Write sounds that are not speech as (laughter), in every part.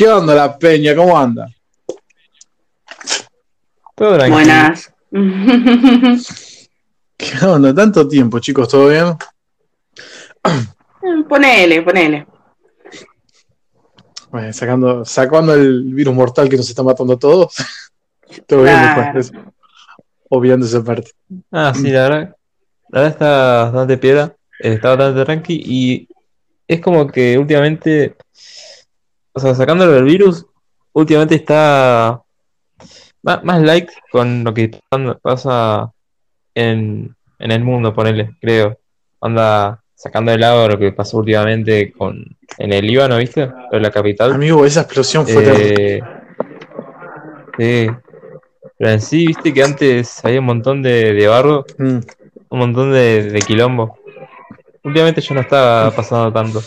¿Qué onda la peña? ¿Cómo anda? Todo tranquilo. Buenas. (laughs) ¿Qué onda? Tanto tiempo, chicos, ¿todo bien? ponele, ponele. Bueno, sacando, sacando el virus mortal que nos está matando a todos. (laughs) Todo bien después de eso. Obviando esa parte. Ah, sí, la verdad, la verdad está bastante piedra, está bastante tranqui y es como que últimamente, o sea, sacándolo del virus, últimamente está más, más like con lo que pasa en, en el mundo, ponele, creo. Anda sacando de lado lo que pasó últimamente con en el Líbano, ¿viste? De la capital. Amigo, esa explosión fue. Eh, sí. Pero en sí, viste que antes había un montón de, de barro, Mm. un montón de, de quilombo. Últimamente yo no estaba pasando tanto,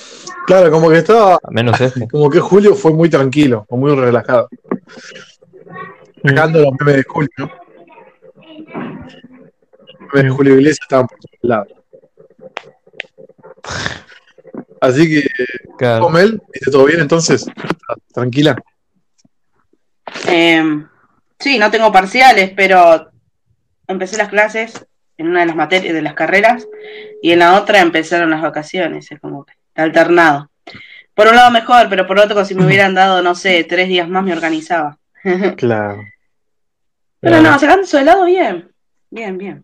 Claro, como que estaba. a menos este. Como que Julio fue muy tranquilo, fue muy relajado. Sacando los memes de Julio, ¿no? Los memes de Julio Iglesias estaban por todos lados. Así que, Claro. ¿cómo él? ¿Viste todo bien entonces? Tranquila. Em, sí, no tengo parciales, pero empecé las clases en una de las materias de las carreras y en la otra empezaron las vacaciones. Es como que está alternado. Por un lado mejor, pero por otro, si me hubieran (laughs) dado, no sé, tres días más me organizaba. (laughs) Claro. Pero no, sacando eso de lado, bien. Bien, bien.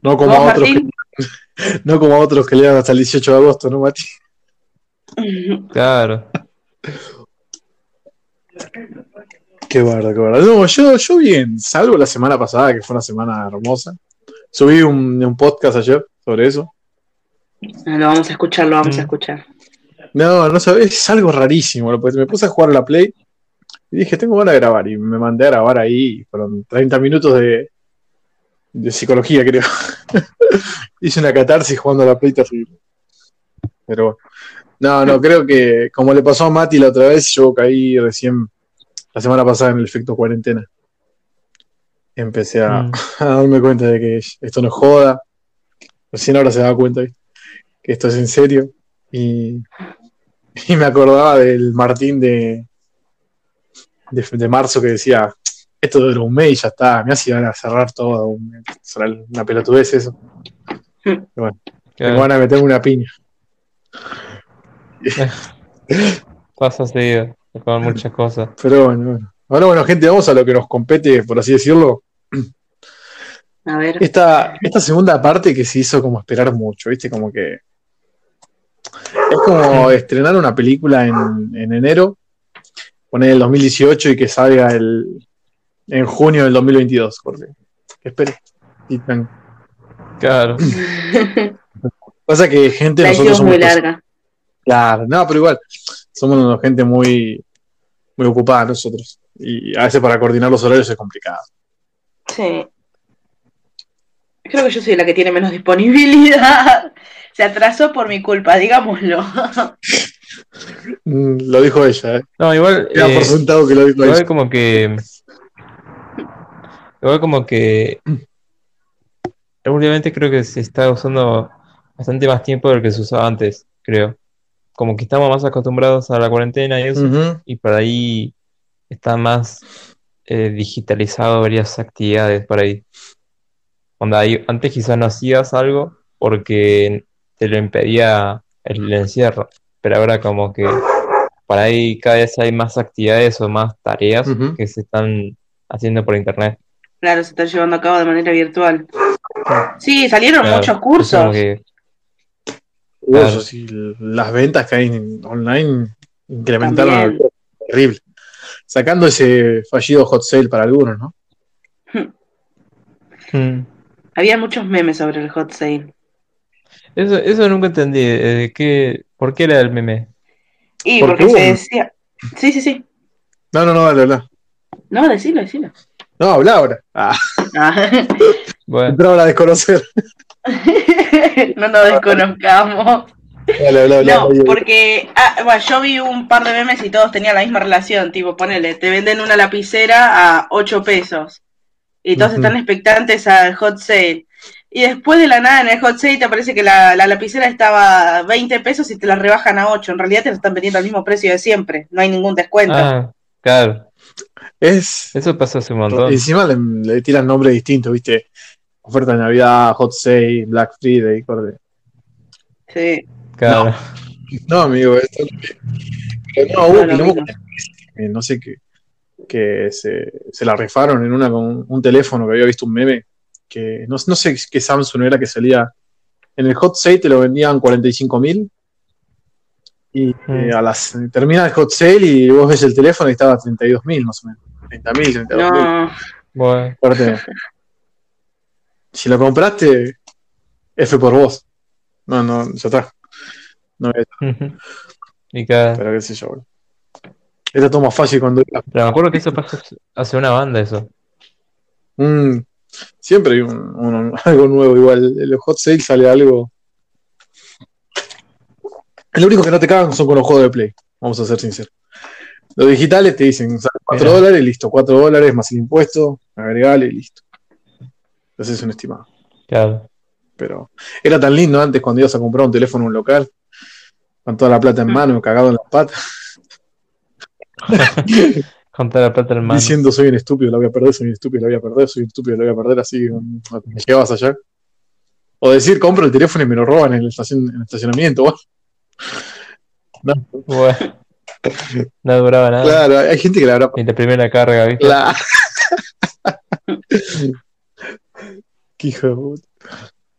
No como ¿Vos, a otros, que, (laughs) no como a otros que le dan hasta el 18 de agosto, ¿no, Mati? Claro. Qué bardo, qué bardo. No, yo, yo bien, salvo la semana pasada, que fue una semana hermosa. Subí un, un podcast ayer sobre eso. Lo vamos a escuchar, lo vamos Mm. a escuchar. No, no sabes, es algo rarísimo. pues me puse a jugar a la Play y dije, tengo ganas de grabar. Y me mandé a grabar ahí. Fueron 30 minutos de, de psicología, creo. (laughs) Hice una catarsis jugando a la Play terrible. Pero bueno. No, no, creo que como le pasó a Mati la otra vez, yo caí recién la semana pasada en el efecto cuarentena. Empecé a, Mm. (laughs) a darme cuenta de que esto no joda. Recién ahora se da cuenta ¿viste? Que esto es en serio. Y, y me acordaba del Martín de, de, de marzo que decía, esto dura un mes y ya está, me hace iban a cerrar todo, un- será una pelotudez eso. Y (laughs) bueno, me van a meter una piña. (laughs) Pasa seguido, con muchas cosas. Pero bueno, bueno. Ahora bueno, gente, vamos a lo que nos compete, por así decirlo. A ver. Esta, esta segunda parte que se hizo como esperar mucho, ¿viste? Como que. Es como estrenar una película en, en enero, poner el 2018 y que salga el, en junio del 2022, porque. Que espere. Claro. (laughs) Pasa que gente, La nosotros somos. muy larga. Claro, no, pero igual, somos una gente muy, muy ocupada nosotros. Y a veces para coordinar los horarios es complicado. Sí. Creo que yo soy la que tiene menos disponibilidad. Se atrasó por mi culpa, digámoslo. Mm, Lo dijo ella, ¿eh? No, igual, por eh, sentado que lo dijo igual ella. como que, igual como que, últimamente creo que se está usando bastante más tiempo del que se usaba antes, creo. Como que estamos más acostumbrados a la cuarentena y eso. Y por ahí está más eh, digitalizado varias actividades por ahí. Onda, ahí- antes quizás no hacías algo porque te lo impedía el encierro, pero ahora como que por ahí cada vez hay más actividades o más tareas que se están haciendo por internet. Claro, se está llevando a cabo de manera virtual. Sí, salieron Claro, muchos cursos. que- Uy, Claro. eso sí, las ventas que hay online incrementaron También. terrible. Sacando ese fallido hot sale para algunos, ¿no? Mm. Había muchos memes sobre el hot sale. Eso, eso nunca entendí. eh, ¿qué, ¿por qué era el meme? Y Porque se decía. Sí, sí, sí. No, no, no, dale, habla. No, decilo, decilo. No, habla ahora. Ah, Ah. Bueno, entraba a desconocer. (laughs) no nos desconozcamos. Dale, habla, habla. No, porque ah, bueno, yo vi un par de memes y todos tenían la misma relación, tipo, ponele, te venden una lapicera a 8 pesos y todos están expectantes al hot sale. Y después de la nada en el hot sale te parece que la, la lapicera estaba a 20 pesos y te la rebajan a 8. En realidad te la están vendiendo al mismo precio de siempre. No hay ningún descuento. Ah, claro. Es. Eso pasó hace un Y montón. encima le, le tiran nombres distintos, ¿viste? Oferta de Navidad, Hot Sale, Black Friday, corde. Sí. Claro. No, amigo, esto Pero no, hubo No, eh, no sé qué, que se, se la rifaron en una con un teléfono que había visto un meme, que no, no sé qué Samsung era que salía. En el Hot Sale te lo vendían 45 mil. Y eh, Mm. a las termina el Hot Sale y vos ves el teléfono y estaba a 32 mil más o menos. 30 mil, 32 mil. No. Bueno. Aparte, (laughs) si lo compraste, F por vos. No, no, ya está. No, y cada... pero qué sé yo. boludo. Era todo más fácil cuando. Pero me acuerdo que eso pasó hace una banda, eso. Mm, siempre hay un- un- (laughs) algo nuevo, igual. En los hot sales sale algo. Lo único que no te cagan son con los juegos de Play, vamos a ser sinceros. Los digitales te dicen, sale 4 Mira. dólares, listo, 4 dólares más el impuesto, agregale y listo. Entonces es un estimado. Claro. Pero era tan lindo antes cuando ibas a comprar un teléfono en un local, con toda la plata en mano, cagado en las patas, (laughs) Con toda la plata en mano. diciendo soy un estúpido, la voy a perder, soy un estúpido, la voy a perder, soy un estúpido, la voy a perder, así me llegabas allá. O decir, compro el teléfono y me lo roban en el, estacion- en el estacionamiento. bueno. (laughs) No, Bueno. No duraba nada. claro, hay gente que la habrá Ni la primera carga, ¿viste? La... (laughs) Qué hijo de puta.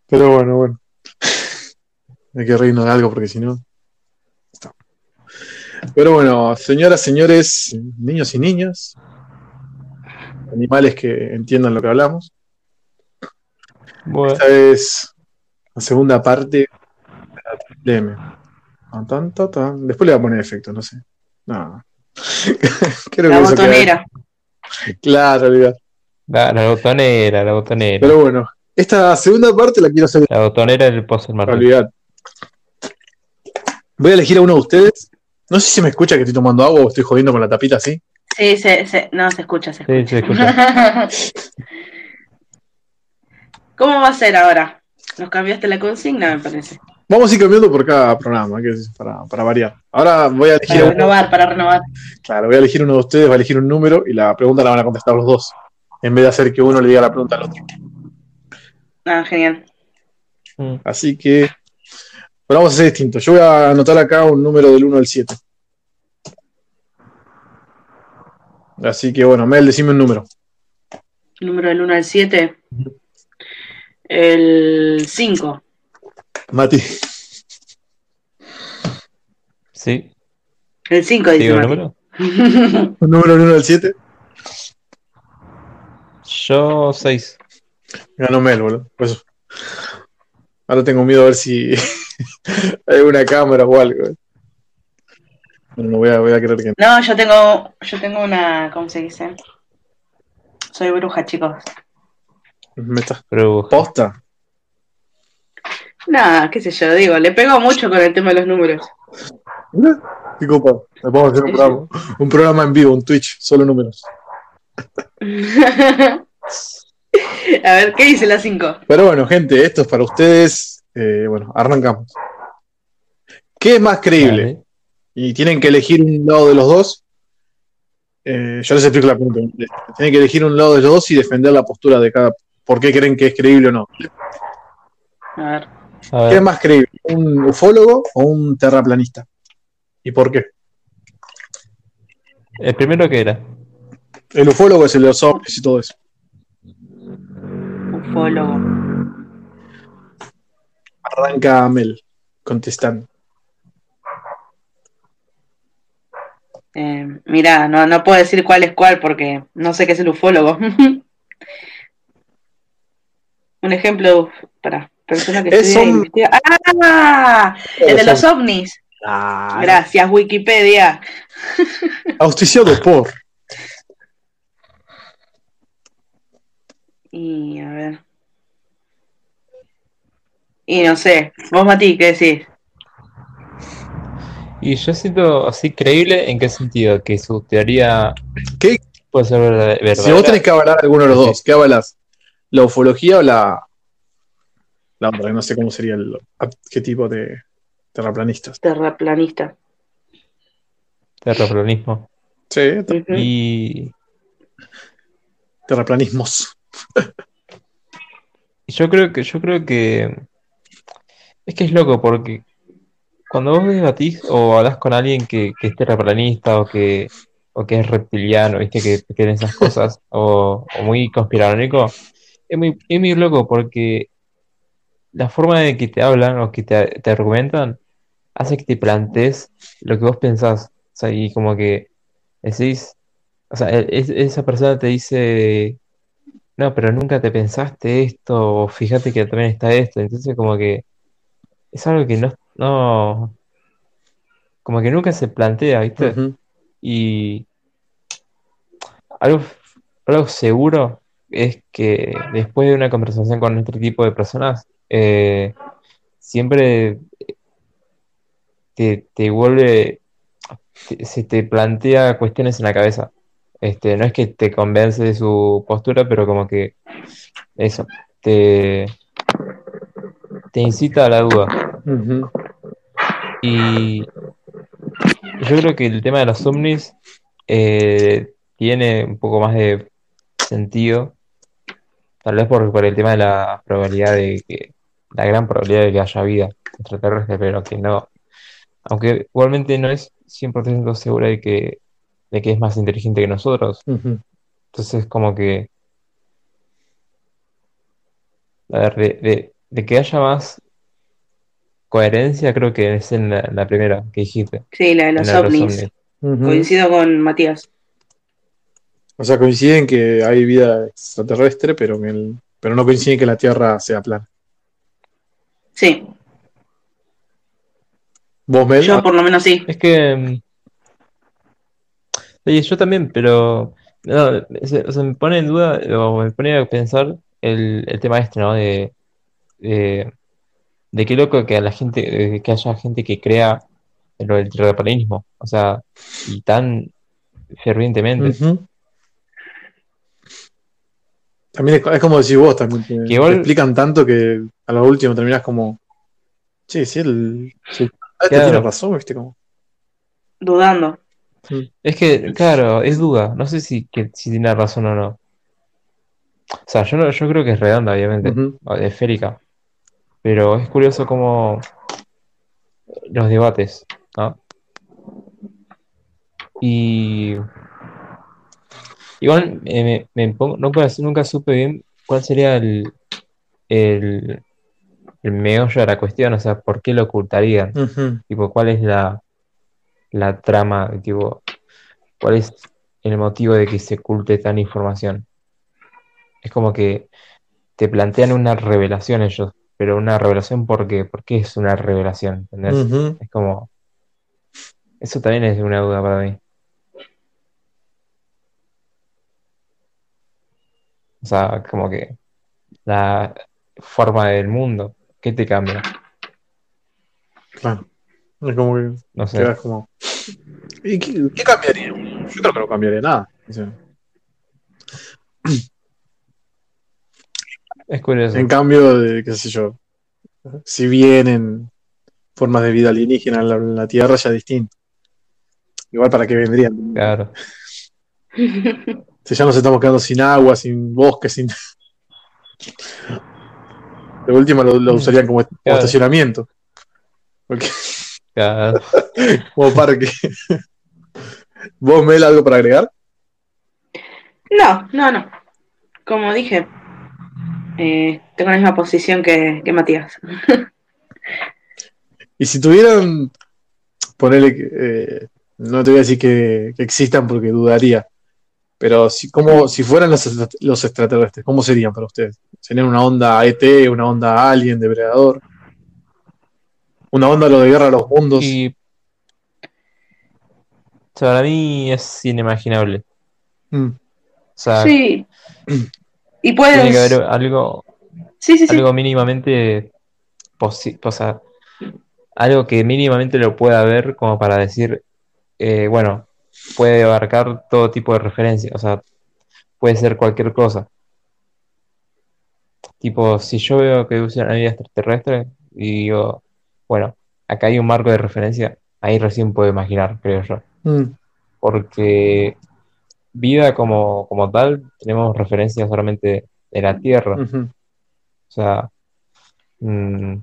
Pero bueno, bueno. Hay que reírnos de algo porque si no. Pero bueno, señoras, señores, niños y niñas, animales que entiendan lo que hablamos. Bueno. Esta es la segunda parte de la triple M. Tan, tan, tan, tan. Después le voy a poner efecto, no sé. No. (laughs) Creo La que eso queda- botonera. Claro, olvidar. La, la botonera, la botonera. Pero bueno, esta segunda parte la quiero hacer La botonera del realidad. Voy a elegir a uno de ustedes. No sé si me escucha que estoy tomando agua o estoy jodiendo con la tapita así. Sí, se, se- no, se escucha, se Sí, escucha. se escucha. (laughs) ¿Cómo va a ser ahora? Nos cambiaste la consigna, me parece. Vamos a ir cambiando por cada programa, que es para, para variar. Ahora voy a elegir Para uno, renovar, para renovar. claro, voy a elegir uno de ustedes, va a elegir un número y la pregunta la van a contestar los dos. En vez de hacer que uno le diga la pregunta al otro. Ah, genial. Mm. Así que. Pero vamos a hacer distinto. Yo voy a anotar acá un número del 1 al 7. Así que bueno, Mel, decime un número. Número del 1 al 7. El 5. Mati. Sí. El 5 dice ¿Digo el número? (laughs) Un número del 1 al 7. Yo 6. Ganó Mel, boludo. Por eso. Ahora tengo miedo a ver si (laughs) hay una cámara o algo. Bueno, no voy a, voy a creer que No, yo tengo, yo tengo una, ¿cómo se dice? Soy bruja, chicos. me estás Pero posta. Nada, qué sé yo, digo, le pego mucho con el tema de los números. Qué copa. Le podemos hacer un programa, un programa en vivo, un Twitch, solo números. (laughs) (laughs) A ver, ¿qué dice la 5? Pero bueno, gente, esto es para ustedes. Eh, bueno, arrancamos. ¿Qué es más creíble? Y tienen que elegir un lado de los dos. Eh, yo les explico la pregunta. Tienen que elegir un lado de los dos y defender la postura de cada. ¿Por qué creen que es creíble o no? A ver. A ¿Qué ver, es más creíble? ¿Un ufólogo o un terraplanista? ¿Y por qué? el primero que era. El ufólogo es el de los ovnis y todo eso. Ufólogo. Arranca Mel contestando. Eh, mira, no, no puedo decir cuál es cuál porque no sé qué es el ufólogo. (laughs) Un ejemplo para persona que Es estudia un- investiga. ¡Ah! El de los ovnis. Ah, Gracias, Wikipedia. (laughs) auspiciado por. Y a ver. Y no sé, vos Mati, ¿qué decís? Y yo siento así creíble en qué sentido, que su teoría ¿Qué? puede ser verdad- verdadera. Si vos tenés que avalar alguno de los Sí. dos, ¿qué avalas? ¿La ufología o la, la otra, no sé cómo sería el qué tipo de terraplanistas. Terraplanista. Terraplanismo. Sí, Ujú. Y terraplanismos. Yo creo que, yo creo que es que es loco porque cuando vos debatís o hablas con alguien que, que es terraplanista o que, o que es reptiliano, viste, que que en esas cosas, o, muy conspiranoico, es muy, es muy loco porque la forma de que te hablan o que te, te argumentan hace que te plantees lo que vos pensás. O sea, y como que decís, o sea, e- es- esa persona te dice, no, pero nunca te pensaste esto, o fíjate que también está esto. Entonces, como que es algo que no, no, como que nunca se plantea, ¿viste? Y algo, algo seguro es que después de una conversación con este tipo de personas, eh, siempre te, te vuelve, te- se te plantea cuestiones en la cabeza. Este, no es que te convence de su postura, pero como que eso, te, te incita a la duda. Y yo creo que el tema de los ovnis eh, tiene un poco más de sentido, tal vez por, por el tema de la probabilidad de que, la gran probabilidad de que haya vida extraterrestre, pero que no, aunque igualmente no es 100% segura de que, de que es más inteligente que nosotros, Ujú. entonces como que, a ver, de, de- de que haya más coherencia creo que es en la, la primera que dijiste, Sí, la de los la de los ovnis. Coincido con Matías. O sea, coinciden que hay vida extraterrestre, pero, que el- pero no coinciden que la Tierra sea plana. Sí, ¿Vos, Mel? yo por lo menos sí. Es que. Oye, yo también, pero. No, se, o sea, me pone en duda, o me pone a pensar el, el tema este, ¿no? De, de, de qué loco que a la gente, que haya gente que crea en lo del terraplanismo. O sea, y tan fervientemente. También es, es como decís vos, también te, Que igual- te explican tanto que a lo último terminás como, sí, sí, el, sí, este Claro. tiene razón, ¿viste? Como, Dudando. Es que, claro, es duda. No sé si, que, si tiene razón o no. O sea, yo, no, yo creo que es redonda, obviamente. Esférica. Pero es curioso cómo los debates, ¿no? Y igual eh, me, me pongo, nunca, nunca supe bien cuál sería el, el, el meollo de la cuestión, o sea, por qué lo ocultarían, Ujú. tipo, cuál es la, la trama, tipo, cuál es el motivo de que se oculte tan información. Es como que te plantean una revelación ellos, pero una revelación ¿por qué? ¿Por qué es una revelación? ¿Entendés? Ujú. Es como... Eso también es una duda para mí. O sea, como que la forma del mundo, ¿qué te cambia? Claro. Es como que No sé. quedas como, ¿y qué, qué cambiaría? Yo creo que no cambiaría nada. O sea, Es curioso. en cambio, de, qué sé yo, si vienen formas de vida alienígena en la, en la Tierra, ya es distinto. Igual para qué vendrían. Claro. (laughs) Si ya nos estamos quedando sin agua, sin bosque, sin. De última lo, lo usarían como, como Claro. estacionamiento. Porque, Claro. (laughs) como parque. ¿Vos, Mel, algo para agregar? No, no, no. Como dije, eh, tengo la misma posición que, que Matías. (laughs) Y si tuvieran. Ponerle que. eh, no te voy a decir que, que existan porque dudaría. Pero si, como, si fueran los, los extraterrestres, ¿cómo serían para ustedes? ¿Serían una onda ET, una onda Alien, depredador? ¿Una onda lo de guerra a los mundos? Y... o sea, para mí es inimaginable. Mm, O sea, Sí. Y tiene que puedes. haber algo Sí, sí, sí. algo mínimamente posi- o sea, algo que mínimamente lo pueda ver como para decir, eh, bueno, puede abarcar todo tipo de referencias, o sea, puede ser cualquier cosa. Tipo, si yo veo que usan una vida extraterrestre y digo, bueno, acá hay un marco de referencia, ahí recién puedo imaginar, creo yo. Mm, Porque vida como, como tal, tenemos referencias solamente de la Tierra. O sea, mm,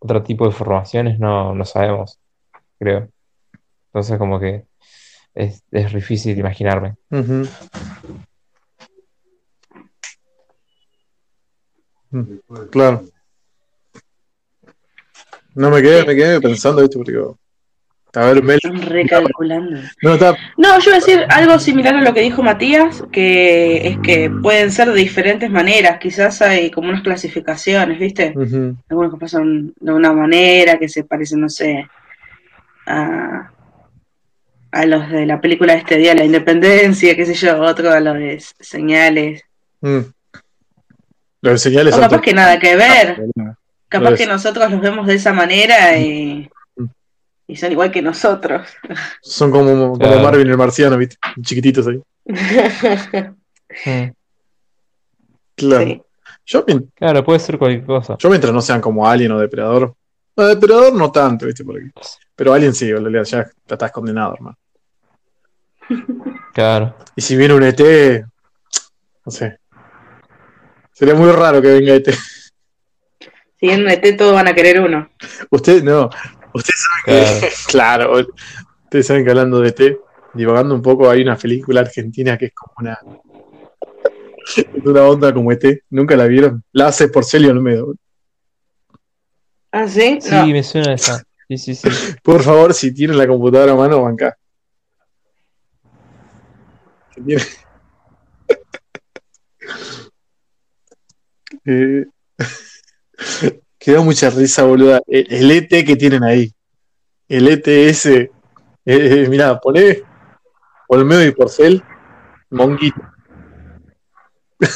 otro tipo de formaciones no, no sabemos, creo. Entonces, como que es, es difícil imaginarme. Mm, Claro. No me quedé, me quedé pensando esto porque a ver, Mel. Recalculando. No, está. No, yo iba a decir algo similar a lo que dijo Matías, que es que pueden ser de diferentes maneras, quizás hay como unas clasificaciones, ¿viste? Algunos que pasan de una manera, que se parecen, no sé, a, a los de la película de este día, la independencia, qué sé yo, otro a los de señales. mm. Los señales O capaz que nada que ver, capaz Pues- que nosotros los vemos de esa manera y, y son igual que nosotros. son como, como Claro. Marvin el marciano, ¿viste? Chiquititos ahí. (laughs) Claro. Sí. Yo, mien- Claro, puede ser cualquier cosa. yo mientras no sean como Alien o Depredador. No, Depredador no tanto, ¿viste? Porque- pero Alien sí, en realidad ya ya estás condenado, hermano. Claro. Y si viene un ET, no sé. Sería muy raro que venga ET. Si en ET todos van a querer uno. Usted, no. Ustedes saben que. Claro. (laughs) Ustedes saben que hablando de ET, divagando un poco, hay una película argentina que es como una. Es (laughs) una onda como ET. ¿Nunca la vieron? La hace Porcelio Olmedo. ¿Ah, sí? Sí, No. me suena esa. Sí, sí, sí. (laughs) Por favor, si tienen la computadora a mano, banca. Si (laughs) Quedó mucha risa, boluda. El, el ET que tienen ahí. El ETS. Eh, eh, mirá, poné Olmedo y Porcel. Monguito. (laughs)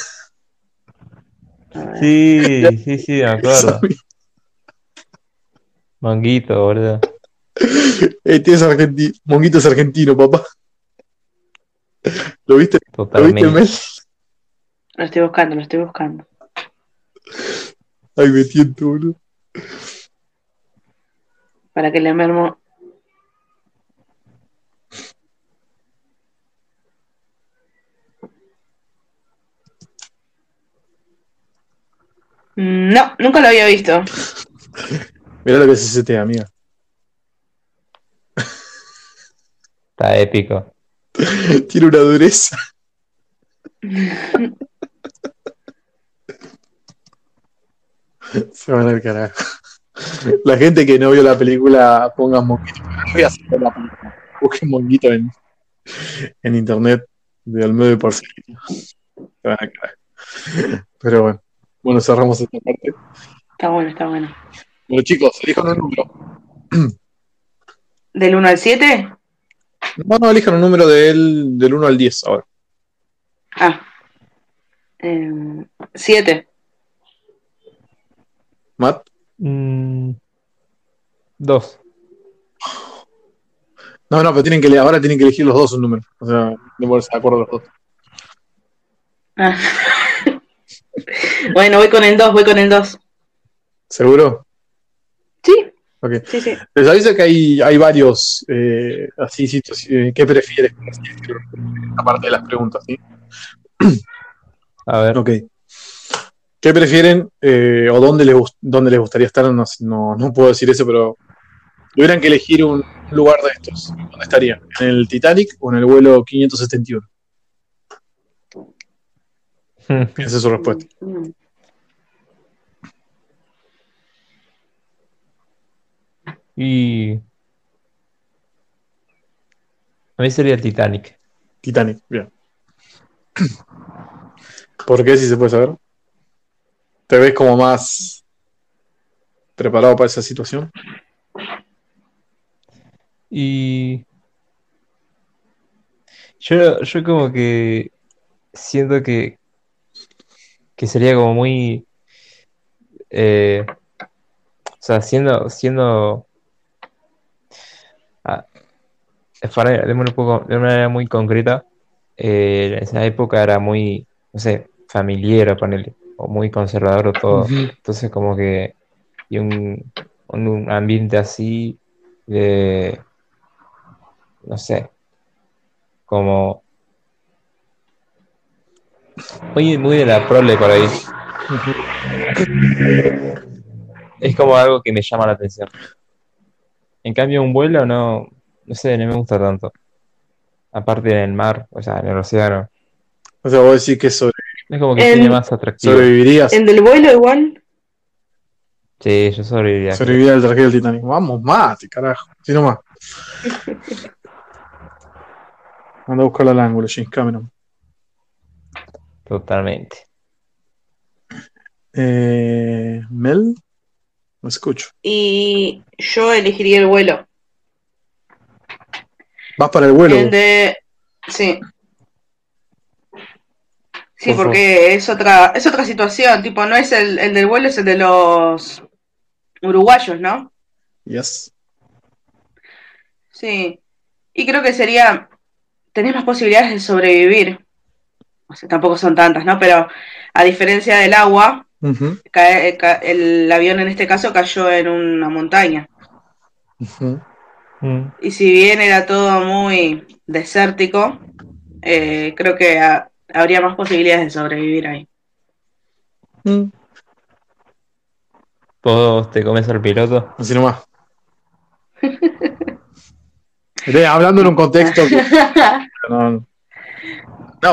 Sí, sí, sí, me acuerdo. (laughs) Manguito, boludo. ET es argentino. Monguito es argentino, papá. ¿Lo viste? ¿Lo viste, Totalmente. Mel? Lo estoy buscando, lo estoy buscando. Ay, me tiento, boludo. Para que le mermo. Mm, No, nunca lo había visto. (laughs) Mirá lo que es ese ET, amiga. Está épico. Tiene una dureza. (laughs) (laughs) Se van al carajo. La gente que no vio la película, pongan Monguito. No voy a hacer la película. Busquen Monguito en, en internet de Olmedo y Porcelino. Se van al carajo. Pero bueno, bueno, cerramos esta parte. Está bueno, está bueno. Bueno, chicos, elijan un número. (clears throat) ¿Del 1 al 7? No, no, elijan un número del, del 1 al 10 ahora. Ah. 7. Matt. Mm, dos. No, no, pero tienen que, ahora tienen que elegir los dos un número. O sea, no ponerse de acuerdo los dos. Ah. bueno, voy con el 2, voy con el 2. ¿Seguro? Sí. Ok. Sí, sí. Les aviso que hay, hay varios eh, así situaciones. ¿Qué prefieres? Aparte de las preguntas, ¿sí? A ver. Ok. ¿Qué prefieren eh, o dónde les, dónde les gustaría estar? No, no, no puedo decir eso, pero tuvieran que elegir un lugar de estos. ¿Dónde estarían? ¿En el Titanic o en el vuelo 571? Esa es su respuesta. Y. A mí sería el Titanic. Titanic, bien. ¿Por qué, si se puede saber? ¿Te ves como más preparado para esa situación? Y. Yo, yo como que siento que, que sería como muy. eh, o sea, siendo, siendo ah, de una, poco- de una manera muy concreta, eh, esa época era muy, no sé, familiar, ponerle, o muy conservador o todo. Entonces como que y un, un, un ambiente así de no sé, como muy, muy de la prole por ahí. Es como algo que me llama la atención. En cambio, un vuelo no, no sé, no me gusta tanto. Aparte en el mar, o sea, en el océano. O sea, vos decís que sobre- Es como que En- tiene más atractivo. sobrevivirías. En del vuelo igual. Sí, yo sobreviviría. Sobreviviría al traje del Titanic. Vamos, mate, carajo. Si no más. (laughs) Anda a buscarlo al ángulo, James Cameron. Totalmente. Eh, Mel, no escucho. Y yo elegiría el vuelo. Vas para el vuelo. El de. Sí. Sí, Por porque es otra, es otra situación. Tipo, no es el, el del vuelo, es el de los uruguayos, ¿no? Yes. Sí. Y creo que sería. Tenés más posibilidades de sobrevivir. O sea, tampoco son tantas, ¿no? Pero a diferencia del agua, cae- ca- el avión en este caso cayó en una montaña. Mm. Y si bien era todo muy desértico, eh, creo que ha- habría más posibilidades de sobrevivir ahí. Mm, ¿Vos te comes al piloto? Así nomás. Estoy hablando en un contexto que (laughs) no. No,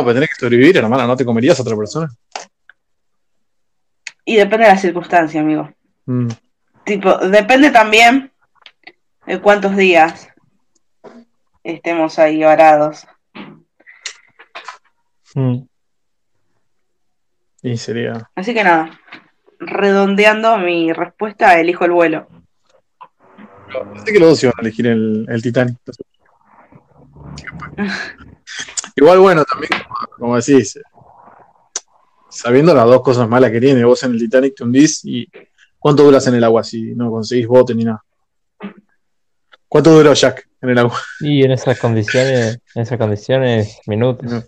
pero tenés que sobrevivir, hermana. No te comerías a otra persona. y depende de la circunstancia, amigo. Mm, Tipo, depende también de cuántos días estemos ahí varados. Mm. Y sería. Así que nada, redondeando mi respuesta, elijo el vuelo. Pensé que los dos iban a elegir el, el Titanic. (laughs) Igual, bueno, también, como, decís, sabiendo las dos cosas malas que tiene, vos en el Titanic te hundís y ¿cuánto duras en el agua si no conseguís bote ni nada? ¿Cuánto duró Jack en el agua? Y en esas condiciones, en esas condiciones, minutos. No.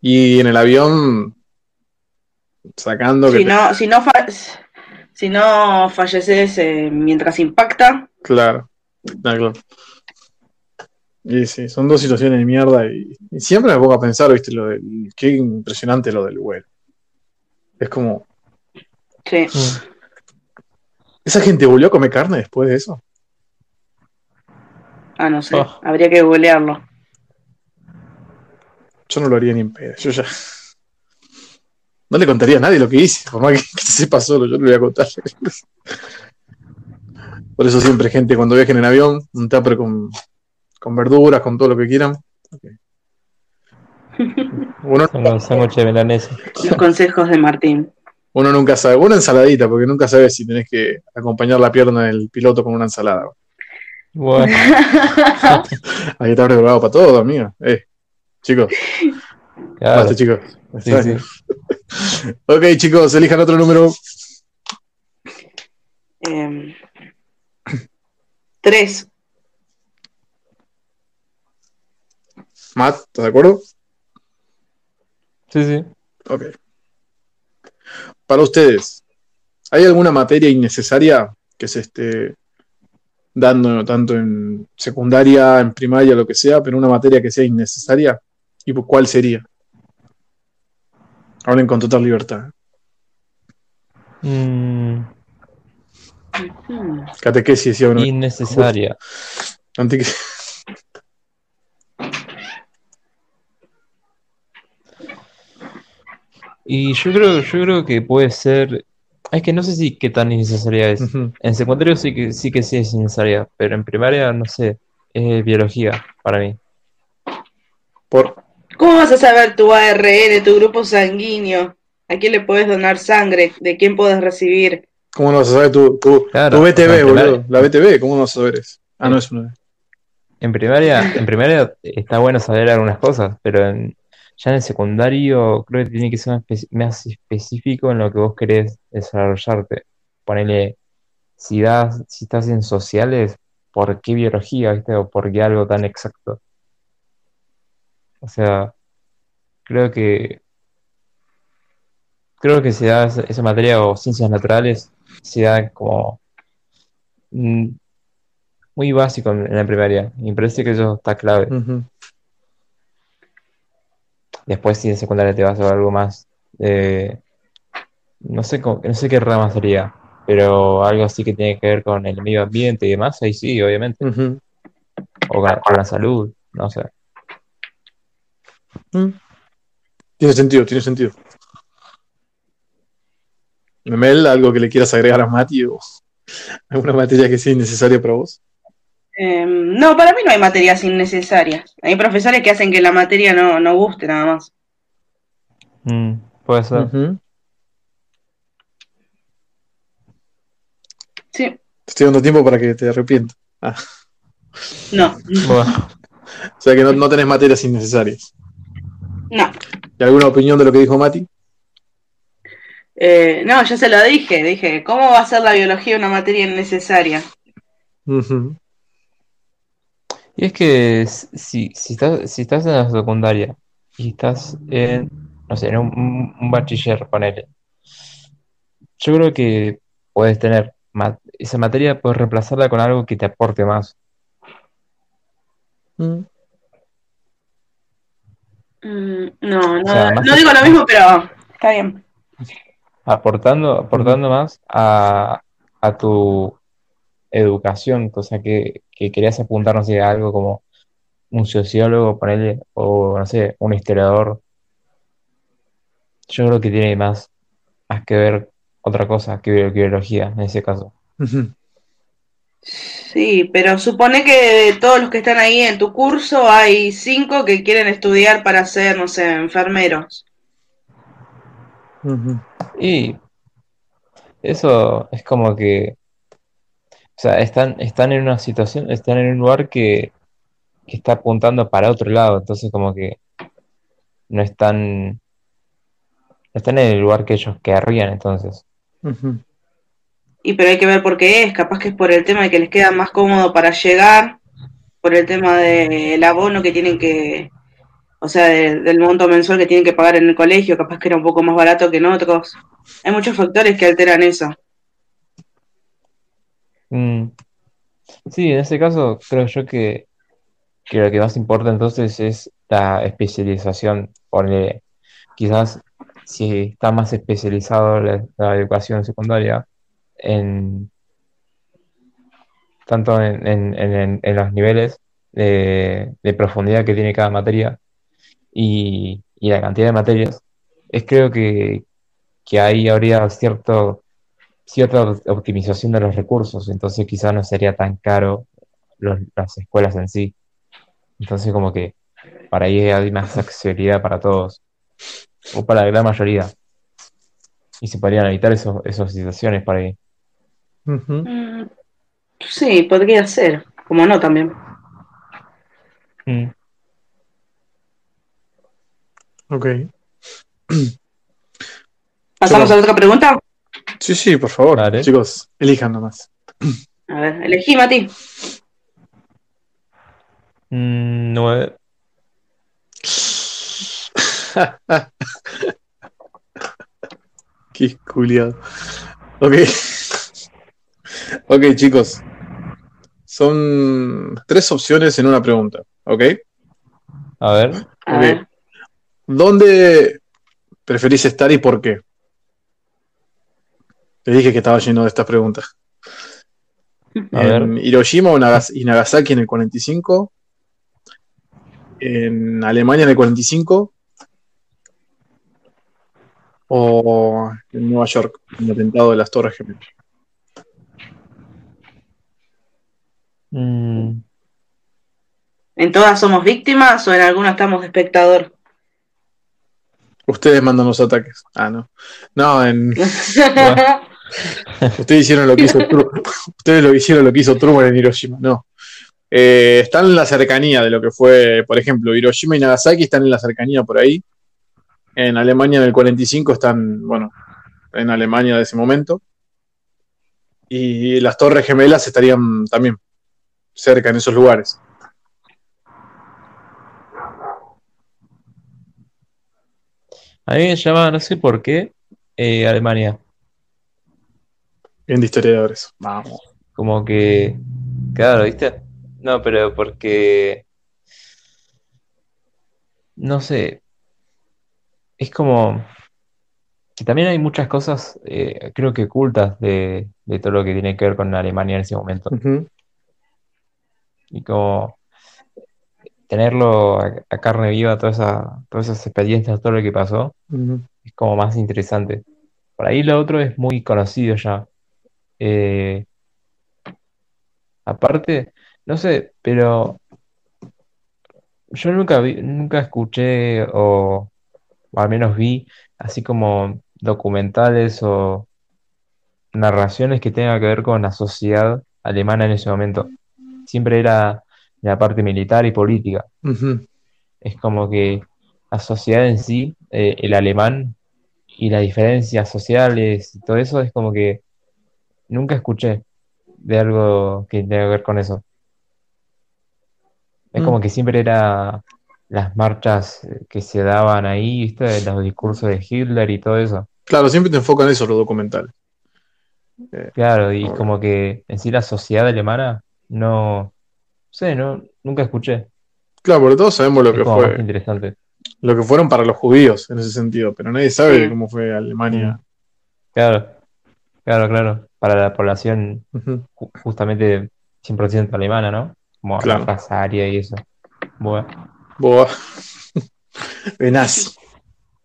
Y en el avión, sacando que Si te- no, si no, fa- si no falleces eh, mientras impacta, Claro, Ah, claro. Y sí, son dos situaciones de mierda y, y siempre me pongo a pensar, viste, lo del, qué impresionante lo del vuelo. Es como, sí. Mm. ¿esa gente volvió a comer carne después de eso? Ah, no sé, Oh. habría que googlearlo. Yo no lo haría ni en pedo, yo ya. No le contaría a nadie lo que hice, por más que, que sepa solo, yo no le voy a contar. Por eso siempre, gente, cuando viajen en avión, un tupper con, con verduras, con todo lo que quieran. Ok. Uno, (laughs) los sándwiches. Los consejos de Martín. uno nunca sabe, una ensaladita, porque nunca sabes si tenés que acompañar la pierna del piloto con una ensalada. Bueno, (laughs) Ahí está preparado para todo, amiga. Eh, chicos, claro. basta, chicos. Sí, sí. (laughs) Ok, chicos, elijan otro número. Em, tres. Matt, ¿estás de acuerdo? Sí, sí. Ok. Para ustedes, ¿hay alguna materia innecesaria que se esté dando tanto en secundaria, en primaria, lo que sea, pero una materia que sea innecesaria? ¿Y cuál sería? Hablen con total libertad. Mm. Catequesis, uno. innecesaria. Antique- (laughs) Y yo creo, yo creo que puede ser. Es que no sé si qué tan innecesaria es. En secundario sí que sí que sí es innecesaria, pero en primaria no sé. Es biología para mí. Por, ¿Cómo vas a saber tu ARN, tu grupo sanguíneo? ¿A quién le puedes donar sangre? ¿De quién puedes recibir? ¿Cómo no vas a saber tu, tu, Claro, BTV, boludo? primaria- La BTV, ¿cómo no vas a saber eso? Ah, no es una. En primaria, en primaria está bueno saber algunas cosas, pero en- ya en el secundario creo que tiene que ser más específico en lo que vos querés desarrollarte. Ponele, si das, si estás en sociales, ¿por qué biología, viste? O por qué algo tan exacto. O sea, creo que creo que se da esa, materia o ciencias naturales, se da como mm, muy básico en, la primaria. Y me parece que eso está clave. Después, si en secundaria te vas a ver algo más, eh, no sé, no sé qué rama sería, pero algo así que tiene que ver con el medio ambiente y demás, ahí sí, obviamente. O con, con la salud, no sé. Mm. Tiene sentido, tiene sentido. Memel, ¿algo que le quieras agregar a Mati o alguna materia que sea innecesaria para vos? Eh, no, para mí no hay materias innecesarias. Hay profesores que hacen que la materia no, no guste nada más. Mm, puede ser. Sí, Te estoy dando tiempo para que te arrepientas. Ah, no, Bueno, (laughs) o sea que no, no tenés materias innecesarias. No. ¿Y alguna opinión de lo que dijo Mati? Eh, no, ya se lo dije. Dije, ¿cómo va a ser la biología una materia innecesaria? Y es que si, si estás, si estás en la secundaria y estás en, no sé, en un, un- bachiller, ponele, yo creo que puedes tener esa materia, puedes reemplazarla con algo que te aporte más. Mm. Mm, no, no, O sea, más no digo lo mismo, pero está bien. aportando, aportando más a, a tu educación, cosa que, que querías apuntar, no sé, a algo como un sociólogo, ponerle, o no sé, un historiador. Yo creo que tiene más, más que ver otra cosa que, bio- que biología en ese caso. Ujú. Sí, pero supone que de todos los que están ahí en tu curso hay cinco que quieren estudiar para ser, no sé, enfermeros. Y eso es como que, o sea, están, están en una situación, están en un lugar que, que está apuntando para otro lado, entonces como que no están, no están en el lugar que ellos querrían, entonces. Y pero hay que ver por qué es, capaz que es por el tema de que les queda más cómodo para llegar, por el tema del abono que tienen que, o sea, de- del monto mensual que tienen que pagar en el colegio, capaz que era un poco más barato que en otros. Hay muchos factores que alteran eso. Mm, Sí, en ese caso creo yo que, que lo que más importa entonces es la especialización. Quizás si está más especializado la educación secundaria en tanto en, en- en- en- los niveles de, profundidad que tiene cada materia y, y la cantidad de materias, es creo que, que ahí habría cierto, cierta optimización de los recursos, entonces quizás no sería tan caro las escuelas en sí. Entonces como que para ahí hay más accesibilidad para todos, o para la gran mayoría. Y se podrían evitar esos, esas situaciones por ahí. Mm, Sí, podría ser, como no también. Mm. Ok. (clears throat) ¿Pasamos Yo- a la otra pregunta? Sí, sí, por favor. Chicos, elijan nomás. A ver, elegí, Mati. Mm, nueve. (laughs) Qué culiado. Ok. Ok, chicos. Son tres opciones en una pregunta. ¿Ok? A ver. A Ok. ver. ¿Dónde preferís estar y por qué? Te dije que estaba lleno de estas preguntas. A en ver. Hiroshima o Nagas- y Nagasaki en el 45. En Alemania en el 45. O en Nueva York, en el atentado de las Torres Gemelas. Mm, ¿En todas somos víctimas o en alguna estamos de espectador? Ustedes mandan los ataques. Ah, no. No, en, Bueno. (laughs) ustedes hicieron lo que hizo Tru- Ustedes lo hicieron lo que hizo Truman en Hiroshima. No. Eh, están en la cercanía de lo que fue, por ejemplo, Hiroshima y Nagasaki están en la cercanía por ahí. En Alemania en el 45 están, bueno, en Alemania de ese momento. Y las Torres Gemelas estarían también cerca en esos lugares. A mí me llama, no sé por qué, eh, Alemania. Bien de historiadores. Vamos. Como que, claro, ¿viste? No, pero porque, no sé, es como que también hay muchas cosas, eh, creo que ocultas de, de todo lo que tiene que ver con Alemania en ese momento. Ujú. Y como tenerlo a, a carne viva, toda esa, todas esas experiencias, todo lo que pasó, es como más interesante. Por ahí lo otro es muy conocido ya. Eh, aparte, no sé, pero yo nunca vi, nunca escuché o, o al menos vi así como documentales o narraciones que tengan que ver con la sociedad alemana en ese momento. Siempre era la parte militar y política. Es como que la sociedad en sí, eh, el alemán y las diferencias sociales y todo eso, es como que nunca escuché de algo que tenga que ver con eso. Es Mm. como que siempre era las marchas eh, que se daban ahí, ¿viste? Los discursos de Hitler y todo eso. Claro, siempre te enfocan eso los documentales. Claro, y Ok. como que en sí la sociedad alemana no, sé, no, nunca escuché. Claro, porque todos sabemos lo Es que fue, interesante. lo que fueron para los judíos en ese sentido, pero nadie sabe Sí. cómo fue Alemania. Claro, claro, claro. Para la población Ujú. ju- justamente 100% alemana, ¿no? Como Claro. la raza aria y eso. Boa. (laughs) De nazi.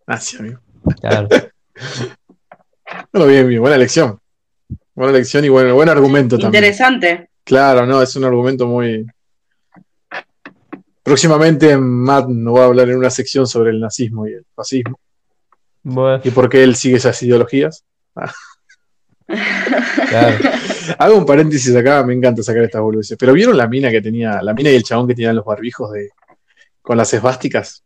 Nazi, amigo. claro. (laughs) Bueno, bien, bien, buena elección. Buena elección y bueno, buen argumento también. Interesante. Claro, no, es un argumento muy. Próximamente Matt nos va a hablar en una sección sobre el nazismo y el fascismo Bueno, y por qué él sigue esas ideologías. (laughs) claro. Hago un paréntesis acá, me encanta sacar estas boludeces. Pero ¿vieron la mina que tenía, la mina y el chabón que tenían los barbijos de con las esvásticas?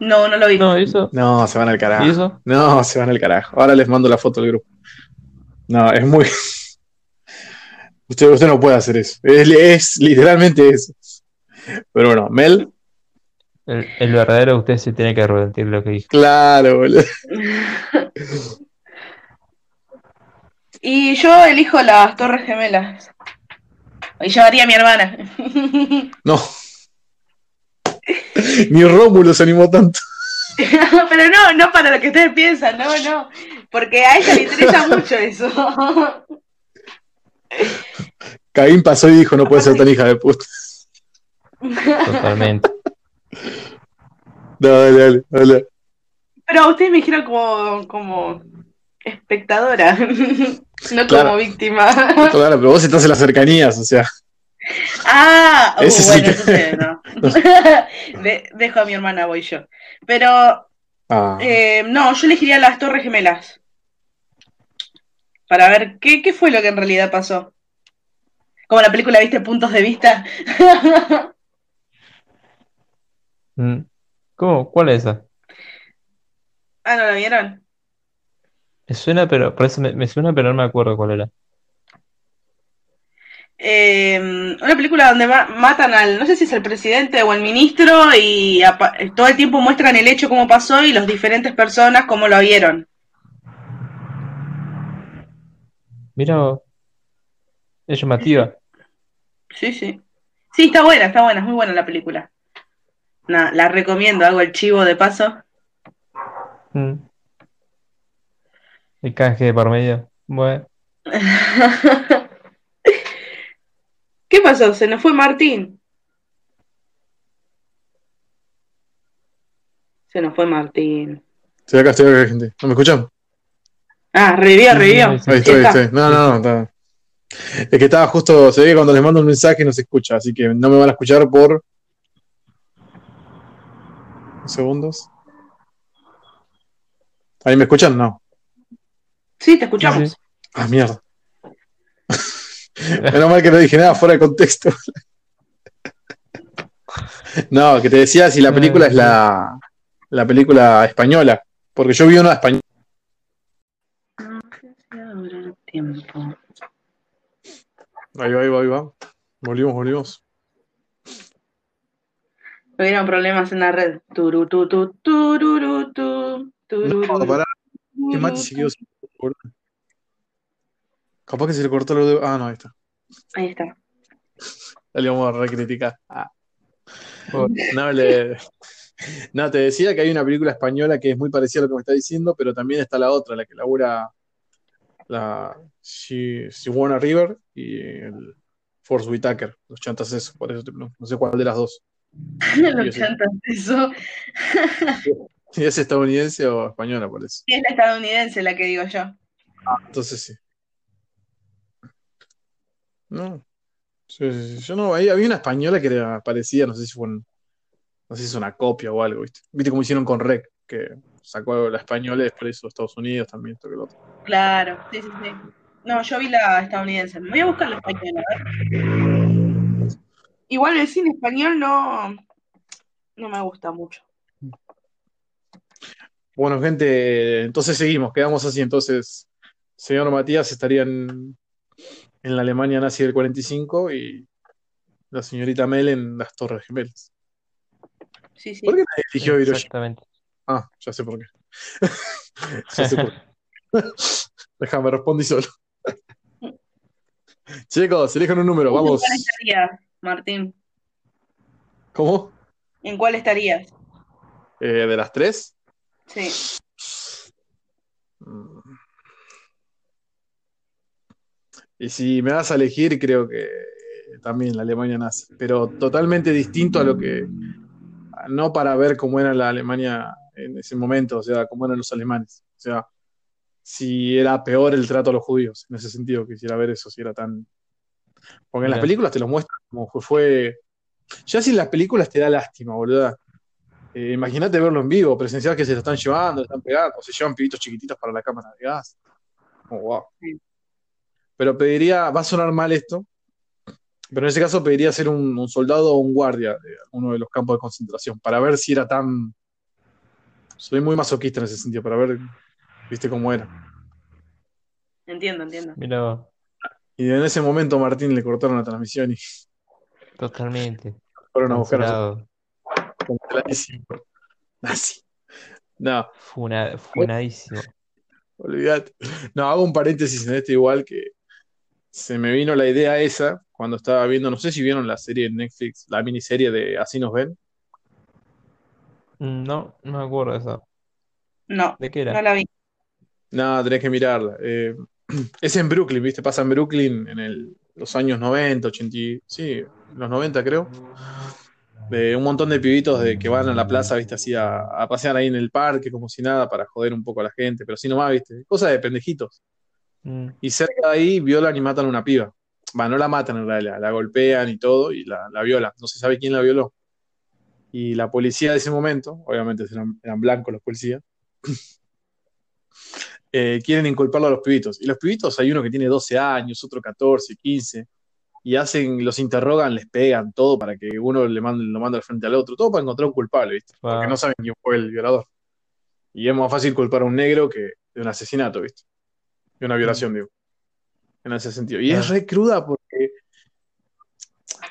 No, no lo vi. No, eso, No, se van al carajo. ¿y eso? No, se van al carajo. Ahora les mando la foto al grupo. No, es muy. Usted, usted no puede hacer eso. Es, es literalmente eso. Pero bueno, Mel, El, el verdadero usted se tiene que arrepentir de lo que dijo. claro, boludo. Y yo elijo las Torres Gemelas. Y llevaría a mi hermana. No. Ni Rómulo se animó tanto. (laughs) Pero no, no para lo que ustedes piensan, no, no. Porque a ella le interesa mucho eso. (laughs) Caín pasó y dijo: No puede ser tan hija de puta. Totalmente. (laughs) No, dale, dale, dale. Pero ustedes me dijeron como, como espectadora, (laughs) no como víctima. Claro, pero vos estás en las cercanías, o sea. Ah, uh, Ese sí que- entonces no. De- dejo a mi hermana, voy yo. Pero Ah, eh, no, yo elegiría las Torres Gemelas. Para ver qué, qué fue lo que en realidad pasó. Como la película, ¿viste? Puntos de vista. (laughs) Mm. ¿Cómo? ¿Cuál es esa? ah, ¿no la vieron? Me suena, pero por eso me, me suena, pero no me acuerdo cuál era. Eh, una película donde ma- matan al, no sé si es el presidente o el ministro, y todo el tiempo muestran el hecho, cómo pasó y las diferentes personas cómo lo vieron. Mira, vos. es llamativa. Sí, sí. Sí, está buena, está buena, es muy buena la película. Nada, la recomiendo, hago el chivo de paso. Mm. El canje de por medio. Bueno, (laughs) ¿Qué pasó? Se nos fue Martín. Se nos fue Martín. estoy acá, estoy acá, gente. ¿No me escuchan? Ah, revivió, revivió. Ahí estoy, ahí estoy. No, no, no. Está. Es que estaba justo, se ve que cuando les mando un mensaje no se escucha, así que no me van a escuchar por. segundos. ¿Ahí me escuchan? No. Sí, te escuchamos. Sí, Ah, mierda. (laughs) Menos mal que no dije nada fuera de contexto. (laughs) No, que te decía si la película es la, la película española. Porque yo vi una española. Tiempo. Ahí va, ahí va, ahí va. Volvimos, volvimos. Hubieron problemas en la red. Turu, tu, tu, tururu, tu, tururu. No, pará. Se quedó sin- Capaz que se le cortó lo de. Ah, no, ahí está. Ahí está. Le vamos a recriticar. Ah. No, le- no, te decía que hay una película española que es muy parecida a lo que me está diciendo, pero también está la otra, la que labura la Sigourney River y el Force Whitaker, los chantas eso, por eso te pregunto. no sé cuál de las dos. (laughs) Los chantas, eso. (laughs) Si es estadounidense o española, por eso. Sí, es la estadounidense la que digo yo. Entonces sí. No. Sí, sí, sí. Yo no, ahí había una española que era parecida, no sé si fue un- no sé si es una copia o algo, ¿viste? ¿Viste cómo hicieron con Rec? Que sacó la española y después hizo Estados Unidos también, esto que lo otro. Claro, sí, sí, sí. No, yo vi la estadounidense. Me voy a buscar la española, a ver. Igual el cine español no, no me gusta mucho. Bueno, gente, entonces seguimos, quedamos así. Entonces, señor Matías estaría en, en la Alemania nazi del 45 y la señorita Mel en las Torres Gemelas. Sí, sí. ¿Por qué eligió Hiroshima? Exactamente. Ah, ya sé por qué. (laughs) ya sé por qué. (laughs) Déjame, respondí solo. (laughs) Chicos, elijan un número, ¿En vamos. cuál estarías, Martín? ¿Cómo? ¿En cuál estarías? Eh, ¿De las tres? Sí. Mm. Y si me das a elegir, creo que también la Alemania nazi, pero totalmente distinto a lo que, no para ver cómo era la Alemania en ese momento, o sea, cómo eran los alemanes, o sea, si era peor el trato a los judíos, en ese sentido, quisiera ver eso, si era tan... Porque en las películas te lo muestran como fue... Ya si en las películas te da lástima, boluda. Eh, Imagínate verlo en vivo, presenciar que se lo están llevando, le están pegando, o se llevan pibitos chiquititos para la cámara de gas. Oh, wow. Pero pediría, va a sonar mal esto, pero en ese caso pediría ser un, un soldado o un guardia de uno de los campos de concentración, para ver si era tan... Soy muy masoquista en ese sentido, para ver, viste cómo era. Entiendo, entiendo. Mira, Y en ese momento Martín le cortaron la transmisión y totalmente. fueron a buscar a. Canceladísimo. Nazi. No, Funa- funadísimo. olvídate. No, hago un paréntesis en este igual que se me vino la idea esa cuando estaba viendo, no sé si vieron la serie en Netflix, la miniserie de Así nos ven. No, no me acuerdo de eso. No, ¿De qué no era? la vi. No, tenés que mirarla. Eh, (clears throat) es en Brooklyn, ¿viste? Pasa en Brooklyn en el- los años 90, 80, y- sí, los 90 creo. De un montón de pibitos de, que van a la plaza, ¿viste? Así a, a pasear ahí en el parque como si nada para joder un poco a la gente, pero así nomás, ¿viste? Cosa de pendejitos. Mm, Y cerca de ahí violan y matan a una piba. Va, no la matan en realidad, la golpean y todo y la, la violan. No se sabe quién la violó. Y la policía de ese momento, obviamente eran, eran blancos los policías, (laughs) eh, quieren inculparlo a los pibitos. Y los pibitos hay uno que tiene 12 años, otro 14, 15, y hacen, los interrogan, les pegan todo para que uno le mande, lo mande al frente al otro, todo para encontrar un culpable, ¿viste? Porque no saben quién fue el violador. Y es más fácil culpar a un negro que de un asesinato, ¿viste? De una violación, digo. En ese sentido. Y es re cruda porque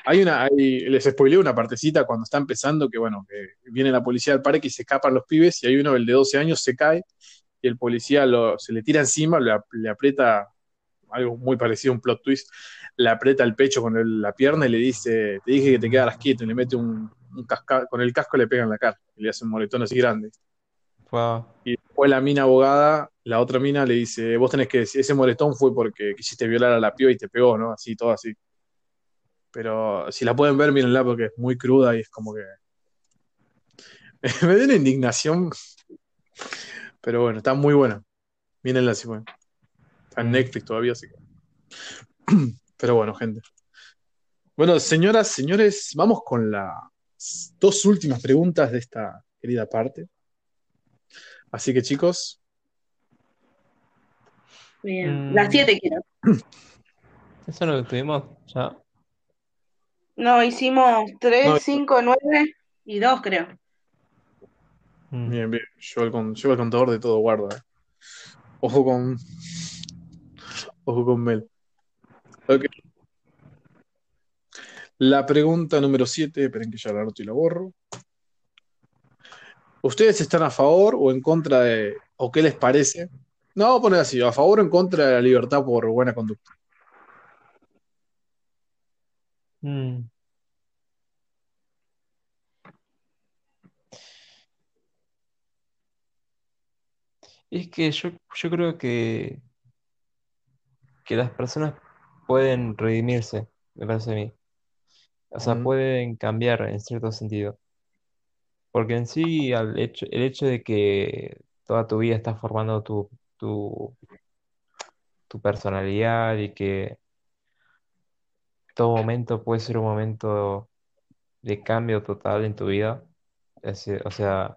hay una, hay- les spoileo una partecita cuando está empezando que, bueno, que viene la policía al parque y se escapan los pibes y hay uno, el de 12 años, se cae y el policía lo- se le tira encima, le, le aprieta algo muy parecido a un plot twist, le aprieta el pecho con el- la pierna y le dice, te dije que te quedaras quieto y le mete un, un casca, con el casco le pega en la cara y le hace un moretón así grande. Wow. Y después la mina abogada, la otra mina le dice, vos tenés que decir, ese moretón fue porque quisiste violar a la piba y te pegó, ¿no? Así, todo así. Pero si la pueden ver, mírenla porque es muy cruda y es como que... (laughs) Me dio una indignación. Pero bueno, está muy buena. Mírenla si pueden. Está en Mm. Netflix todavía, así que... (clears throat) Pero bueno, gente. Bueno, señoras, señores, vamos con las dos últimas preguntas de esta querida parte. Así que chicos, Bien. Mm. Las siete quiero. Eso es lo que tuvimos ya. No, hicimos tres, No. cinco, nueve y dos, creo. Bien, bien, llevo el, con- llevo el contador de todo, guarda. eh. Ojo con. Ojo con Mel. Ok. La pregunta número 7, esperen que ya la anoto y la borro. ¿Ustedes están a favor o en contra de, o qué les parece No, vamos a poner así, a favor o en contra de la libertad por buena conducta. Mm. Es que yo, yo creo que, que las personas pueden redimirse, me parece a mí. O sea, Mm, pueden cambiar en cierto sentido. Porque en sí, al hecho, el hecho de que toda tu vida estás formando tu, tu, tu personalidad y que todo momento puede ser un momento de cambio total en tu vida. Es decir, o sea,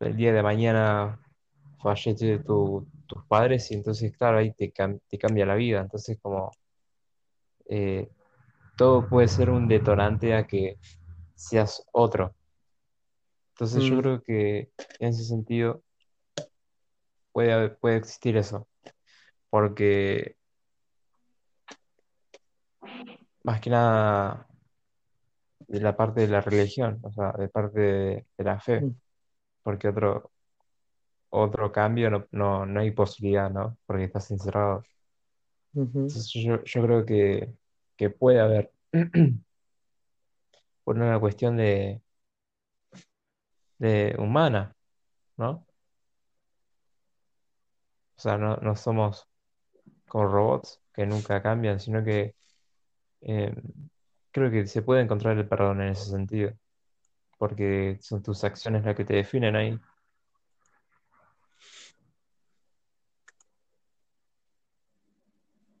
el día de mañana fallece tu- tus padres y entonces, claro, ahí te, te cambia la vida. Entonces, como eh, todo puede ser un detonante a que seas otro. Entonces, yo mm, creo que en ese sentido puede, puede existir eso. Porque más que nada de la parte de la religión, o sea, de parte de, de la fe. mm, Porque otro, otro cambio no, no, no hay posibilidad, ¿no? Porque estás encerrado. Entonces yo, yo creo que, que puede haber, (clears throat) por una cuestión de, de humana, ¿no? O sea, no, no somos como robots que nunca cambian, sino que eh, creo que se puede encontrar el perdón en ese sentido, porque son tus acciones las que te definen ahí.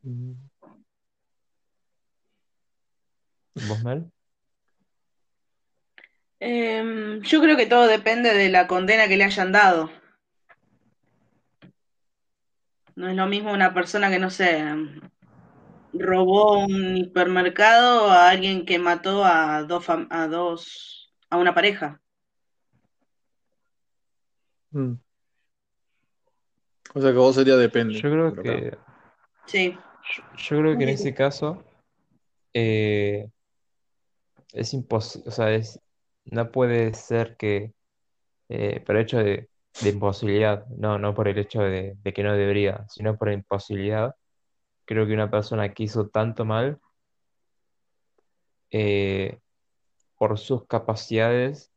mm. ¿Vos, Mel? Em, yo creo que todo depende de la condena que le hayan dado. No es lo mismo una persona que, no sé, robó un hipermercado a alguien que mató a dos, a dos, a una pareja. Mm. O sea que vos sería depende. Yo creo claro. que, Sí. yo, yo creo que en ese caso eh, es imposible, o sea, es, no puede ser que eh, por el hecho de, de imposibilidad, no, no por el hecho de, de que no debería, sino por imposibilidad. Creo que una persona que hizo tanto mal, eh, por sus capacidades,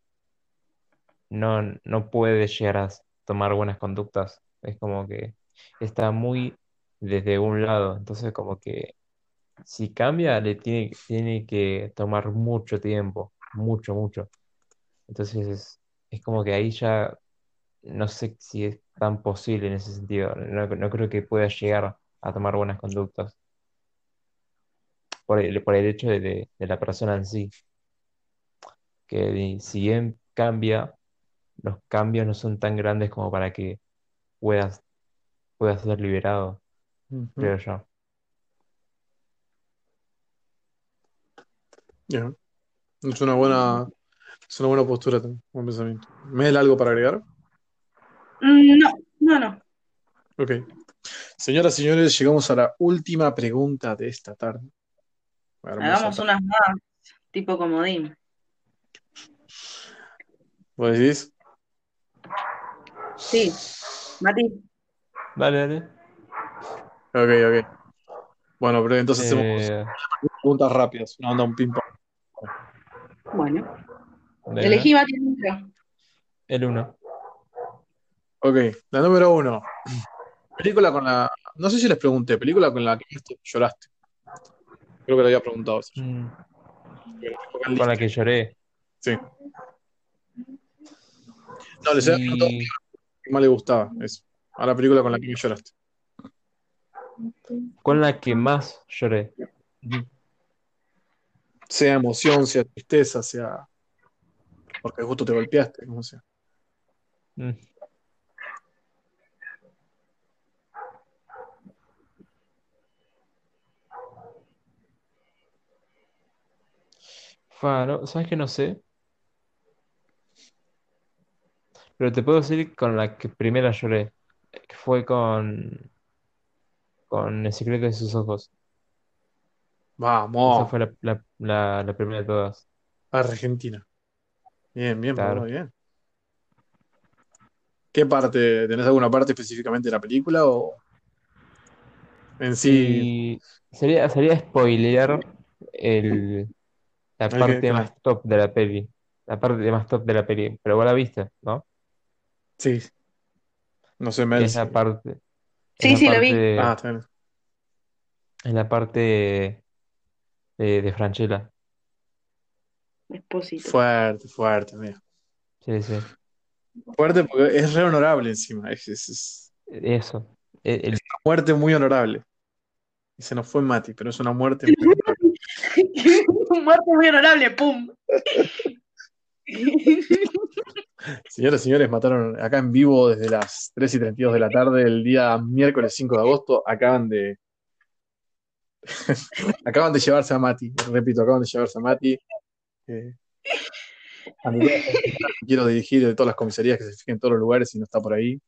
no, no puede llegar a tomar buenas conductas. Es como que está muy desde un lado. Entonces, como que si cambia, le tiene, tiene que tomar mucho tiempo, mucho, mucho. Entonces, es, es como que ahí ya no sé si es tan posible en ese sentido. No, no creo que pueda llegar a tomar buenas conductas por el, por el hecho de, de- de la persona en sí. Que si bien cambia, los cambios no son tan grandes como para que puedas, puedas ser liberado, creo yo. Bien. Es una buena, es una buena postura, también, buen pensamiento. ¿Mel algo para agregar? Mm, No, no, no. Ok. Señoras y señores, llegamos a la última pregunta de esta tarde. Hermosa Hagamos tarde. unas más, tipo comodín. ¿Vos decís? Sí, Mati. Dale, dale. Ok, ok. Bueno, pero entonces hacemos Eh, preguntas rápidas. Una onda, un ping-pong. Bueno, dale, elegí Mati el número. el uno. Ok, la número uno. Película con la. No sé si les pregunté, película con la que lloraste. Creo que le había preguntado. Mm, con la que lloré. Sí. No, les había preguntado Y qué más le gustaba. Eso. A la película con la que lloraste. con la que más lloré. Sea emoción, sea tristeza, sea porque justo te golpeaste, como sea. Mm. Fa, no, ¿sabes que no sé? Pero te puedo decir con la que primera lloré, que fue con, con El secreto de sus ojos. Esa Vamos, fue la, la, la, la primera de todas. Argentina. Bien, bien, Claro. muy bien. ¿Qué parte? ¿Tenés alguna parte específicamente de la película o en sí? Y sería, sería spoilear el, la parte claro. más top de la peli. La parte más top de la peli. Pero vos la viste, ¿no? Sí. No sé, Que Mel. es la parte. es Sí, la sí, lo vi. parte- Ah, está bien. Es la parte de, de Franchella. Expósito. Fuerte, fuerte, mira. Sí, sí. Fuerte porque es re honorable encima. Es, es- es Eso. El, el- una muerte muy honorable. Y se nos fue Mati, pero es una muerte muy muerto muy honorable, ¡pum! (laughs) Señoras y señores, mataron acá en vivo desde las 3 y 32 de la tarde, el día miércoles 5 de agosto. Acaban de. (laughs) acaban de llevarse a Mati. Repito, acaban de llevarse a Mati. Eh, ante todo, quiero dirigir de todas las comisarías que se fijen en todos los lugares y no está por ahí.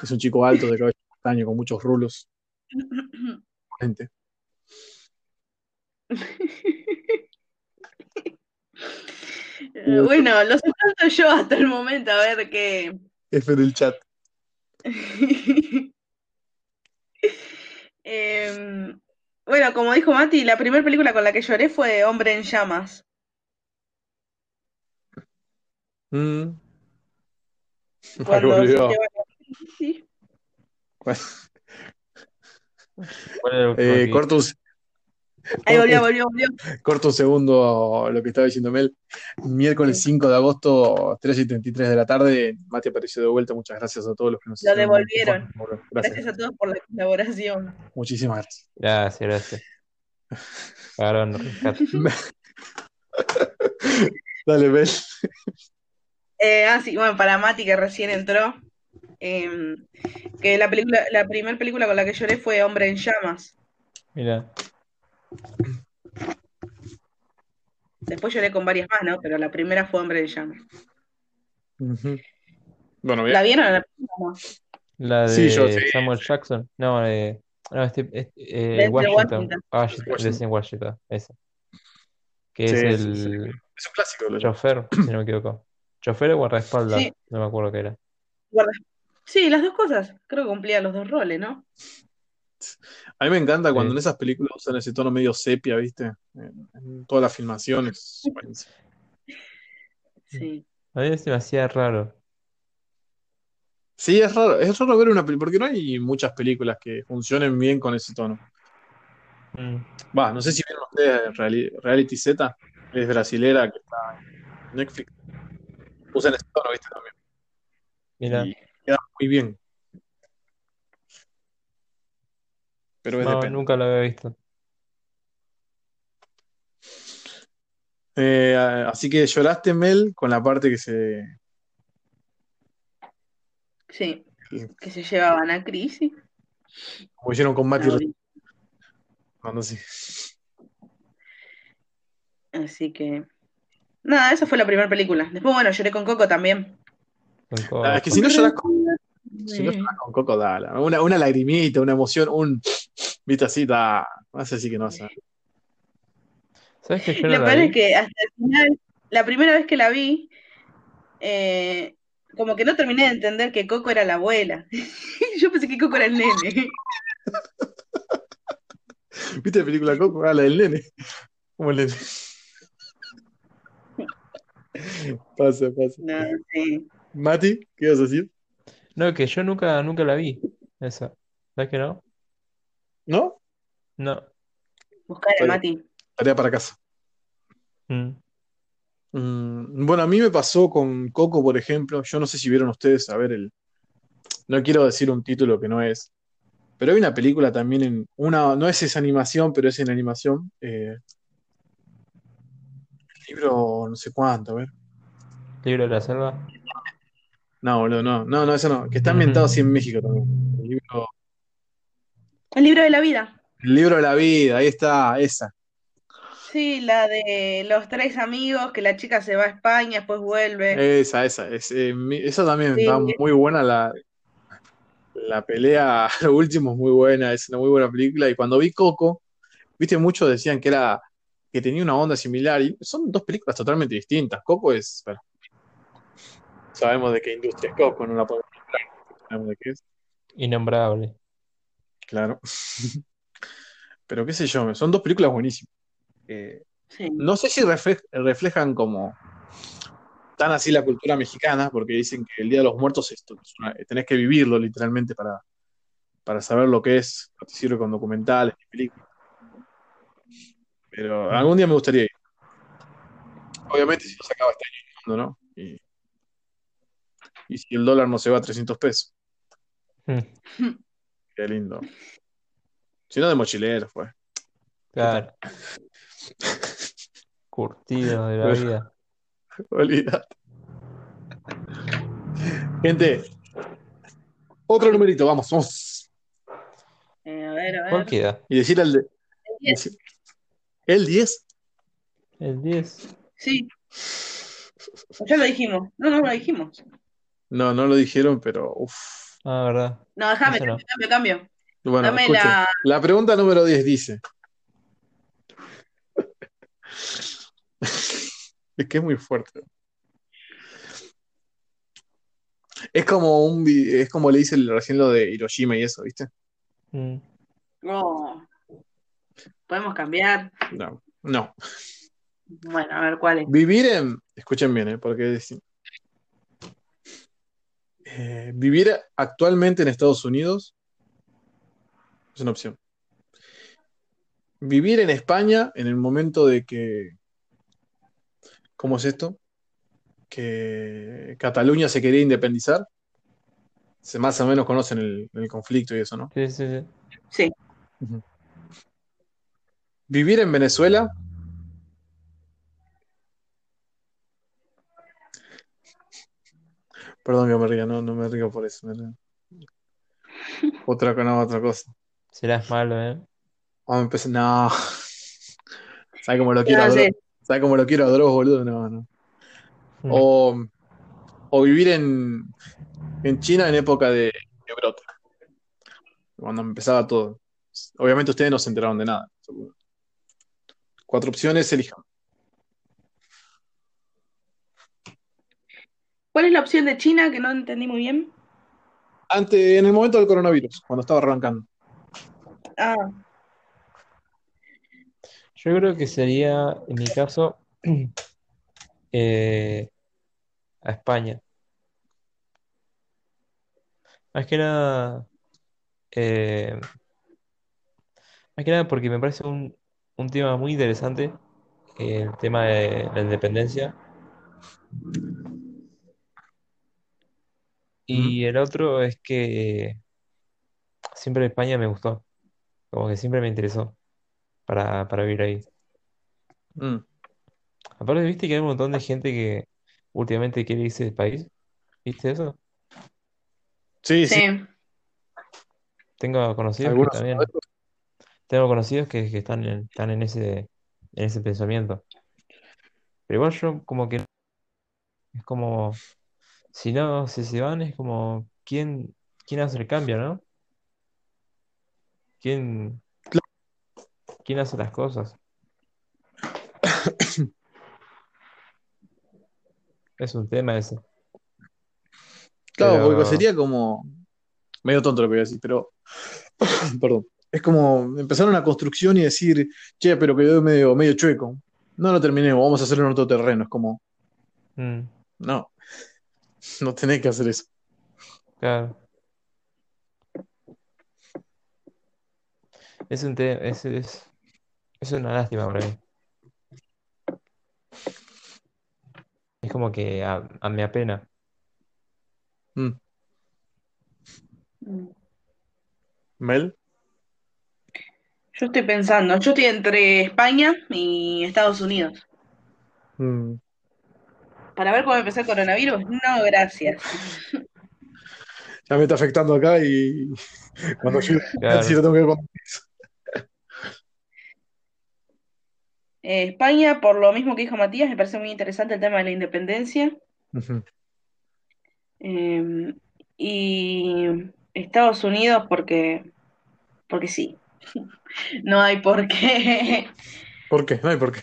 Es un chico alto, de cabello castaño, con muchos rulos. (clears throat) Gente. (laughs) Bueno, los aguanto yo hasta el momento a ver qué. F del chat. (laughs) Em, bueno, como dijo Mati, la primera película con la que lloré fue Hombre en Llamas. Mm. Cuando (laughs) se volvió. lleva- sí. ¿cuál era el último Eh, un, Ahí volvió, volvió, volvió. corto un segundo lo que estaba diciendo Mel. Miércoles 5 de agosto, 3 y 33 de la tarde. Mati apareció de vuelta. Muchas gracias a todos los que nos Lo devolvieron. Gracias. Gracias a todos por la colaboración. Muchísimas gracias. Gracias, gracias. Pagaron. (laughs) Dale, Mel. Eh, ah, sí, bueno, para Mati que recién entró, em, que la película, la primera película con la que lloré fue Hombre en Llamas. Mira, Después lloré con varias más, ¿no? Pero la primera fue Hombre en Llamas. Ujú. Bueno, bien. ¿La vieron? La no. la de Sí, yo sí. Samuel Jackson. No, eh, no, este, este, eh, Washington. Washington. Washington, Washington. Washington, ese. Que Sí, es sí, el sí. Es un clásico. chofer, si no me equivoco. Chofer o guardaespaldas, Sí. no me acuerdo qué era. Guarda- Sí, las dos cosas. Creo que cumplía los dos roles, ¿no? A mí me encanta cuando Sí. en esas películas usan ese tono medio sepia, ¿viste? En, en todas las filmaciones. Sí. A mí se me hacía raro. Sí, es raro, es raro ver una película, porque no hay muchas películas que funcionen bien con ese tono. Mm. Va, no sé si vieron ustedes Reali- Reality Z, es brasilera, que está en Netflix. Usan ese tono, ¿viste? También. Mira, Y queda muy bien. Pero es no, depende. nunca lo había visto. Eh, así que lloraste, Mel, con la parte que se. Sí. Que se llevaban a crisis. Como hicieron con Mati Ah, cuando sí. Así que. Nada, esa fue la primera película. Después, bueno, lloré con Coco también. Con Ah, es que si no lloras con, si no lloras con Coco, dale. Una, una lagrimita, una emoción, un. Viste así, da. Vas a decir que no vas a. ¿Sabes que yo no Lo la peor es que hasta el final, la primera vez que la vi, eh, como que no terminé de entender que Coco era la abuela. (laughs) Yo pensé que Coco era el nene. (laughs) ¿Viste la película Coco? Ah, la del nene. Como el nene. (laughs) Pasa, pasa. No, sí. Mati, ¿qué ibas a decir? No, que yo nunca, nunca la vi. Esa. ¿Sabes que no? ¿No? No. Buscar a Mati. Tarea para casa. Mm. Mm, bueno, a mí me pasó con Coco, por ejemplo. Yo no sé si vieron ustedes, a ver, el. No quiero decir un título que no es. Pero hay una película también en. Una, no es esa animación, pero es en animación. eh, libro, no sé cuánto, a ver. Libro de la selva. No, boludo, no, no, no, eso no. Que está ambientado (laughs) así en México también. El libro, El libro de la vida. el libro de la vida, ahí está, esa. Sí, la de los tres amigos, que la chica se va a España, después vuelve. Esa, esa. Es, eh, mi- esa también Sí. está muy buena la, la pelea, (laughs) lo último es muy buena, es una muy buena película. Y cuando vi Coco, viste, muchos decían que era, que tenía una onda similar, y son dos películas totalmente distintas. Coco es, bueno, Sabemos de qué industria es Coco, no la podemos nombrar. Sabemos de qué es. Innombrable. Claro. (laughs) Pero qué sé yo, son dos películas buenísimas. Eh, Sí. no sé si refle- reflejan como tan así la cultura mexicana, porque dicen que el Día de los Muertos esto, es una- tenés que vivirlo literalmente para, para saber lo que es. No te sirve con documentales ni películas. Pero algún día me gustaría ir. Obviamente si no se acaba este año el mundo, ¿no? Y, y si el dólar no se va a 300 pesos. Mm, (laughs) Qué lindo. Si no de mochilero, fue. Claro. Curtido de la Bueno. vida. Olvídate. Gente, otro numerito, vamos, vamos. Eh, a ver, a ¿Cuál ver. queda? Y decir el de. El 10. decir- ¿El 10? El 10. Sí. Ya lo dijimos. No, no lo dijimos. No, no lo dijeron, pero uff. Ah, verdad. No, déjame, no. cambio, cambio. Bueno, Dame la. La pregunta número 10 dice. (laughs) Es que es muy fuerte. Es como un es como le dice recién lo de Hiroshima y eso, ¿viste? Mm, Oh. Podemos cambiar. No, no. Bueno, a ver cuál es. Vivir en, escuchen bien, ¿eh? porque es- eh, vivir actualmente en Estados Unidos es una opción. Vivir en España en el momento de que, ¿cómo es esto? Que Cataluña se quería independizar. Se más o menos conocen el, el conflicto y eso, ¿no? Sí, sí, sí. Sí. Vivir en Venezuela. Perdón que me ría, no, no me río por eso. me río. Otra, no, otra cosa. Serás malo, ¿eh? Vamos a empezar. No. ¿Sabes cómo lo quiero a Dross? ¿Sabes cómo lo quiero a Dross, boludo? No, no. Mm, O, o vivir en, en China en época de, de brote. Cuando empezaba todo. Obviamente ustedes no se enteraron de nada. Cuatro opciones, elijan. ¿Cuál es la opción de China que no entendí muy bien? Antes, en el momento del coronavirus, cuando estaba arrancando. Ah, Yo creo que sería, en mi caso, (clears throat) eh, a España. Más que nada, eh, más que nada porque me parece un, un tema muy interesante, el tema de la independencia. Y el otro es que siempre España me gustó, como que siempre me interesó para, para vivir ahí. Mm. Aparte, viste que hay un montón de gente que últimamente quiere irse del país. ¿Viste eso? Sí, sí. sí. Tengo conocidos que Algunos también, tengo conocidos que, que están en, están en ese, en ese pensamiento. Pero igual yo como que es como, si no, si se van, es como, ¿quién, quién hace el cambio, no? ¿Quién, quién hace las cosas? (coughs) Es un tema ese. Claro, Pero- porque sería como. Medio tonto lo que voy a decir, pero. (coughs) Perdón. Es como empezar una construcción y decir, che, pero quedó medio, medio chueco. No lo terminemos, vamos a hacerlo en otro terreno. Es como, Mm, no. (laughs) No tenés que hacer eso. claro. Es un tema, es, es, es una lástima para mí. Es como que a, a me apena. Mm. Mm. ¿Mel? Yo estoy pensando, yo estoy entre España y Estados Unidos. Mm. Para ver cómo empezó el coronavirus, no, gracias. Ya me está afectando acá y cuando yo Claro. si lo tengo que ver con- Eh, España, por lo mismo que dijo Matías, me parece muy interesante el tema de la independencia. Eh, y Estados Unidos porque, porque sí. (laughs) No hay por qué. ¿Por qué? No hay por qué.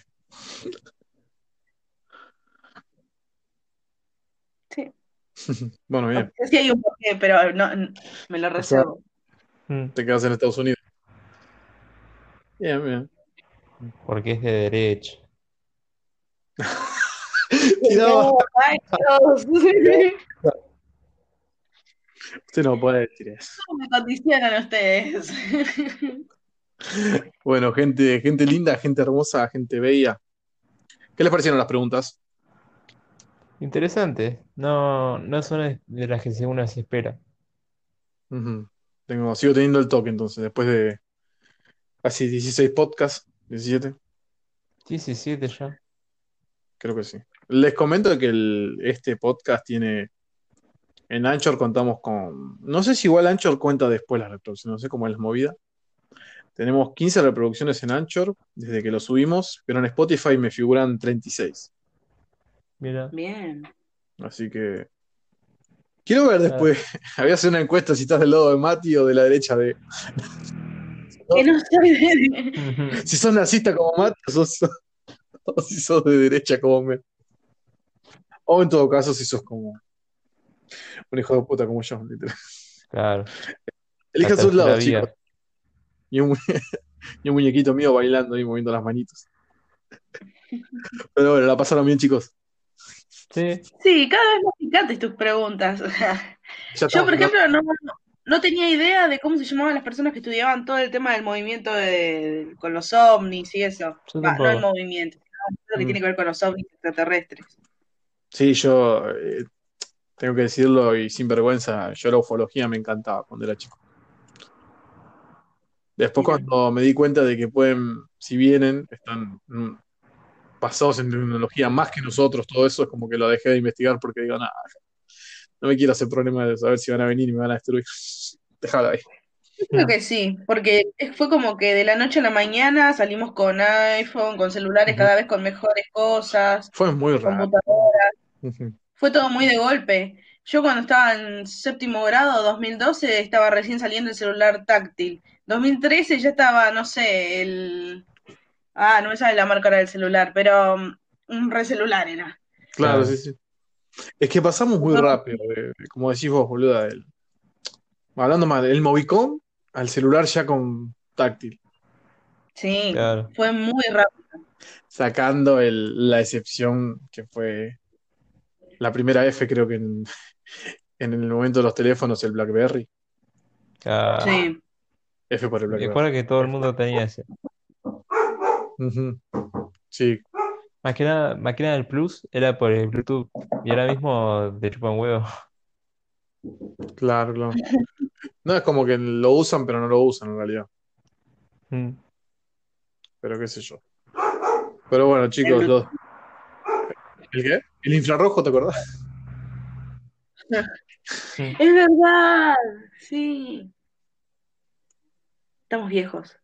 Sí. (laughs) Bueno, bien. No sé si hay un porqué, pero no, no, me lo reservo. Mm, Te quedas en Estados Unidos. Bien, bien. Porque es de derecha. (laughs) Tiraba. No. Usted no puede decir eso. ¿Cómo me condicionan ustedes? (laughs) Bueno, gente, gente linda, gente hermosa, gente bella. ¿Qué les parecieron las preguntas? Interesante. No, no son de las que uno se espera. Ujú. Tengo, sigo teniendo el toque entonces, después de casi 16 podcasts, 17, 17 ya. creo que sí. Les comento que el- este podcast tiene, en Anchor contamos con, no sé si igual Anchor cuenta después las reproducciones, no sé cómo es la movida. Tenemos 15 reproducciones en Anchor desde que lo subimos, pero en Spotify me figuran 36. Mira. Bien. Así que quiero ver después. (laughs) Había hacer una encuesta si estás del lado de Mati o de la derecha de. Que no soy de... Si sos nazista como Mati o, sos- o si sos de derecha como me. O en todo caso, si sos como un hijo de puta como yo. literal. Claro. Elijan sus lados, chicos. Y un, (laughs) y un muñequito mío bailando y moviendo las manitos. (laughs) Pero bueno, la pasaron bien, chicos. Sí. Sí, cada vez más picantes tus preguntas. Yo, por ejemplo, no, no tenía idea de cómo se llamaban las personas que estudiaban todo el tema del movimiento de- con los ovnis y eso. No el movimiento, sino lo que Mm. tiene que ver con los ovnis extraterrestres. Sí, yo eh, tengo que decirlo y sin vergüenza, yo la ufología me encantaba cuando era chico. Después cuando me di cuenta de que pueden, si vienen, están mm, pasados en tecnología más que nosotros, todo eso es como que lo dejé de investigar porque digo, nada, no me quiero hacer problema de saber si van a venir y me van a destruir. (laughs) Déjalo ahí. Yo creo que sí, porque fue como que de la noche a la mañana salimos con iPhone, con celulares cada vez con mejores cosas, Fue muy raro. fue todo muy de golpe. Yo cuando estaba en séptimo grado, 2012, estaba recién saliendo el celular táctil. 2013 ya estaba, no sé, el... Ah, no me sale la marca del celular, pero um, un recelular era. Claro, Claro. sí, sí. Es que pasamos muy rápido, de- como decís vos, boluda, del- hablando mal, el Movicom al celular ya con táctil. Sí, Claro. fue muy rápido. sacando el- la excepción que fue la primera F, creo que en, en el momento de los teléfonos, el BlackBerry. Claro. Sí. F por el BlackBerry. acuerdo que todo el mundo tenía ese. Ujú. Sí, Más que nada, más que nada el plus era por el Bluetooth. Y ahora mismo de chupa un huevo. claro, claro. No es como que lo usan, pero no lo usan en realidad. Mm. Pero qué sé yo. Pero bueno, chicos, El- los... ¿El qué? El infrarrojo, ¿te acordás? Es verdad, sí. Estamos viejos.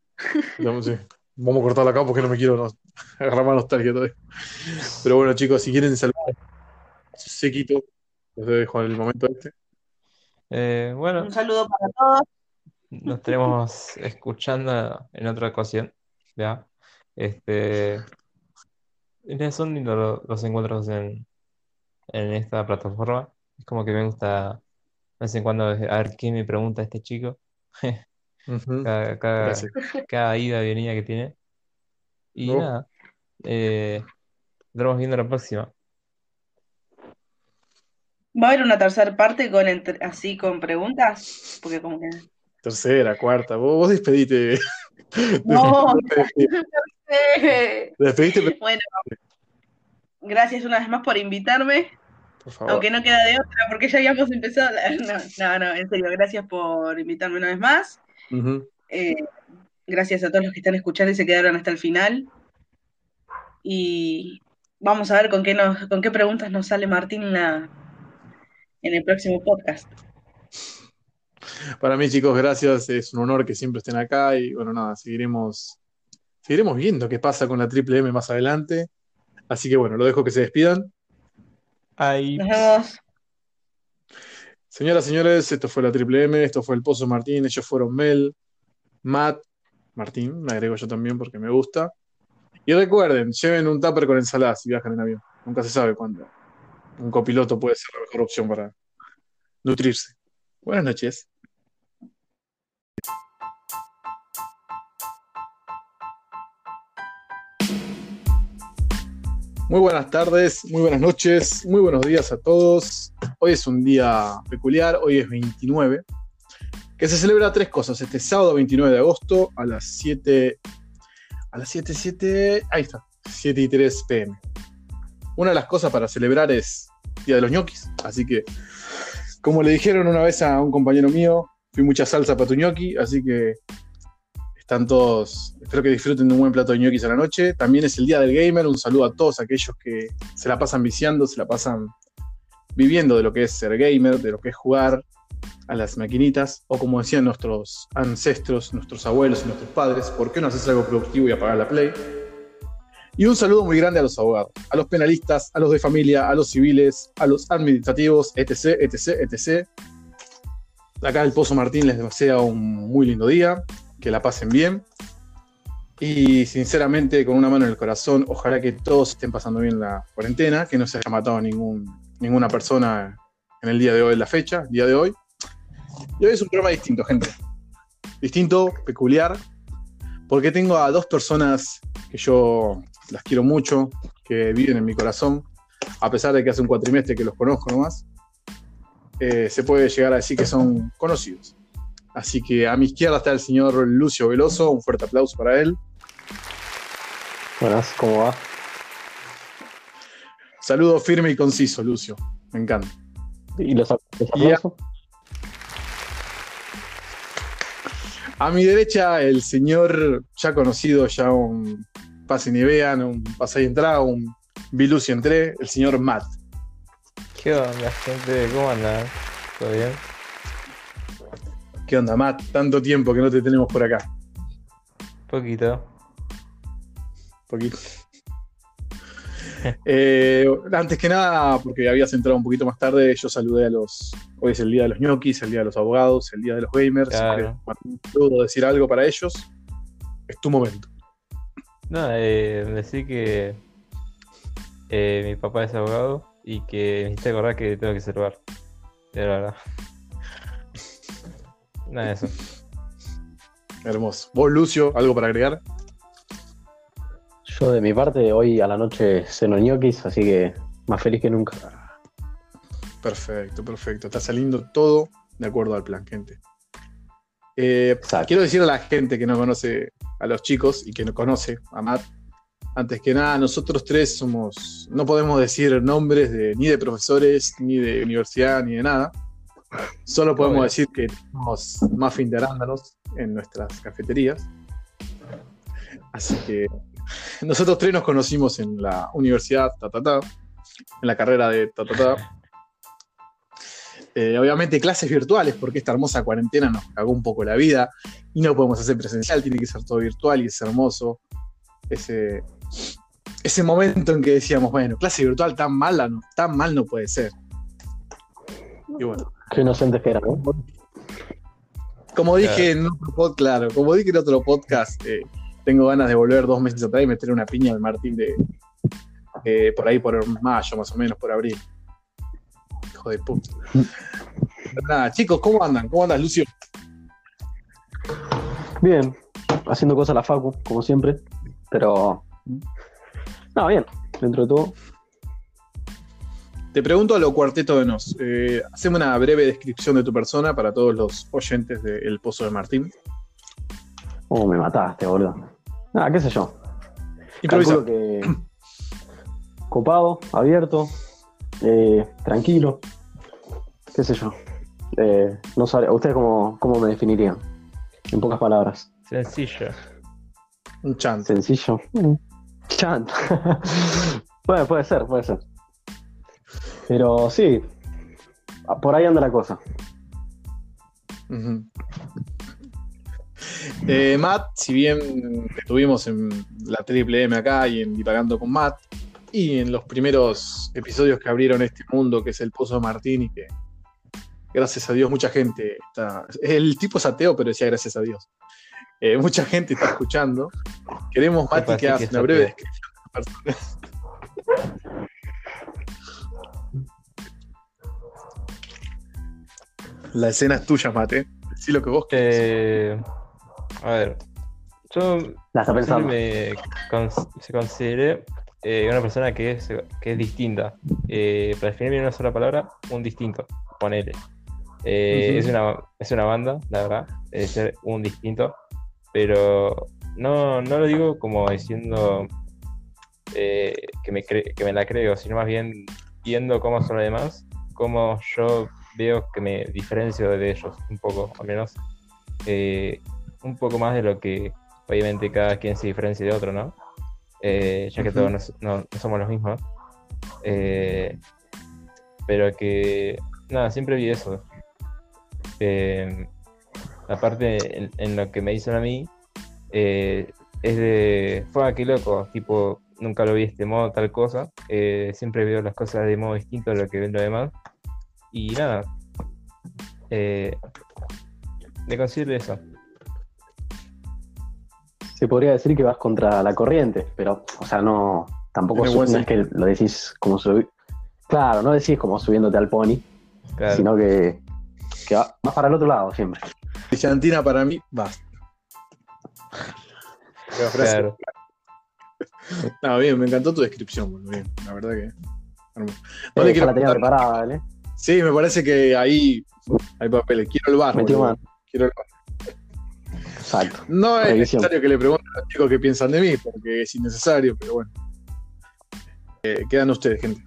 Vamos, sí. Vamos a cortarlo acá porque no me quiero no- (laughs) agarrar más nostalgia todavía. Pero bueno, chicos, si quieren saludar sequito, los dejo en el momento este. Eh, bueno, Un saludo para todos. nos estaremos (laughs) escuchando en otra ocasión. ¿ya? Este, son lindos lo- los encuentros en, en esta plataforma. Es como que me gusta de vez en cuando a ver qué me pregunta este chico. (laughs) Cada, (laughs) cada, ida y venida que tiene. Y Oh. nada, eh, estaremos viendo la próxima. ¿Va a haber una tercera parte con entre- así con preguntas? Porque como que. Tercera, cuarta. Vos, vos despedite. (laughs) No, Despedite, (laughs) sé. despedite, Bueno, gracias una vez más por invitarme, por favor. aunque no queda de otra, porque ya habíamos empezado. la- No, no, no, en serio, gracias por invitarme una vez más. Eh, gracias a todos los que están escuchando y se quedaron hasta el final. Y vamos a ver con qué nos, con qué preguntas nos sale Martín en la, en el próximo podcast. Para mí, chicos, gracias. Es un honor que siempre estén acá y bueno, nada, seguiremos, seguiremos viendo qué pasa con la Triple M más adelante. Así que bueno, lo dejo que se despidan. Ahí. Nos vemos. Señoras, señores, esto fue la Triple M, esto fue el Pozo Martín, ellos fueron Mel, Matt, Martín, me agrego yo también porque me gusta. Y recuerden, lleven un tupper con ensalada si viajan en avión. Nunca se sabe cuándo. Un copiloto puede ser la mejor opción para, nutrirse. Buenas noches. Muy buenas tardes, muy buenas noches, muy buenos días a todos. Hoy es un día peculiar, hoy es 29, que se celebra tres cosas. Este sábado 29 de agosto a las 7, a las 7, 7, ahí está, 7 y 3 pm. Una de las cosas para celebrar es Día de los ñoquis, así que, como le dijeron una vez a un compañero mío, fui mucha salsa para tu ñoqui, así que están todos, espero que disfruten de un buen plato de ñoquis a la noche. También es el día del gamer, un saludo a todos aquellos que se la pasan viciando, se la pasan viviendo de lo que es ser gamer, de lo que es jugar a las maquinitas, o como decían nuestros ancestros, nuestros abuelos y nuestros padres, ¿por qué no haces algo productivo y apagar la play? Y un saludo muy grande a los abogados, a los penalistas, a los de familia, a los civiles, a los administrativos, etc., etc., etc. Acá el Pozo Martín les desea un muy lindo día que la pasen bien. Y sinceramente, con una mano en el corazón, ojalá que todos estén pasando bien la cuarentena, que no se haya matado ningún, ninguna persona en el día de hoy, en la fecha, día de hoy. Y hoy es un programa distinto, gente. Distinto, peculiar, porque tengo a dos personas que yo las quiero mucho, que viven en mi corazón, a pesar de que hace un cuatrimestre que los conozco nomás. Eh, se puede llegar a decir que son conocidos. Así que a mi izquierda está el señor Lucio Veloso, un fuerte aplauso para él. Buenas, ¿cómo va? Saludo firme y conciso, Lucio. Me encanta. ¿Y los, los aplausos? A mi derecha, el señor ya conocido, ya un pase ni vean, un pase y entrada, un Bilucio entré, el señor Matt. ¿Qué onda, gente? ¿Cómo andan? ¿Todo bien? ¿Qué onda, Matt? Tanto tiempo que no te tenemos por acá. Poquito. Poquito. (laughs) Eh, antes que nada, porque habías entrado un poquito más tarde, yo saludé a los. Hoy es el día de los ñoquis, el día de los abogados, el día de los gamers. Claro. ¿Puedo decir algo para ellos? Es tu momento. No, eh, decir que eh, mi papá es abogado y que me hiciste acordar que tengo que salvar. De verdad. Nada de eso. Hermoso. ¿Vos, Lucio, algo para agregar? Yo de mi parte, hoy a la noche ceno ñoquis, así que más feliz que nunca. Perfecto, perfecto. Está saliendo todo de acuerdo al plan, gente. Eh, quiero decir a la gente que no conoce a los chicos y que no conoce a Matt, antes que nada, nosotros tres somos, no podemos decir nombres de, ni de profesores, ni de universidad, ni de nada. Solo podemos decir que tenemos muffin de arándanos en nuestras cafeterías. Así que nosotros tres nos conocimos en la universidad, ta, ta, ta, en la carrera de ta, ta, ta. (laughs) Eh, obviamente clases virtuales, porque esta hermosa cuarentena nos cagó un poco la vida y no podemos hacer presencial, tiene que ser todo virtual y es hermoso. Ese, ese momento en que decíamos, bueno, clase virtual tan mala, no, tan mal no puede ser. Y bueno, Qué inocentes que eran, ¿no? como dije en otro podcast, claro, como dije en otro podcast, eh, tengo ganas de volver dos meses atrás y meter una piña al Martín de eh, por ahí por mayo, más o menos, por abril. Hijo de puta. Pero nada, chicos, ¿cómo andan? ¿Cómo andas, Lucio? Bien, haciendo cosas a la facu, como siempre, pero... No, bien, dentro de todo. Te pregunto a lo cuarteto de nos. Eh, haceme una breve descripción de tu persona para todos los oyentes de El Pozo de Martín. Oh, me mataste, boludo. Ah, qué sé yo. Calculo que... (clears throat) Copado, abierto, eh, tranquilo, qué sé yo. Eh, no sabe, ¿Ustedes cómo, cómo me definirían? En pocas palabras. Sencillo. Un chante. Sencillo. Chant. (laughs) puede, puede ser, puede ser. Pero sí, por ahí anda la cosa. Eh, Matt, si bien estuvimos en la Triple M acá y en Divagando con Matt, y en los primeros episodios que abrieron este mundo que es el Pozo de Martín y que gracias a Dios mucha gente está... El tipo es ateo, pero decía gracias a Dios. Eh, mucha gente está escuchando. Queremos, Mati, que hagas una breve descripción de tu persona. La escena es tuya, Mate. Sí, lo que vos querés. Eh, a ver, yo La siempre me se consideré eh, una persona que es, que es distinta. Eh, para definirme en una sola palabra, un distinto. Ponele. Eh, es, una, es una banda, la verdad, de ser un distinto. Pero no, no lo digo como diciendo eh, que, me que me la creo, sino más bien viendo cómo son los demás, cómo yo veo que me diferencio de ellos un poco, al menos. eh, un poco más de lo que obviamente cada quien se diferencia de otro, ¿no? Eh, ya que todos no, no- no somos los mismos. Eh, pero que, nada, siempre vi eso. Aparte, en, en lo que me dicen a mí, es de, fue qué loco, tipo, nunca lo vi de este modo, tal cosa. Siempre veo las cosas de modo distinto a lo que ven los demás. Y nada, eh, me considero eso. Se podría decir que vas contra la corriente, pero, o sea, no. Tampoco no es que lo decís como subi- Claro, no decís como subiéndote al pony, Claro. sino que, que va- vas para el otro lado siempre. Brillantina para mí, basta. Claro. No, bien, me encantó tu descripción, bien, la verdad que. hermoso. No Eh, le quiero la tenía preparada, ¿vale? Sí, me parece que ahí hay papeles. Quiero el bar. Metió boludo. mano. Quiero el bar. Exacto. No es Revisión. necesario que le pregunten a los chicos qué piensan de mí, porque es innecesario, pero bueno. Eh, quedan ustedes, gente.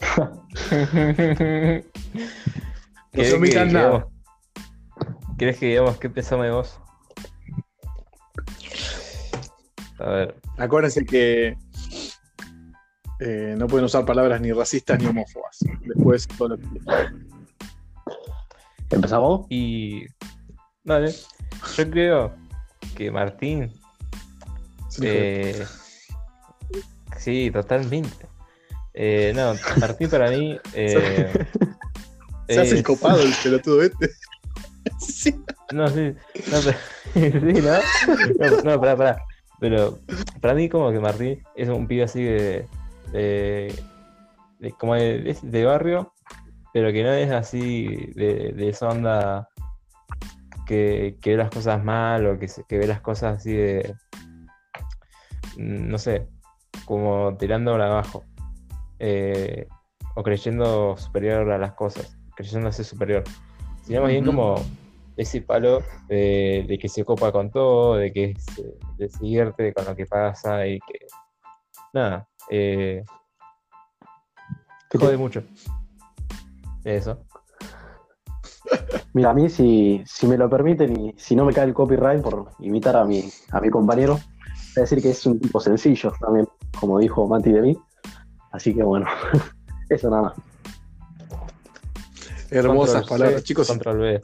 (laughs) No se ¿Querés omitan que- nada. que digamos- ¿Querés que digamos qué pensamos de vos? A ver, Acuérdense que eh, no pueden usar palabras ni racistas ni homófobas. Después todo lo que ¿Empezás vos? y. Vale, yo creo que Martín. eh, sí, totalmente. Eh, no, Martín para mí. (laughs) eh, Se hace el es- copado el pelotudo este. (laughs) sí. No, sí, no, pero, (laughs) sí, ¿no? No, no, pará, pará. Pero para mí como que Martín es un pibe así de, de- de- como de, barrio, pero que no es así de, de esa onda que, que ve las cosas mal o que, se- que ve las cosas así de, mm, no sé, como tirándola abajo. Eh, o creyendo superior a las cosas, creyéndose superior. Sino más bien como ese palo de, de que se copa con todo, de que se, de se divierte con lo que pasa y que. Nada, eh, ¿Qué te- jode mucho. Eso. Mira, a mí, si, si me lo permiten y si no me cae el copyright por imitar a mi, a mi compañero, voy a decir que es un tipo sencillo también, como dijo Mati de mí. Así que bueno, (laughs) eso nada más. Hermosas Control palabras, C, chicos. Si, Control B.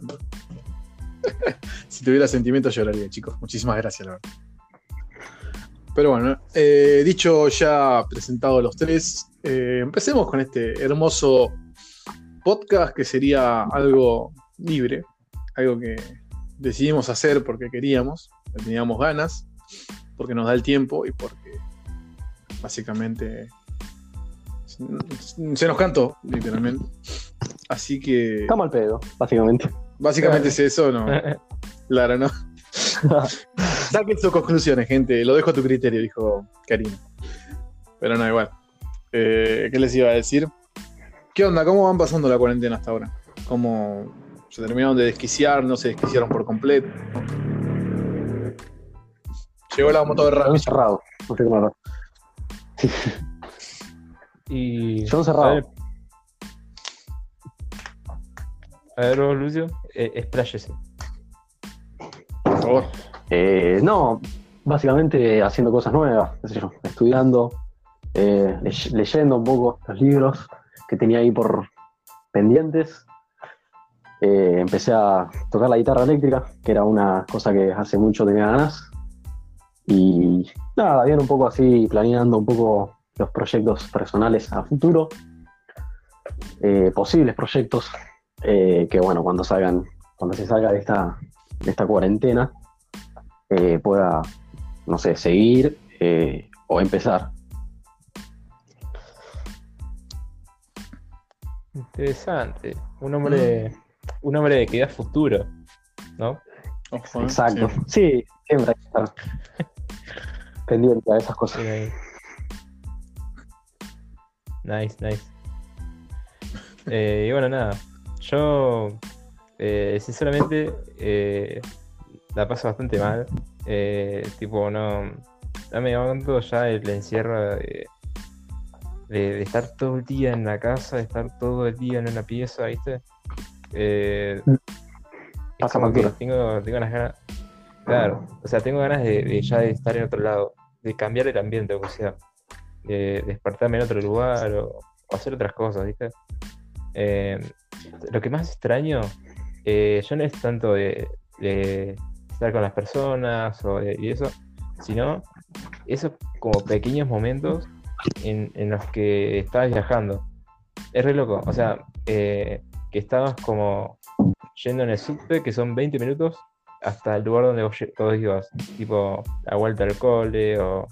(laughs) si tuviera sentimientos lloraría, chicos. Muchísimas gracias, la verdad. Pero bueno, eh, dicho ya presentado los tres, eh, empecemos con este hermoso podcast que sería algo libre, algo que decidimos hacer porque queríamos, porque teníamos ganas, porque nos da el tiempo y porque básicamente se se nos cantó, literalmente. Así que Estamos al pedo, básicamente. básicamente es eso, ¿no? (laughs) Claro, ¿no? (laughs) Saquen sus conclusiones, gente. Lo dejo a tu criterio, dijo Karina. Pero no, igual. Eh, ¿Qué les iba a decir? ¿Qué onda? ¿Cómo van pasando la cuarentena hasta ahora? ¿Cómo se terminaron de desquiciar? ¿No se desquiciaron por completo? Llegó la moto de Yo rap. encerrado. No sé cómo. (laughs) Y. Yo encerrado. A ver, a ver vos, Lucio, eh, expláyese. Eh, no, básicamente haciendo cosas nuevas, estudiando, eh, ley- leyendo un poco los libros que tenía ahí por pendientes. Eh, empecé a tocar la guitarra eléctrica, que era una cosa que hace mucho tenía ganas. Y nada, bien un poco así, planeando un poco los proyectos personales a futuro, eh, posibles proyectos que bueno, cuando salgan, cuando se salga de esta, esta cuarentena, eh, pueda, no sé, seguir eh, o empezar. Interesante. Un hombre, un hombre que da futuro, ¿no? Ojo, ¿eh? Exacto. Sí. Sí, siempre hay que estar (laughs) pendiente a esas cosas. Nice, nice. Eh, y bueno, nada. Yo, eh, sinceramente, eh, la paso bastante mal. Eh, tipo, no, no me aguanto ya el encierro de, de- de estar todo el día en la casa, de estar todo el día en una pieza, ¿viste? Eh, es Pasa como que factura. tengo, tengo las ganas. Claro, o sea, tengo ganas de, de ya de estar en otro lado, de cambiar el ambiente, o sea, de despertarme en otro lugar o, o hacer otras cosas, ¿viste? Eh, lo que más extraño, eh, yo no es tanto de, estar con las personas o y eso, sino esos como pequeños momentos en, en los que estabas viajando. Es re loco, o sea, eh, que estabas como yendo en el subte, que son 20 minutos, hasta el lugar donde vos, vos ibas, tipo la vuelta al cole o,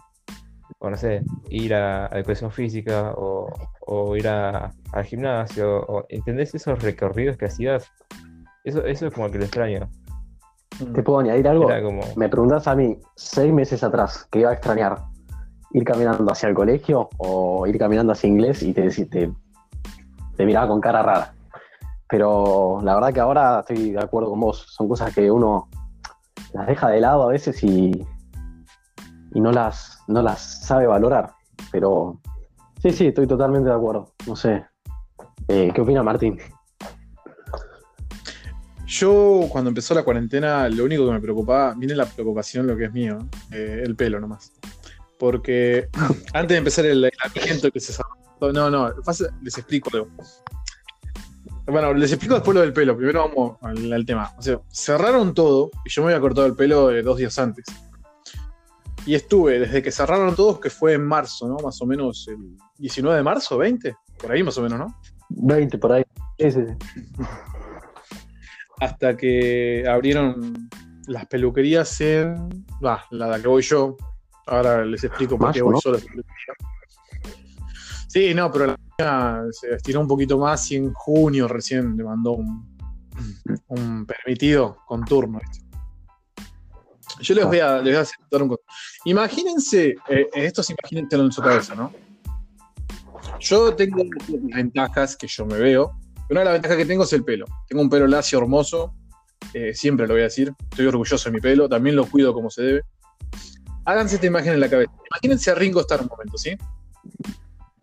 no sé, ir a, a educación física o, o ir a- al gimnasio, o, ¿entendés esos recorridos que hacías? Eso, eso es como que lo extraño. ¿Te puedo añadir algo? Como, Me preguntás a mí, seis meses atrás, que iba a extrañar ir caminando hacia el colegio o ir caminando hacia inglés y te, te, te miraba con cara rara. Pero la verdad que ahora estoy de acuerdo con vos. Son cosas que uno las deja de lado a veces y, y no, las, no las sabe valorar. Pero sí, sí, estoy totalmente de acuerdo. No sé. Eh, ¿Qué opina Martín? Yo, cuando empezó la cuarentena, lo único que me preocupaba, viene la preocupación, lo que es mío, eh, el pelo nomás. Porque (coughs) antes de empezar el aislamiento que se cerró- No, no, les explico algo. Bueno, les explico después lo del pelo. Primero vamos al, al tema. O sea, cerraron todo y yo me había cortado el pelo eh, dos días antes. Y estuve desde que cerraron todos, que fue en marzo, ¿no? Más o menos el 19 de marzo, 20, por ahí más o menos, ¿no? 20 por ahí. Sí, sí, sí. (laughs) hasta que abrieron las peluquerías en. Va, la de la que voy yo. Ahora les explico por qué voy peluquería. Sí, no, pero la mía se estiró un poquito más y en junio recién le mandó un, un permitido con turno. Yo les voy a, les voy a aceptar un. Imagínense, eh, esto es imagínenselo en su cabeza, ¿no? Yo tengo las ventajas que yo me veo. Una de las ventajas que tengo es el pelo. Tengo un pelo lacio hermoso, eh, siempre lo voy a decir. Estoy orgulloso de mi pelo, también lo cuido como se debe. Háganse esta imagen en la cabeza. Imagínense a Ringo Starr un momento, ¿sí?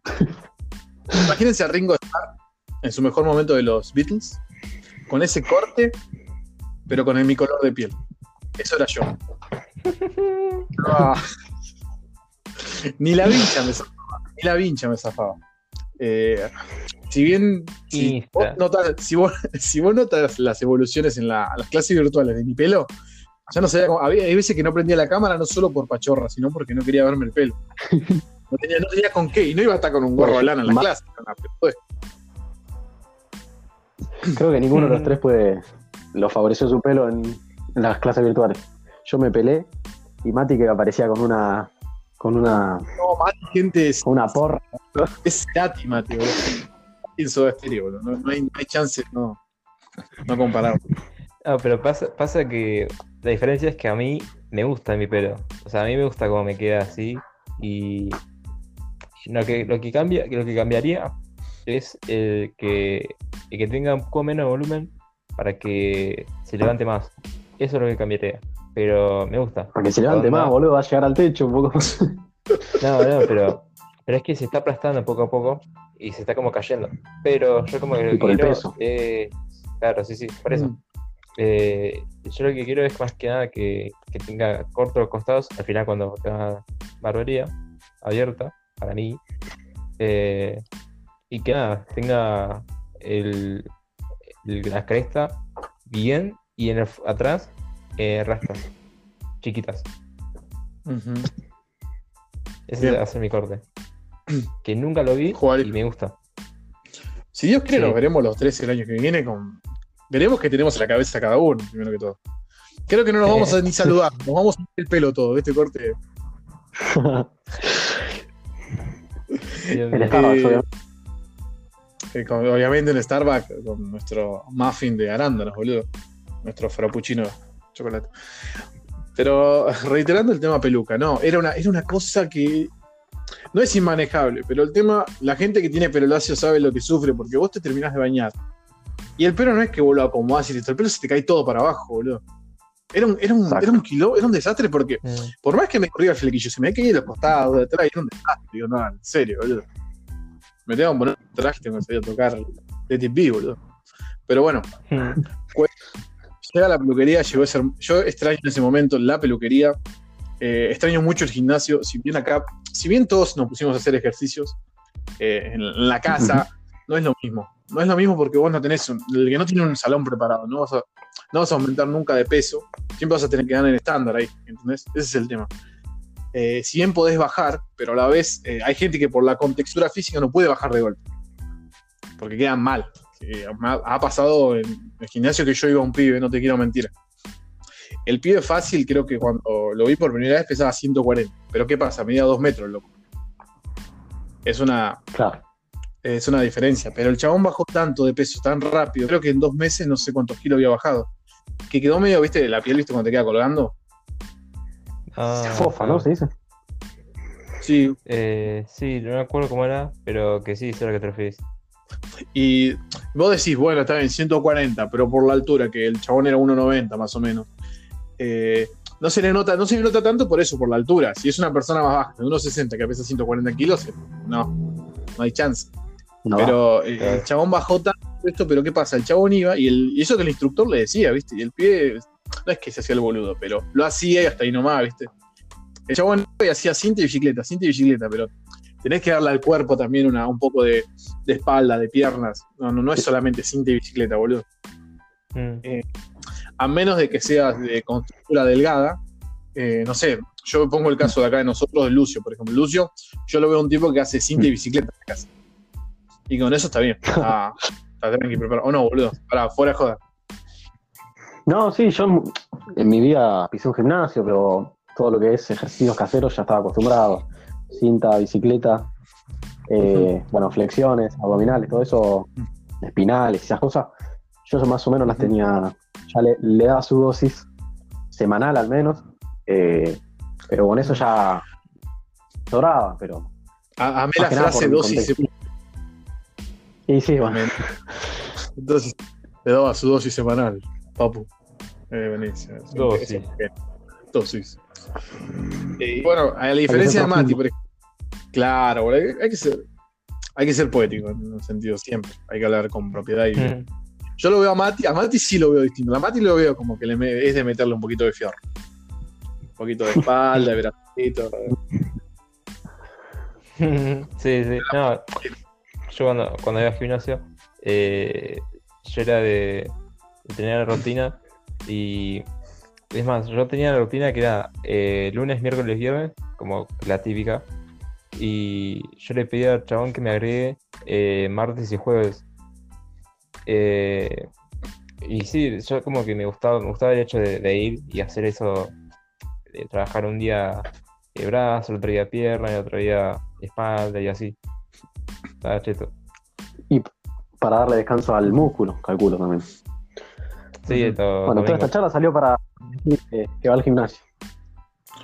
(laughs) Imagínense a Ringo Starr en su mejor momento de los Beatles, con ese corte, pero con el, mi color de piel. Eso era yo. (laughs) Ah. Ni la vincha me zafaba. Ni la vincha me zafaba. Eh, si bien si vos, notas, si, vos, (laughs) si vos notas las evoluciones en la- las clases virtuales de mi pelo, ya no sabía cómo. Había, hay veces que no prendía la cámara no solo por pachorra, sino porque no quería verme el pelo. (laughs) No tenía, no tenía con qué, y no iba a estar con un gorro de lana en la clase. no, pues, Creo que ninguno de los tres puede lo favoreció su pelo en, en las clases virtuales. Yo me pelé y Mati que aparecía con una con una no, más gente es, con una porra. es boludo. Y Soda Stereo, boludo. No, no hay, no hay chance, no, no comparar. Ah, pero pasa, pasa que la diferencia es que a mí me gusta mi pelo. O sea, a mí me gusta cómo me queda así. Y lo que, lo que cambia, lo que cambiaría es el que, el que tenga un poco menos volumen para que se levante más. Eso es lo que cambiaría. Pero me gusta. Para que se levante más, boludo, va a llegar al techo un poco. (laughs) No, no, pero, pero es que se está aplastando poco a poco y se está como cayendo. Pero yo como que lo Y que por el quiero peso. es- Claro, sí, sí, por eso. Mm. Eh, yo lo que quiero es más que nada que, que tenga cortos los costados al final cuando tenga barbería abierta para mí. Eh, y que nada, tenga el, el- la cresta bien y en el, atrás eh, rastas chiquitas. Ese Bien. va a ser mi corte. (clears throat) Que nunca lo vi Jugar- y me gusta. Si Dios quiere, Sí. nos veremos los tres el año que viene con. Veremos que tenemos en la cabeza cada uno, primero que todo. Creo que no nos vamos a ni saludar, (laughs) nos vamos a el pelo todo, este corte. Starbucks, Eh, obviamente. Eh, con- obviamente en Starbucks con nuestro muffin de arándanos, boludo. Nuestro frappuccino chocolate. Pero (laughs) reiterando el tema peluca, no, era una, era una cosa que no es inmanejable, pero el tema, la gente que tiene pelo lacio sabe lo que sufre porque vos te terminás de bañar. Y el pelo no es que vos lo acomodás y listo, el pelo se te cae todo para abajo, boludo. Era un, era un, era un kilo, era un desastre porque Mm. por más que me corría el flequillo, se me caía de los costados, de atrás, era un desastre. Digo, no, en serio, boludo. Me tengo que poner un traje, tengo que salir a tocar TTP, boludo. Pero bueno, Mm. Llega la peluquería, llegó a ser. Yo extraño en ese momento la peluquería. eh, extraño mucho el gimnasio. Si bien acá, si bien todos nos pusimos a hacer ejercicios eh, en, la casa, no es lo mismo. No es lo mismo porque vos no tenés un, el que no tiene un salón preparado, no vas a, no vas a aumentar nunca de peso, siempre vas a tener que ganar en estándar ahí, ¿entendés? Ese es el tema. Eh, si bien podés bajar, pero a la vez eh, hay gente que por la contextura física no puede bajar de golpe, porque quedan mal. Eh, me ha, ha pasado en el gimnasio que yo iba a un pibe, no te quiero mentir. El pibe fácil, creo que cuando lo vi por primera vez pesaba 140. Pero ¿qué pasa? Medía 2 metros, loco. Es una, Claro. es una diferencia. Pero el chabón bajó tanto de peso tan rápido. Creo que en dos meses no sé cuántos kilos había bajado. Que quedó medio, viste, la piel, viste, cuando te queda colgando. Ah, Fofa, ¿no? Se dice. Sí. Eh, sí, no me acuerdo cómo era, pero que sí, sé lo que te refieres. Y vos decís, bueno, está bien, 140, pero por la altura, que el chabón era 1,90 más o menos. Eh, no se le nota, no se le nota tanto por eso, por la altura. Si es una persona más baja, de 1,60 que pesa 140 kilos, no, no hay chance. No, Pero eh, el chabón bajó tanto esto, pero ¿qué pasa? El chabón iba y, el, y eso que el instructor le decía, ¿viste? Y el pie, no es que se hacía el boludo, pero lo hacía y hasta ahí nomás, ¿viste? El chabón iba y hacía cinta y bicicleta, cinta y bicicleta, pero tenés que darle al cuerpo también una, un poco de, de espalda, de piernas. No, no, no es solamente cinta y bicicleta, boludo. Mm. A menos de que seas de constructura delgada, eh, no sé, yo pongo el caso de acá de nosotros, de Lucio, por ejemplo. Lucio, yo lo veo un tipo que hace cinta y bicicleta en la casa. Y con eso está bien. Está, está tranqui, preparado. O no, boludo. Para, fuera de joda. No, sí, yo en mi vida pisé un gimnasio, pero todo lo que es ejercicios caseros ya estaba acostumbrado. Cinta, bicicleta, eh, bueno, flexiones, abdominales, todo eso, espinales, esas cosas. Yo más o menos las tenía, ya le, le daba su dosis semanal al menos, eh, pero con eso ya sobraba, pero... A, amé Más la frase dosis. Y sí, bueno. Entonces, le daba su dosis semanal, papu. Eh. Dosis. Dosis. Y bueno, a la diferencia de Mati, por ejemplo. Claro, hay, hay que ser, hay que ser poético en un sentido siempre. Hay que hablar con propiedad y Mm. Yo lo veo a Mati, a Mati sí lo veo distinto. A Mati lo veo como que le me- es de meterle un poquito de fierro. Un poquito de espalda, de bracito. (laughs) sí, sí. No, yo cuando, cuando iba al gimnasio, eh, yo era de, de tener la rutina y es más, yo tenía la rutina que era eh, lunes, miércoles, viernes, como la típica, y yo le pedí al chabón que me agregue eh, martes y jueves. Eh, y sí, yo como que me gustaba, me gustaba el hecho de, de ir y hacer eso, de trabajar un día de brazo, el otro día pierna, el otro día espalda y así. Estaba cheto. para darle descanso al músculo, calculo también. Sí, todo Bueno, toda esta charla salió para decir que, que va al gimnasio.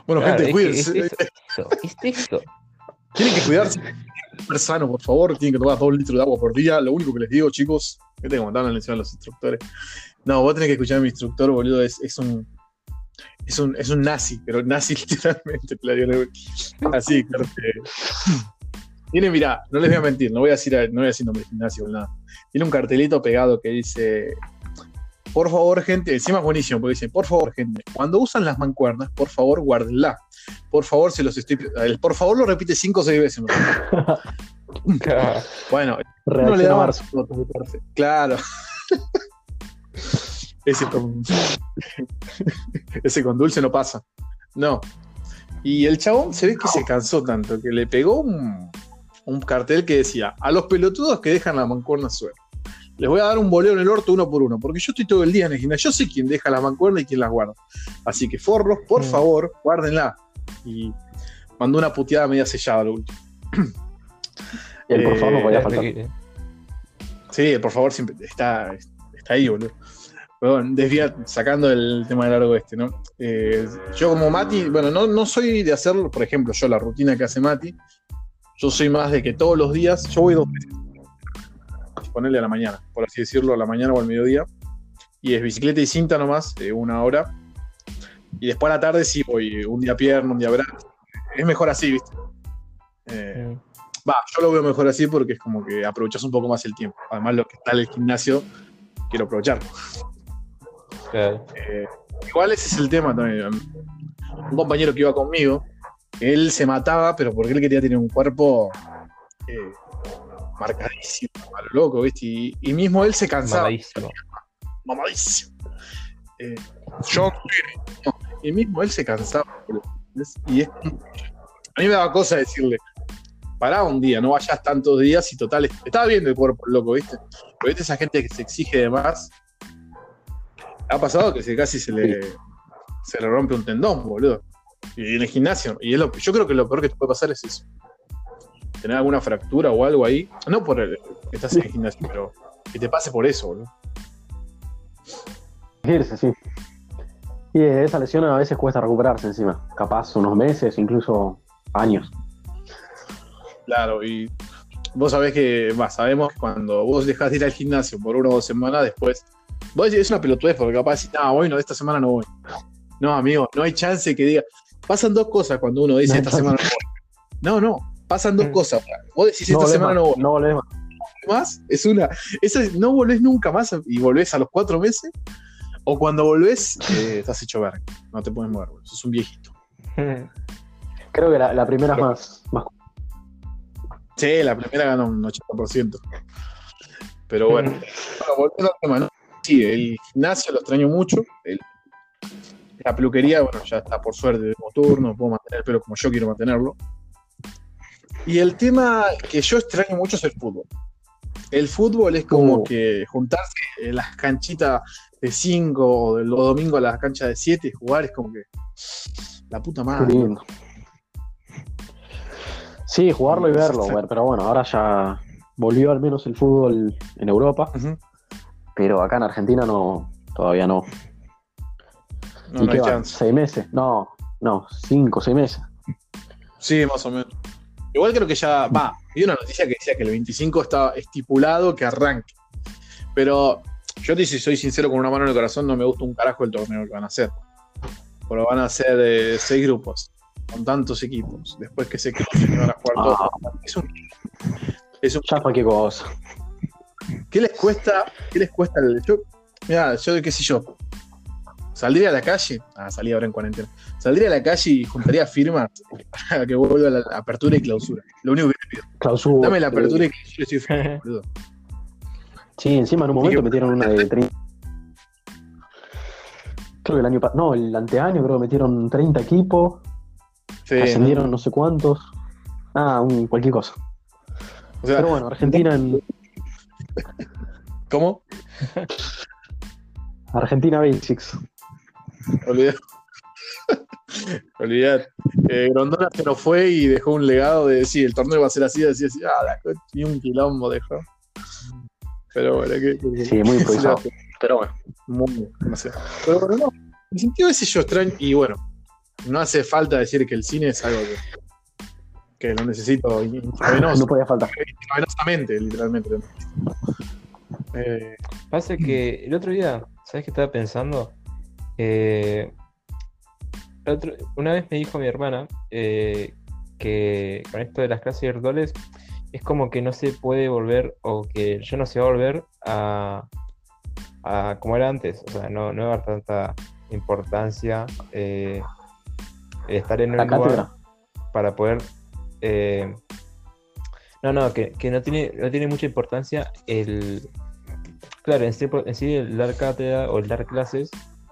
Bueno, Claro, gente, es que es esto. Tienen que cuidarse. (laughs) Comer sano, por favor. Tienen que tomar dos litros de agua por día. Lo único que les digo, chicos, que que encima a los instructores. No, vos tenés que escuchar a mi instructor, boludo. Es, un. Es un, es un nazi, pero nazi (laughs) literalmente, Claudio. Así, corte. Tiene, mirá, no les voy a mentir, no voy a decir, no voy a decir nombre de gimnasio o nada. Tiene un cartelito pegado que dice: Por favor, gente, encima es buenísimo, porque dice: Por favor, gente, cuando usan las mancuernas, por favor, guárdenla. Por favor, se los estoy. El por favor lo repite cinco o seis veces. (laughs) Bueno, no le marzo. Claro. (laughs) Ese con, ese con dulce no pasa. No. Y el chabón se ve que se cansó tanto que le pegó un, un cartel que decía: A los pelotudos que dejan la mancuerna suelta. Les voy a dar un boleo en el orto uno por uno, porque yo estoy todo el día en el gimnasio. Yo sé quién deja la mancuerna y quién las guarda. Así que, forros, por Mm. favor, guárdenla. Y mandó una puteada media sellada lo último. (clears throat) Y el por favor no Eh, podía Este faltar. que- Sí, por favor, siempre está, está ahí, boludo. Pero bueno, desvía, sacando el tema del largo este, ¿no? Eh, yo como Mati, bueno, no, no soy de hacerlo, por ejemplo, yo la rutina que hace Mati, yo soy más de que todos los días, yo voy dos veces, ponerle a la mañana, por así decirlo, a la mañana o al mediodía, y es bicicleta y cinta nomás, eh, una hora, y después a la tarde sí voy un día pierna, un día brazo, es mejor así, ¿viste? Eh, Va, yo lo veo mejor así porque es como que aprovechas un poco más el tiempo. Además, lo que está en el gimnasio, quiero aprovecharlo. Claro. Eh, igual ese es el tema también. Un compañero que iba conmigo, él se mataba, pero porque él quería tener un cuerpo eh, marcadísimo, a lo loco, ¿viste? Y, y mismo él se cansaba. Mamadísimo. Mamadísimo. Eh, y mismo él se cansaba. Y es, a mí me daba cosa decirle, pará un día, no vayas tantos días y total, estaba viendo el cuerpo loco, ¿viste? Pero viste esa gente que se exige de más. Ha pasado que se, casi se le, se le rompe un tendón, boludo. Y en el gimnasio. Y es lo, yo creo que lo peor que te puede pasar es eso. Tener alguna fractura o algo ahí. No por el, que estás en el gimnasio, pero que te pase por eso, boludo. Irse, sí. Y esa lesión a veces cuesta recuperarse encima. Capaz unos meses, incluso años. Claro, y vos sabés que, va, sabemos que cuando vos dejás de ir al gimnasio por una o dos semanas, después, vos decís, es una pelotudez, porque capaz decís, no, bueno, esta semana no voy. No, amigo, no hay chance que diga. Pasan dos cosas cuando uno dice, No esta chance. semana no voy. No, no, pasan dos Mm. cosas. Vos decís, esta semana más, no voy. no volvés más. más, es una. Esa es- no volvés nunca más y volvés a los cuatro meses. O cuando volvés, eh, estás hecho verga. No te puedes mover, boludo. Sos un viejito. (laughs) Creo que la, la primera es más, más. Sí, la primera gana un 80%. Pero bueno, (laughs) bueno, volviendo al tema, ¿no? Sí, el gimnasio lo extraño mucho. El- la peluquería, bueno, ya está por suerte de turno, puedo mantener el pelo como yo quiero mantenerlo. Y el tema que yo extraño mucho es el fútbol. El fútbol es como Uh. que juntarse en las canchitas de 5 o de los domingos a las canchas de 7 y jugar es como que la puta madre. lindo. Sí, jugarlo y verlo, pero bueno, ahora ya volvió al menos el fútbol en Europa, pero acá en Argentina no, todavía no. No, ¿Y no qué hay va? chance. ¿Seis meses? No, no, cinco, seis meses. Sí, más o menos. Igual creo que ya va. Vi una noticia que decía que el 25 estaba estipulado que arranque. Pero yo te si soy sincero con una mano en el corazón, no me gusta un carajo el torneo que van a hacer. Pero van a ser eh, seis grupos, con tantos equipos. Después que se crucen y van a jugar todos. Ah, Es un, es un- ya cualquier cosa. ¿Qué les cuesta? ¿Qué les cuesta el yo? Mira, yo qué sé yo. Saldría a la calle, ah, salí ahora en cuarentena. Saldría a la calle y juntaría firmas para que vuelva la apertura y clausura. Lo único que pido. Clausura. Dame la apertura y clausura y estoy feliz, boludo. Sí, encima en un Sí, momento metieron una de 30. Creo que el año pasado, no, el anteaño creo que metieron 30 equipos, Sí, ascendieron ¿no? no sé cuántos. Ah, un, cualquier cosa. O sea, Pero bueno, Argentina en ¿cómo? Argentina Basics. Olvidé. (laughs) Olvidad. Eh, Grondona se nos fue y dejó un legado de decir, el torneo va a ser así, así, así. Ah, la un quilombo dejó. Pero bueno, que, que- Sí, muy (laughs) improvisado. Pero bueno, muy, no sé. Pero bueno, no. En sentido ese yo extraño, y bueno, no hace falta decir que el cine es algo que, que lo necesito intravenoso, no podía faltar. intravenosamente, literalmente. Eh, Pasa que el otro día, ¿sabes qué estaba pensando? Eh, otro- una vez me dijo mi hermana eh, que con esto de las clases virtuales es como que no se puede volver o que ya no se va a volver a, a como era antes. O sea, no, no va a haber tanta importancia eh, estar en un lugar cátedra. para poder. eh, no, no, que, que no, tiene, no tiene mucha importancia el. Claro, en sí, en sí el dar cátedra o el dar clases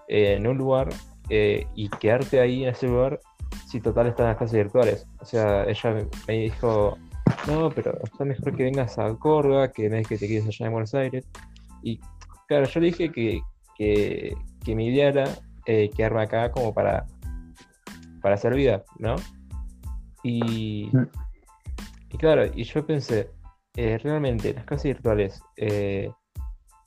eh, en un lugar eh, y quedarte ahí en ese lugar si total están las clases virtuales. O sea, ella me dijo, no, pero está mejor que vengas a Córdoba, que me que te quedes allá en Buenos Aires. Y claro, yo le dije que, que, que mi idea era eh, quedarme acá como para, para hacer vida, ¿no? Y, Mm. y claro, y yo pensé, eh, realmente las clases virtuales eh,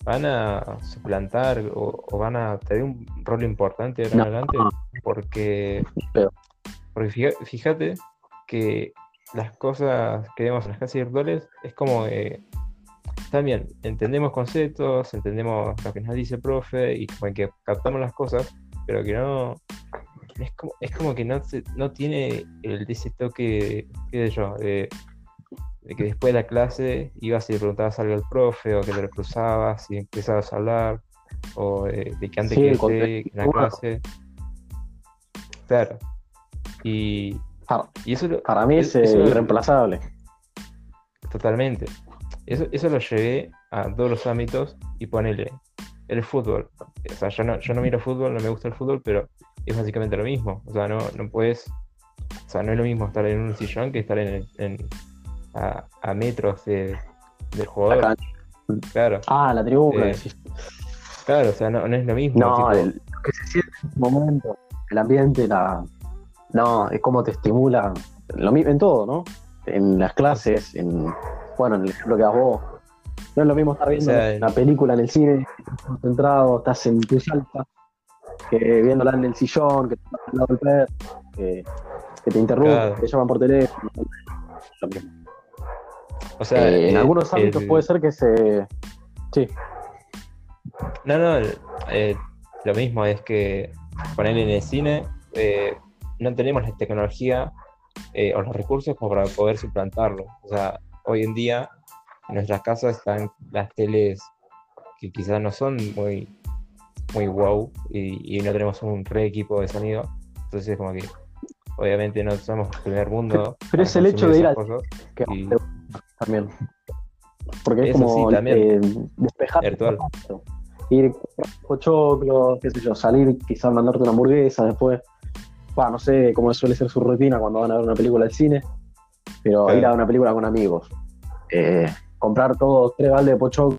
van a suplantar o, o van a tener un rol importante de ahora en No. adelante, porque, porque fíjate que las cosas que vemos en las clases virtuales es como que también entendemos conceptos, entendemos lo que nos dice el profe y como que captamos las cosas, pero que no es como, es como que no, no tiene el, ese toque, qué sé yo, de, de que después de la clase ibas y le preguntabas algo al profe o que te lo cruzabas y empezabas a hablar o de, de que antes Sí, que esté en la clase. Claro. Y, Para, y eso para mí es Eso- eh, irreemplazable. Totalmente. Eso, eso lo llevé a todos los ámbitos y ponele el fútbol. O sea, yo no, yo no miro fútbol, no me gusta el fútbol, pero es básicamente lo mismo. O sea, no, no puedes. O sea, no es lo mismo estar en un sillón que estar en, en- a, a metros de, del jugador. La Claro, Ah, la tribuna. Eh, claro, o sea, no, no es lo mismo. No, tipo, el- lo que se siente en ese momento, el ambiente, la. No, es como te estimula. Lo, mi- en todo, ¿no? En las clases, en. Bueno, en el ejemplo que das vos. No es lo mismo estar viendo O sea, en- una película en el cine, estás concentrado, estás en tu salsa, que viéndola en el sillón, que te al lado del perro, que, que te interrumpen, Claro. que te llaman por teléfono. Lo mismo. o sea, Eh, en algunos ámbitos el- puede ser que se. Sí, No, no, el- eh, lo mismo es que poner en el cine, eh, no tenemos la tecnología eh, o los recursos como para poder suplantarlo. O sea, hoy en día en nuestras casas están las teles que quizás no son muy, muy wow y, y no tenemos un re equipo de sonido. Entonces, como que obviamente no somos primer mundo. Pero es el hecho de ir al- que Y- también. Porque es Eso como sí, también. eh, despejar Virtual. ir con choclo, qué sé yo, salir, quizás mandarte una hamburguesa después. Bah, no sé cómo suele ser su rutina cuando van a ver una película al cine, pero Claro. ir a ver una película con amigos. Eh, comprar todos tres baldes de pochoclo,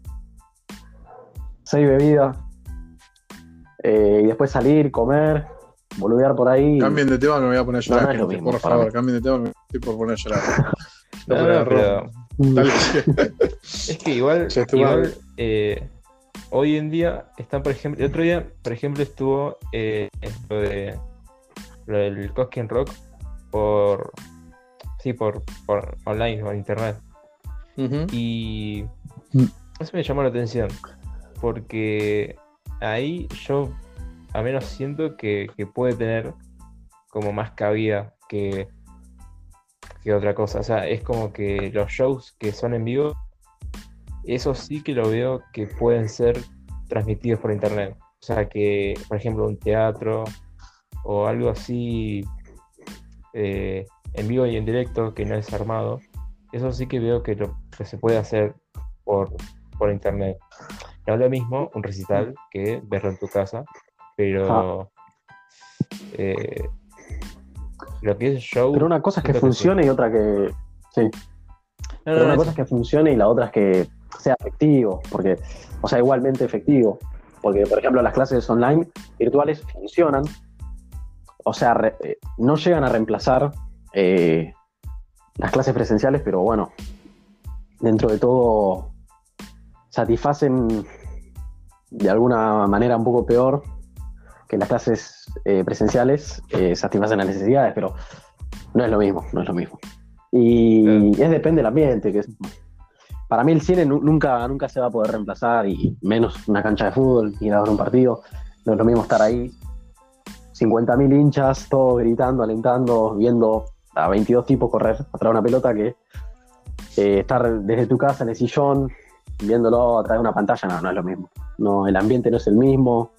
seis bebidas, eh, y después salir, comer, boludear por ahí. Cambien de tema, me voy a poner a llorar. No, no es lo gente, mismo por favor, mí. cambien de tema, me estoy por poner a llorar. (laughs) No, No, no, pero-. (laughs) Es que igual, eh, hoy en día están, por ejemplo, el otro día, por ejemplo, estuvo eh, lo de lo del Cosquín Rock por sí, por, por online o internet. Y Mm. eso me llamó la atención. Porque ahí yo al menos siento que, que puede tener como más cabida que, que otra cosa. O sea, es como que los shows que son en vivo, eso sí que lo veo que pueden ser transmitidos por internet. O sea, que, por ejemplo, un teatro o algo así eh, en vivo y en directo que no es armado, eso sí que veo que, lo, que se puede hacer por, por internet. No es lo mismo un recital que verlo en tu casa, pero eh, lo que es show. Pero una cosa es que funcione y otra que. Sí. No, Pero no, una no, cosa es que funcione y la otra es que sea efectivo, porque, o sea, igualmente efectivo. Porque, por ejemplo, las clases online virtuales funcionan, o sea, re- eh, no llegan a reemplazar eh, las clases presenciales, pero bueno, dentro de todo satisfacen de alguna manera un poco peor que las clases eh, presenciales, eh, satisfacen las necesidades, pero no es lo mismo, no es lo mismo. Y es depende del ambiente. Que es- para mí el cine nu- nunca, nunca se va a poder reemplazar, y menos una cancha de fútbol, ir a ver un partido. No es lo mismo estar ahí, 50.000 hinchas, todos gritando, alentando, viendo a 22 tipos correr atrás de una pelota que eh, estar desde tu casa en el sillón, viéndolo a través de una pantalla, no, no es lo mismo. No, el ambiente no es el mismo,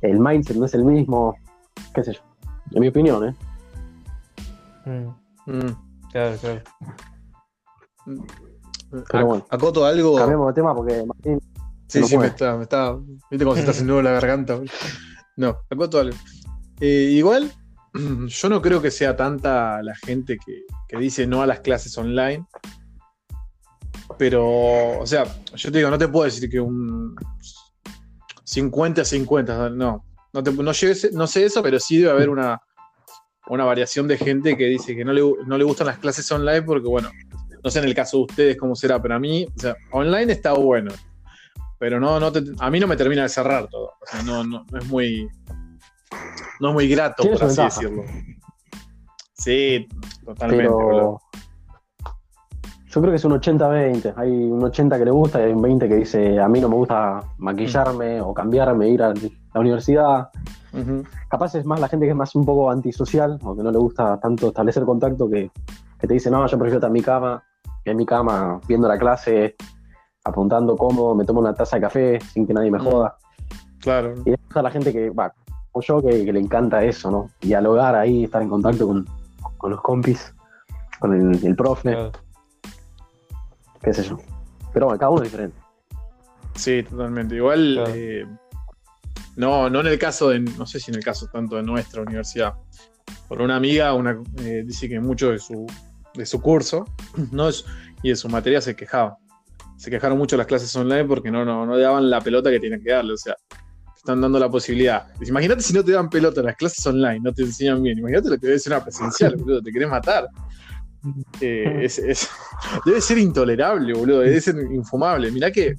el mindset no es el mismo, qué sé yo. En mi opinión, ¿eh? Mm, Mm. claro, claro. Pero bueno. Acoto algo. Cambiamos de tema porque Martín Sí, no sí, me está, me está. ¿Viste cómo se está haciendo la garganta? No, acoto algo. Eh, igual, (clears throat) yo no creo que sea tanta la gente que, que dice no a las clases online. Pero, o sea, yo te digo, no te puedo decir que un 50-50, no. No, te- no, llegues- no sé eso, pero sí debe haber una, una variación de gente que dice que no le, no le gustan las clases online porque, bueno, No sé en el caso de ustedes cómo será, pero a mí, o sea, online está bueno. Pero no, no te- a mí no me termina de cerrar todo. O sea, no, no, no es muy. No es muy grato, por así ventaja. decirlo. Sí, totalmente, boludo. Pero yo creo que es un 80-20. Hay un 80 que le gusta y hay un 20 que dice, a mí no me gusta maquillarme o cambiarme, ir a la universidad. Capaz es más la gente que es más un poco antisocial o que no le gusta tanto establecer contacto que, que te dice, no, yo prefiero estar en mi cama, en mi cama viendo la clase, apuntando cómodo, me tomo una taza de café sin que nadie me Mm. joda. Claro. Y después está la gente que, va, como yo, que, que le encanta eso, ¿no? Dialogar ahí, estar en contacto con, con los compis, con el, el profe, Claro. qué sé yo. Pero bueno, cada uno es diferente. Sí, totalmente. Igual, Claro. eh, no, no en el caso de, no sé si en el caso tanto de nuestra universidad. Por una amiga, una, eh, dice que mucho de su, de su curso (clears throat) no es, y de su materia se quejaba. Se quejaron mucho las clases online porque no, no, no daban la pelota que tenían que darle. O sea, te están dando la posibilidad. Dice, Imagínate si no te dan pelota en las clases online, no te enseñan bien. Imagínate lo que debe ser una presencial, (laughs) boludo, te querés matar. Eh, es- es- (laughs) debe ser intolerable, boludo, debe ser infumable. Mirá que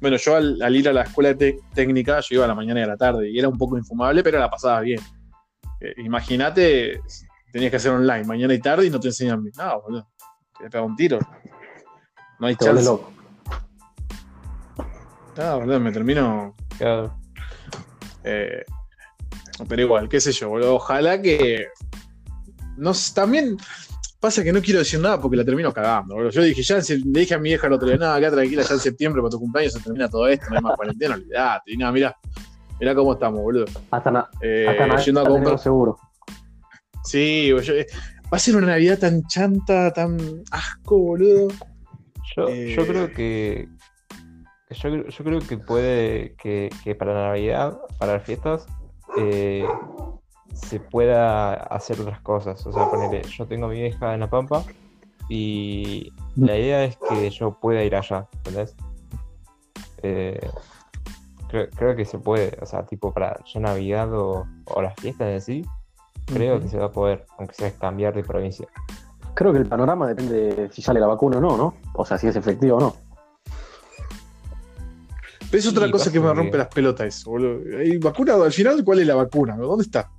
bueno, yo al, al ir a la escuela técnica, yo iba a la mañana y a la tarde, y era un poco infumable, pero la pasaba bien. Eh, Imagínate, tenías que hacer online mañana y tarde y no te enseñan bien. No, boludo, te pega un tiro. No hay Te chance. loco. No, boludo, me termino. Claro. eh, pero igual, qué sé yo, boludo. Ojalá que. No también pasa que no quiero decir nada porque la termino cagando, boludo. Yo dije, ya le dije a mi vieja el otro día, nada, acá tranquila, ya en septiembre para tu cumpleaños se termina todo esto, no hay más cuarentena, olvidate. Y nada, mirá, mirá cómo estamos, boludo. Hasta, na- Eh, yendo a comprar. seguro. Sí, boludo, yo- eh, va a ser una Navidad tan chanta, tan asco, boludo. Yo, Eh, yo creo que. Yo, creo- yo creo que puede que, que para Navidad, para las fiestas, eh, se pueda hacer otras cosas. O sea, ponele, yo tengo a mi vieja en La Pampa y la idea es que yo pueda ir allá, ¿entendés? Eh, creo, creo que se puede, o sea, tipo para ya Navidad o, o las fiestas en sí, creo que se va a poder, aunque sea cambiar de provincia. Creo que el panorama depende de si sale la vacuna o no, ¿no? O sea, si es efectivo o no. Pero es otra Sí, cosa que me rompe las pelotas eso, boludo. ¿Hay vacuna? Al final, ¿cuál es la vacuna? ¿Dónde está?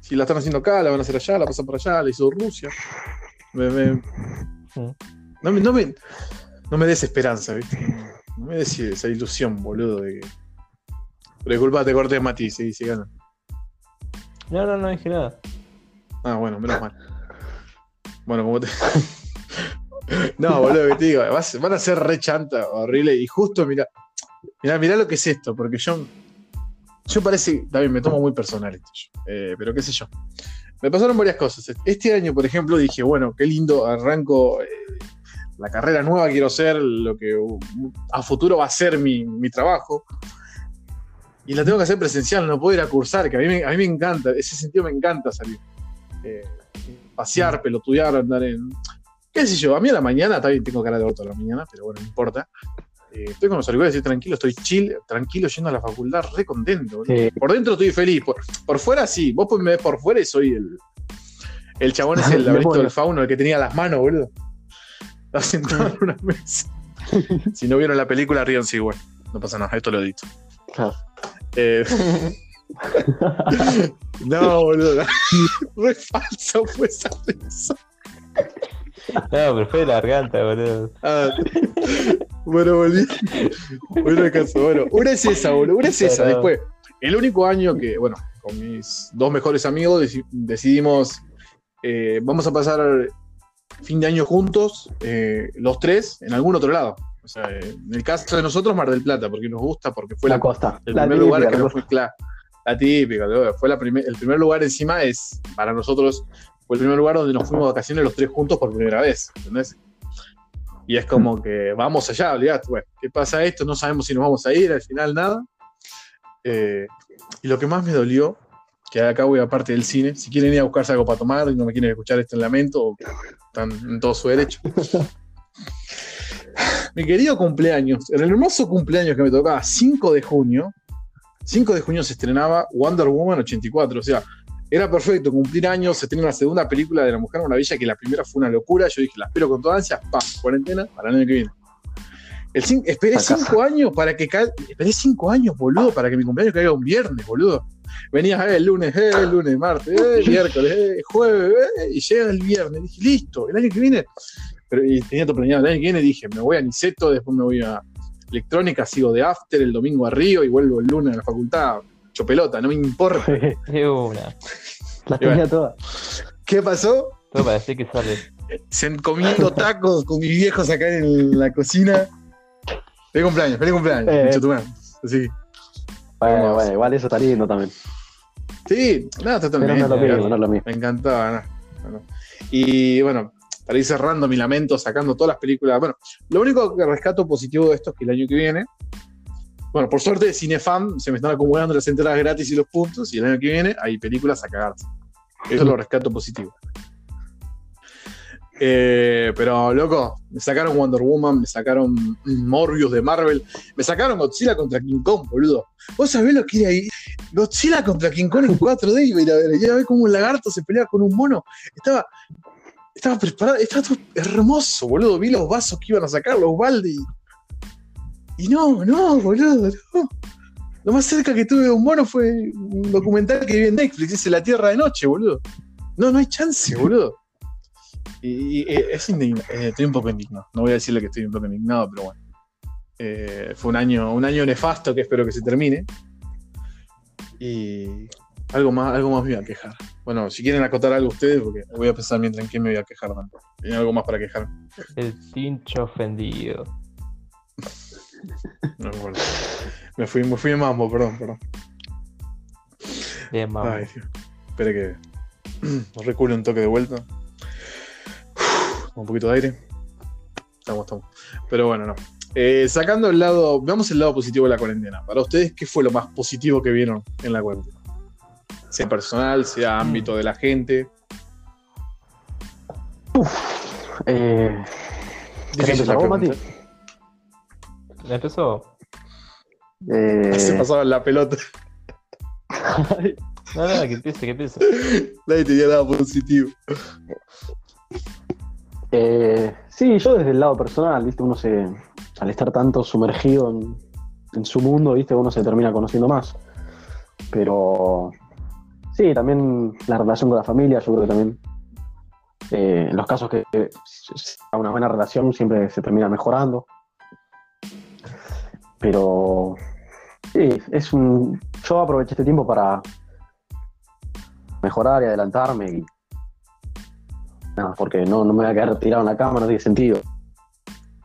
Si la están haciendo acá, la van a hacer allá, la pasan por allá, la hizo Rusia. Me- me- Mm. no, me, no, me, no me des esperanza, ¿viste? No me des esa ilusión, boludo. De que... Pero disculpa, te corté, Mati, sí, sí, gana. No, no, no dije nada. Ah, bueno, menos mal. Bueno, como te. (laughs) no, boludo, que te digo, van a ser re chanta, horrible. Y justo, mira, mira, mira lo que es esto, porque yo. Yo parece. También me tomo muy personal esto, eh, pero qué sé yo. Me pasaron varias cosas. Este año, por ejemplo, dije, bueno, qué lindo, arranco eh, la carrera nueva, quiero ser lo que a futuro va a ser mi, mi trabajo. Y la tengo que hacer presencial, no puedo ir a cursar, que a mí a mí me encanta, ese sentido me encanta salir eh, pasear, pelotudear, andar en. ¿Qué sé yo? A mí a la mañana, también tengo cara de orto a la mañana, pero bueno, no importa. Eh, estoy con los auriculares, estoy tranquilo, estoy chill, tranquilo yendo a la facultad, re contento. Sí. Por dentro estoy feliz, por, por fuera sí, vos me ves por fuera y soy el. El chabón es el (laughs) laberinto del fauno, el que tenía las manos, boludo. Estaba sentado en una mesa. (laughs) si no vieron la película, ríanse igual. No pasa nada, esto lo edito. Claro. Eh, (laughs) (laughs) no, boludo. (laughs) Re falso fue esa risa. No, pero fue de la garganta, boludo. Ah, bueno, volví. Bueno, caso. Bueno, una es esa, boludo. Una es esa. Después, el único año que, bueno, con mis dos mejores amigos deci- decidimos, eh, vamos a pasar fin de año juntos, eh, los tres, en algún otro lado. O sea, eh, en el caso de nosotros, Mar del Plata, porque nos gusta, porque fue la la, costa. el La primer lugar que nos fue claro. ¿No? fue la primer- el primer lugar encima es, para nosotros, fue el primer lugar donde nos fuimos de vacaciones los tres juntos por primera vez, ¿entendés? Y es como que vamos allá, olvidate, bueno, ¿qué pasa esto? No sabemos si nos vamos a ir, al final nada. Eh, y lo que más me dolió, que acá voy aparte del cine, si quieren ir a buscarse algo para tomar y no me quieren escuchar este lamento, están en todo su derecho. (laughs) Mi querido cumpleaños, en el hermoso cumpleaños que me tocaba, 5 de junio, 5 de junio se estrenaba Wonder Woman 84, o sea, Era perfecto, cumplir años, se tenía una segunda película de La Mujer Maravilla, que la primera fue una locura. Yo dije, la espero con toda ansia, ¡pam! Cuarentena para el año que viene. El cin- esperé A casa. cinco años para que ca- esperé cinco años, boludo, para que mi cumpleaños caiga un viernes, boludo. Venías eh, el lunes, eh, el lunes, martes, eh, miércoles, eh, jueves, eh, y llega el viernes. Dije, listo, el año que viene. Pero y tenía todo planeado. El año que viene dije, me voy a Niceto, después me voy a electrónica, sigo de after el domingo a Río y vuelvo el lunes a la facultad. Hecho pelota, no me importa. (laughs) De una. Las tenía todas. ¿Qué pasó? Todo para decir que sale. Se comiendo (laughs) tacos con mis viejos acá en la cocina. Feliz cumpleaños, feliz cumpleaños. Eh. tu. Así. Bueno, bueno, igual eso está lindo también. Sí, nada, Pero totalmente. no es lo mismo, no es lo mismo. Me encantaba, no, Bueno. Y bueno, para ir cerrando mi lamento, sacando todas las películas. Bueno, lo único que rescato positivo de esto es que el año que viene, bueno, por suerte Cinefam se me están acumulando las entradas gratis y los puntos, y el año que viene hay películas a cagarse. Eso lo rescato positivo. Eh, pero, loco, me sacaron Wonder Woman, me sacaron Morbius de Marvel, me sacaron Godzilla contra King Kong, boludo. ¿Vos sabés lo que era ahí? Godzilla contra King Kong en 4D, iba a ver, cómo un lagarto se pelea con un mono. Estaba, estaba preparado, estaba hermoso, boludo. Vi los vasos que iban a sacar, los baldes. Y, no, no, boludo, no. Lo más cerca que tuve de un mono fue un documental que vi en Netflix, dice La Tierra de Noche, boludo. No, no hay chance, boludo. Y, eh, es indigno, eh, estoy un poco indignado. No voy a decirle que estoy un poco indignado, pero bueno. Eh, fue un año, un año nefasto que espero que se termine. Y algo más, algo más me voy a quejar. Bueno, si quieren acotar algo ustedes, porque voy a pensar mientras en qué me voy a quejar tanto. ¿Tienen algo más para quejar? El tincho ofendido. No recuerdo. Me fui, me fui en mambo, perdón, perdón. Bien, vamos. Ay, Dios. Espere que (clears throat) recule un toque de vuelta. Un poquito de aire. Estamos, estamos. Pero bueno, no. Eh, sacando el lado, veamos el lado positivo de la cuarentena. Para ustedes, ¿qué fue lo más positivo que vieron en la cuarentena? Sea personal, sea ámbito de la gente. Eh, ¿Querés Difícil la empezar vos, Mati? pregunta. ¿Ya empezó? Eh, Se pasaba la pelota. No, no, que empiece, que empiece. Nadie tenía nada positivo. eh, sí, yo desde el lado personal, viste, uno se, al estar tanto sumergido en, en su mundo, viste, uno se termina conociendo más. Pero sí, también la relación con la familia, yo creo que también eh, en los casos que eh, a una buena relación siempre se termina mejorando. Pero sí, es un. Yo aproveché este tiempo para mejorar y adelantarme y nada, porque no, no me voy a quedar tirado en la cama, no tiene sentido.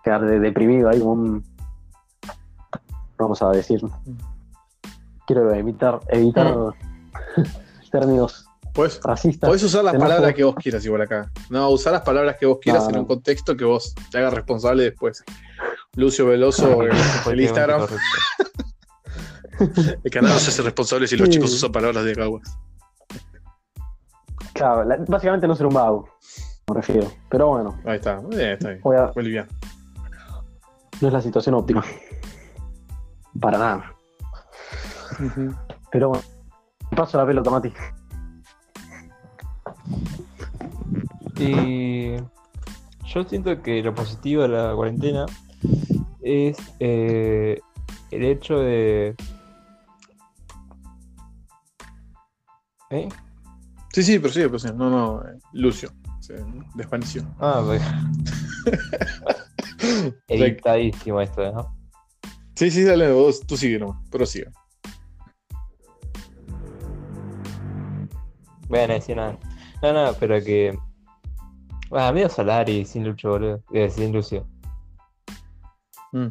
Quedar de- deprimido ahí como un. Vamos a decir. Quiero evitar, evitar (laughs) términos Pues, racistas. podés usar las xenófobos. palabras que vos quieras igual acá. No, usar las palabras que vos quieras No, en no. un contexto que vos te hagas responsable después. Lucio Veloso, (laughs) el, el Instagram. El canal no se hace responsable si los Sí. chicos usan palabras de caguas. Claro, la- básicamente no ser un vago, me refiero. Pero bueno, Ahí está, muy bien, está bien. voy a- Muy no es la situación óptima. Para nada. Pero bueno, paso la pelota, Mati. Y yo siento que lo positivo de la cuarentena es eh, el hecho de... ¿Eh? Sí, sí, pero sí, pero sí. No, no, eh, Lucio. Se desvaneció. Ah, pues. (laughs) Editadísimo esto, ¿no? Sí, sí, dale, vos, tú sigue nomás, pero sigue. Bueno, decir nada. No, no, pero que. Bueno, medio Solari sin Lucho, boludo. Eh, sin Lucio. Mm.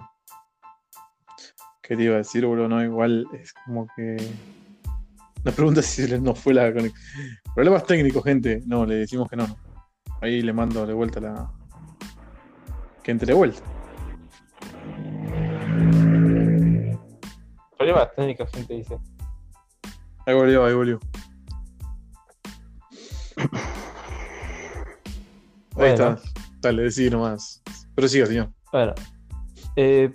¿Qué te iba a decir, boludo? No, igual es como que. La pregunta es si no fue la conexión. Problemas técnicos, gente. No, le decimos que no. no. Ahí le mando de vuelta la. Que entre de vuelta. Problemas técnicos, gente dice. Ahí volvió, ahí volvió. Ahí Bueno. está. Dale, decí nomás. Pero siga, señor. Bueno. Eh.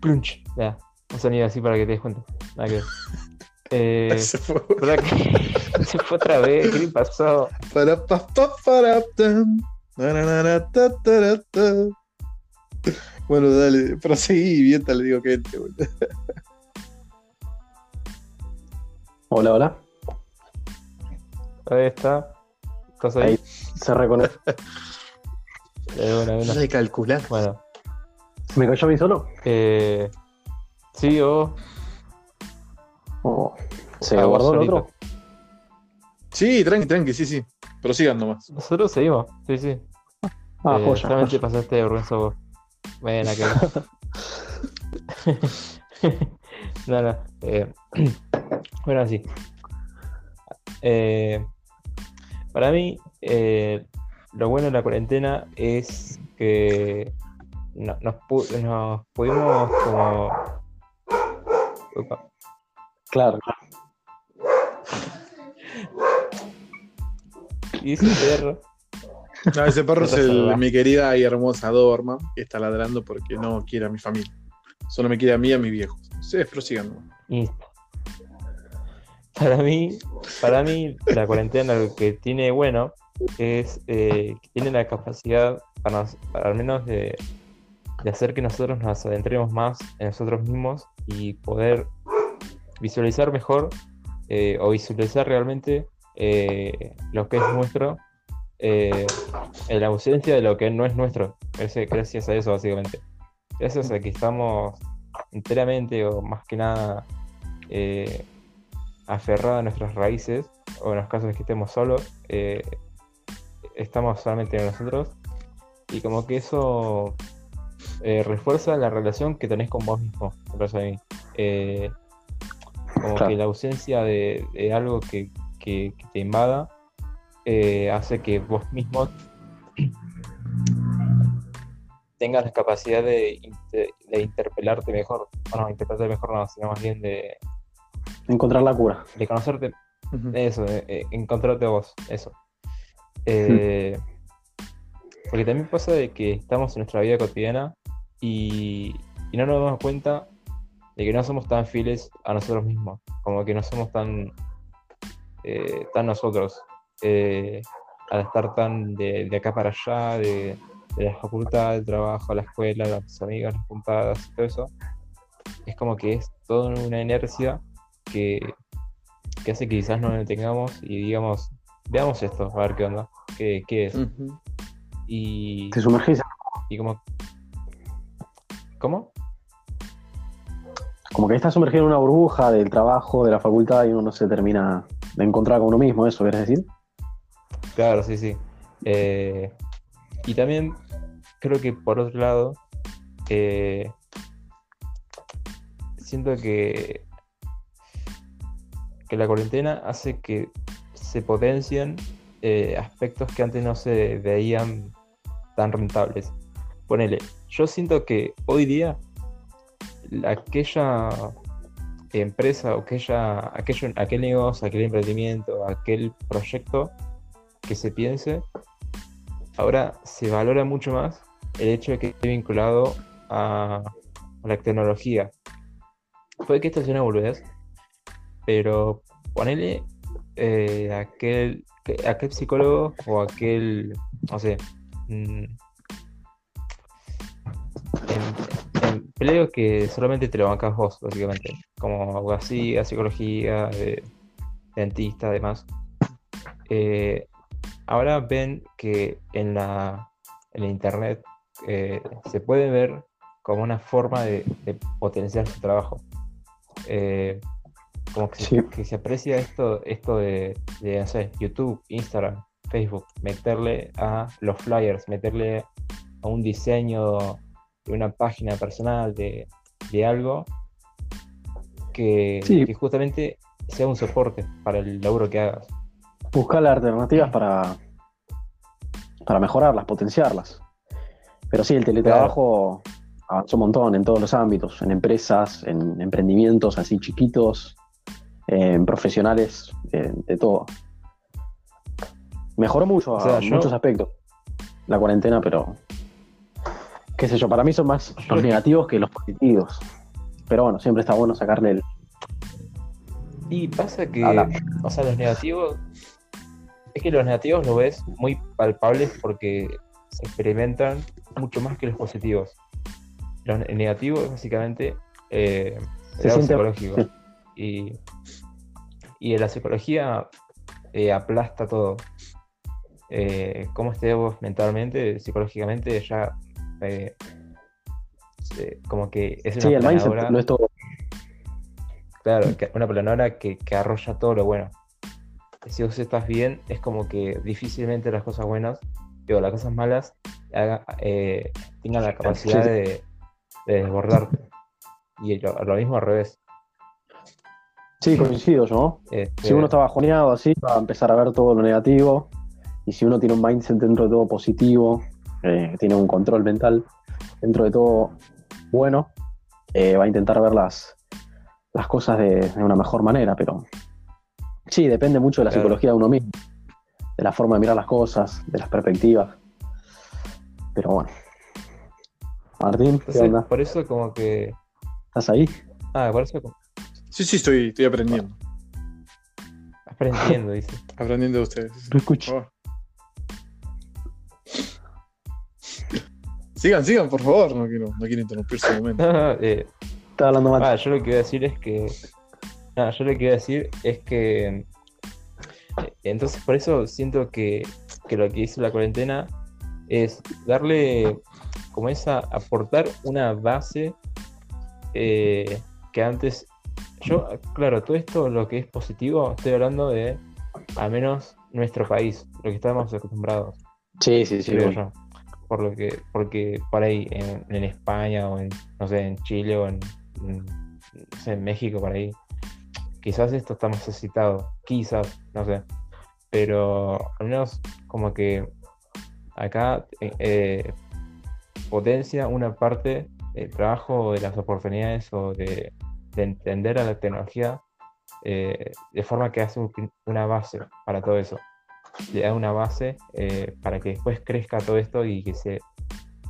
Plunch. Ya. Un sonido así para que te des cuenta. Nada que ver. (laughs) Eh, Se fue. ¿verdad que- (laughs) se fue otra vez, ¿qué le pasó? Para, pa, pa, para, tam. Na, na, na, na, ta, ta, ra, ta. Bueno, dale, proseguí bien te le digo que entre. Hola, hola. Ahí está. ¿Estás ahí? Ahí. Se reconoce. Eh, bueno, bueno. de calcular. Bueno, ¿Me cayó a mí solo? eh, sí, o ¿O se a vos guardó el otro? Sí, tranqui, tranqui, sí, sí. Prosigan nomás. Nosotros seguimos, sí, sí. Ah, Eh, joya. solamente pasaste de vergüenza vos. Bueno, que. (laughs) (laughs) no, no. eh, (clears throat) bueno, sí. Eh, para mí, eh, lo bueno de la cuarentena es que no- nos, pu- nos pudimos como. Upa. Claro. Y ese perro. No, ese perro es el- mi querida y hermosa Dorma, que está ladrando porque no quiere a mi familia. Solo me quiere a mí y a mis viejos. Sí, prosigan. Y para mí, para mí, la cuarentena lo que tiene bueno es eh, que tiene la capacidad, para, al menos de, hacer que nosotros nos adentremos más en nosotros mismos y poder visualizar mejor eh, o visualizar realmente eh, lo que es nuestro en la ausencia de lo que no es nuestro. Gracias a eso, básicamente. Gracias a que estamos enteramente o más que nada aferrados a nuestras raíces, o en los casos que estemos solos, eh, estamos solamente en nosotros, y como que eso eh, refuerza la relación que tenés con vos mismo, me parece a mí. Eh, como Claro. que la ausencia de, de algo que, que- que te invada hace que vos mismo (clears throat) tengas la capacidad de, de interpelarte mejor, o no, interpelarte mejor no, sino más bien de, Encontrar la cura. de conocerte, Ujú. eso, eh, eh, encontrarte a vos, eso. Eh, Porque también pasa de que estamos en nuestra vida cotidiana y, y no nos damos cuenta de que no somos tan fieles a nosotros mismos, como que no somos tan, eh, tan nosotros, eh, al estar tan de, de acá para allá, de, de la facultad, del trabajo, la escuela, las amigas, las juntadas y todo eso. Es como que es toda una inercia que, que hace que quizás no lo tengamos y digamos, veamos esto, a ver qué onda, qué, qué es. Y, Te sumergís. y como... ¿Cómo? Como que estás sumergido en una burbuja del trabajo, de la facultad y uno no se termina de encontrar con uno mismo, ¿eso querés decir? Claro, sí, sí. Eh, y también creo que por otro lado, eh, siento que, que la cuarentena hace que se potencien eh, aspectos que antes no se veían tan rentables. Ponele, yo siento que hoy día la- aquella empresa o aquella, aquello, aquel negocio, aquel emprendimiento, aquel proyecto que se piense, ahora se valora mucho más el hecho de que esté vinculado a, la tecnología. Puede que esto sea una pero ponele eh, aquel, que- aquel psicólogo o aquel, no sé, mm, em- empleo que solamente te lo bancas vos, básicamente, como abogacía, psicología, eh, dentista, además. Eh, ahora ven que en la, en la internet eh, se puede ver como una forma de, de potenciar su trabajo. Como que, se- Sí. que se aprecia esto, esto de, sé, YouTube, Instagram, Facebook, meterle a los flyers, meterle a un diseño de una página personal, de, de algo que, Sí. que justamente sea un soporte para el laburo que hagas. Buscar alternativas para, para mejorarlas, potenciarlas. Pero sí, el teletrabajo avanzó un montón en todos los ámbitos, en empresas, en emprendimientos así chiquitos, en profesionales, eh, de todo. Mejoró mucho O sea, a yo- muchos aspectos la cuarentena, pero qué sé yo, para mí son más (laughs) los negativos que los positivos. Pero bueno, siempre está bueno sacarle el, Y pasa que, Habla. o sea, los negativos, es que los negativos lo ves muy palpables porque se experimentan mucho más que los positivos. Los ne- negativos, básicamente, eh, Se el lado siente- psicológico. (laughs) Y, y la psicología eh, aplasta todo. Eh, cómo estés vos mentalmente, psicológicamente, ya eh, como que es una Sí, el mindset no es todo. Claro, una planadora que, que arrolla todo lo bueno. Si vos estás bien, es como que difícilmente las cosas buenas, digo, las cosas malas, haga- eh, tengan la capacidad Sí. de, de desbordarte. Y lo, lo mismo al revés. Sí, coincido yo. Este, Si uno está bajoneado así, va a empezar a ver todo lo negativo. Y si uno tiene un mindset dentro de todo positivo, eh, tiene un control mental dentro de todo bueno, eh, va a intentar ver las, las cosas de, de una mejor manera. Pero sí, depende mucho de la Claro. psicología de uno mismo, de la forma de mirar las cosas, de las perspectivas. Pero bueno. Martín, ¿qué onda? por eso como que... ¿Estás ahí? Ah, por eso como- Sí, sí, estoy, estoy aprendiendo. aprendiendo, dice. (laughs) Aprendiendo de ustedes. Lo escucho. Sigan, sigan, por favor. No quiero, no quiero interrumpir su momento. No, (laughs) no, eh, Estaba hablando mal. Ah, yo lo que iba a decir es que. No, yo lo que iba a decir es que. eh, Entonces, por eso siento que, que lo que hizo la cuarentena es darle como esa. aportar una base eh, que antes. Yo, claro, todo esto, lo que es positivo, estoy hablando de al menos nuestro país, lo que estamos acostumbrados Sí, sí, sí. yo. Por lo que, porque por ahí en, en España o en, no sé, en Chile o en, en, no sé, en México, por ahí, quizás esto está más necesitado, quizás, no sé. Pero al menos como que acá eh, eh, potencia una parte del trabajo, de las oportunidades o de, de entender a la tecnología eh, de forma que hace un una base para todo eso le da una base eh, para que después crezca todo esto y que se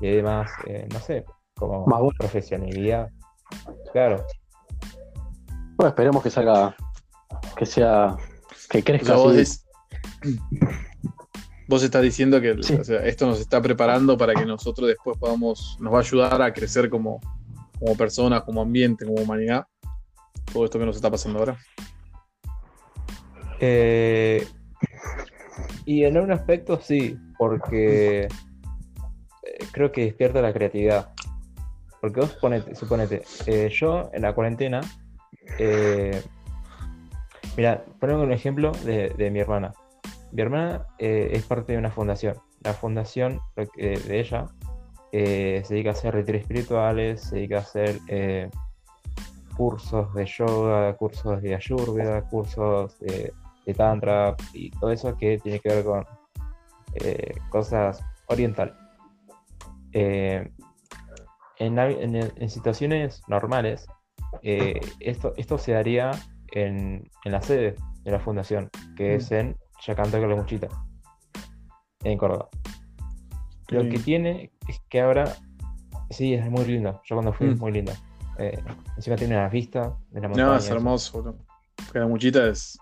le dé más, eh, no sé, como Más profesionalidad. Claro, Bueno, esperemos que salga, que sea, que O crezca sea, vos, es- vos estás diciendo que Sí. o sea, esto nos está preparando para que nosotros después podamos, nos va a ayudar a crecer como, como personas, como ambiente, como humanidad. Todo esto que nos está pasando ahora. Eh, y en un aspecto sí, porque eh, creo que despierta la creatividad. Porque vos ponete, suponete, eh, yo en la cuarentena, mira, ponemos un ejemplo de, mi hermana. Mi hermana es parte de una fundación. La fundación de ella se dedica a hacer retiros espirituales, se dedica a hacer cursos de yoga, cursos de ayurveda, cursos de de tantra y todo eso que tiene que ver con eh, cosas oriental. Eh, en, navi- en- en situaciones normales, eh, esto, esto se daría en, en la sede de la fundación, que es en Yacanto con la Muchita, en Córdoba. Lo que tiene es que ahora, sí, es muy lindo. Yo cuando fui, es Mm. muy lindo. Eh, encima tiene una vista de la montaña. No, es hermoso. boludo. Porque la muchita es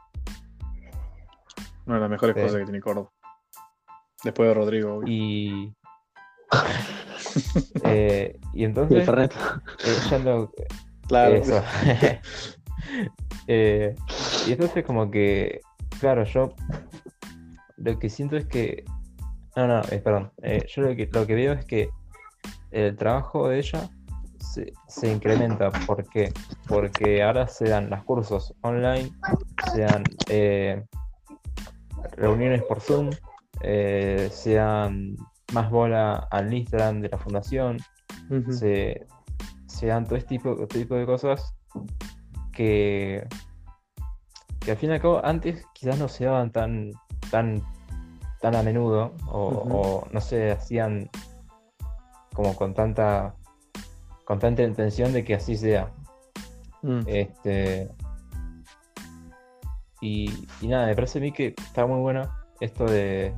una de las mejores Sí. cosas que tiene Córdoba. Después de Rodrigo. obvio. Y. (laughs) (laughs) eh, y Y el entonces. Eh, Claro. eso. (laughs) Eh, y entonces, como que. Claro, yo. Lo que siento es que. No, no, eh, perdón. Eh, yo lo que, lo que veo es que el trabajo de ella se, se incrementa. ¿Por qué? Porque ahora se dan los cursos online, se dan eh, reuniones por Zoom, eh, se dan más bola al Instagram de la fundación, Ujú. se, se dan todo este tipo, este tipo de cosas que, que al fin y al cabo antes quizás no se daban tan, tan, tan a menudo o, o no se hacían como con tanta con tanta intención de que así sea. Mm. Este y, y nada, me parece a mí que está muy bueno esto de,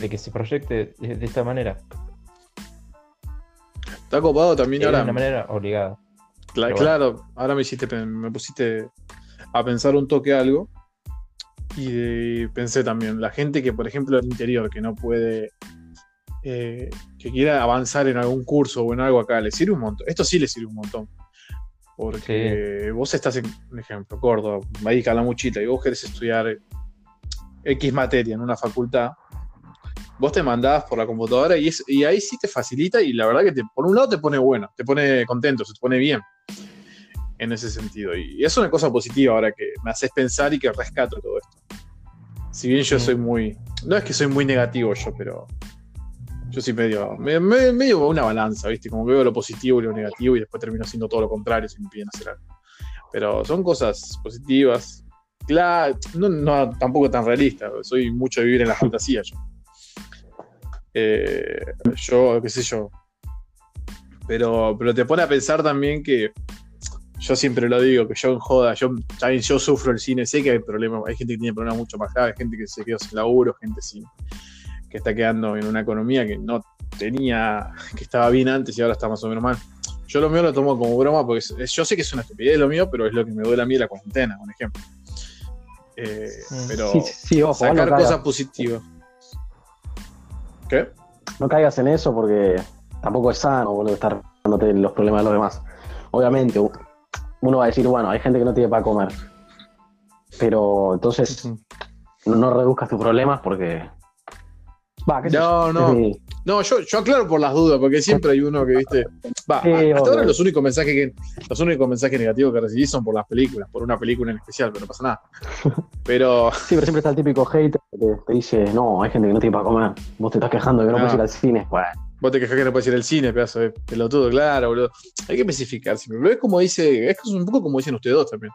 de que se proyecte de, de esta manera. Está copado también Es de ahora. una manera obligada. Cla- Pero bueno. claro, ahora me hiciste, me pusiste a pensar un toque algo. Y de- pensé también, la gente que, por ejemplo, en el interior, que no puede, eh, que quiera avanzar en algún curso o en algo acá, le sirve un montón. Esto sí le sirve un montón. Porque vos estás en, un ejemplo, Córdoba, ahí Calamuchita, y vos querés estudiar X materia en una facultad, vos te mandás por la computadora y, es- y ahí sí te facilita y la verdad que te, por un lado te pone bueno, te pone contento, se te pone bien en ese sentido. Y es una cosa positiva ahora que me haces pensar y que rescato todo esto. Si bien yo soy muy... No es que soy muy negativo yo, pero yo sí medio, me- me- medio una balanza, ¿viste? Como veo lo positivo y lo negativo y después termino haciendo todo lo contrario si me piden hacer algo. Pero son cosas positivas. Claro, no, no tampoco tan realista, soy mucho de vivir en la fantasía yo. Eh, yo, qué sé yo. Pero, pero te pone a pensar también que yo siempre lo digo, que yo en joda, yo, también yo sufro el cine, sé que hay problemas, hay gente que tiene problemas mucho más graves, gente que se quedó sin laburo, gente sin, que está quedando en una economía que no tenía, que estaba bien antes y ahora está más o menos mal. Yo lo mío lo tomo como broma porque es- yo sé que es una estupidez lo mío, pero es lo que me duele a mí la cuarentena, un ejemplo. Eh, Mm. pero Sí, sí, ojo, sacar no cosas positivas. ¿Qué? no caigas en eso porque tampoco es sano, boludo, estar dándote los problemas de los demás. Obviamente, uno va a decir, bueno, hay gente que no tiene para comer. Pero entonces no, no reduzcas tus problemas porque. Va, qué No, no. Sí. No, yo, yo aclaro por las dudas, porque siempre hay uno que, viste. Va, Sí, hasta ahora los únicos mensajes que, los únicos mensajes negativos que recibí son por las películas, por una película en especial, pero no pasa nada. (laughs) Pero Sí, pero siempre está el típico hater que te, dice, no, hay gente que no tiene para comer. Vos te estás quejando que no, No. puedes ir al cine. Bueno, vos te quejas que no puedes ir al cine, pedazo de pelotudo, claro, boludo. Hay que especificar siempre. Pero es como dice, es un poco como dicen ustedes dos también.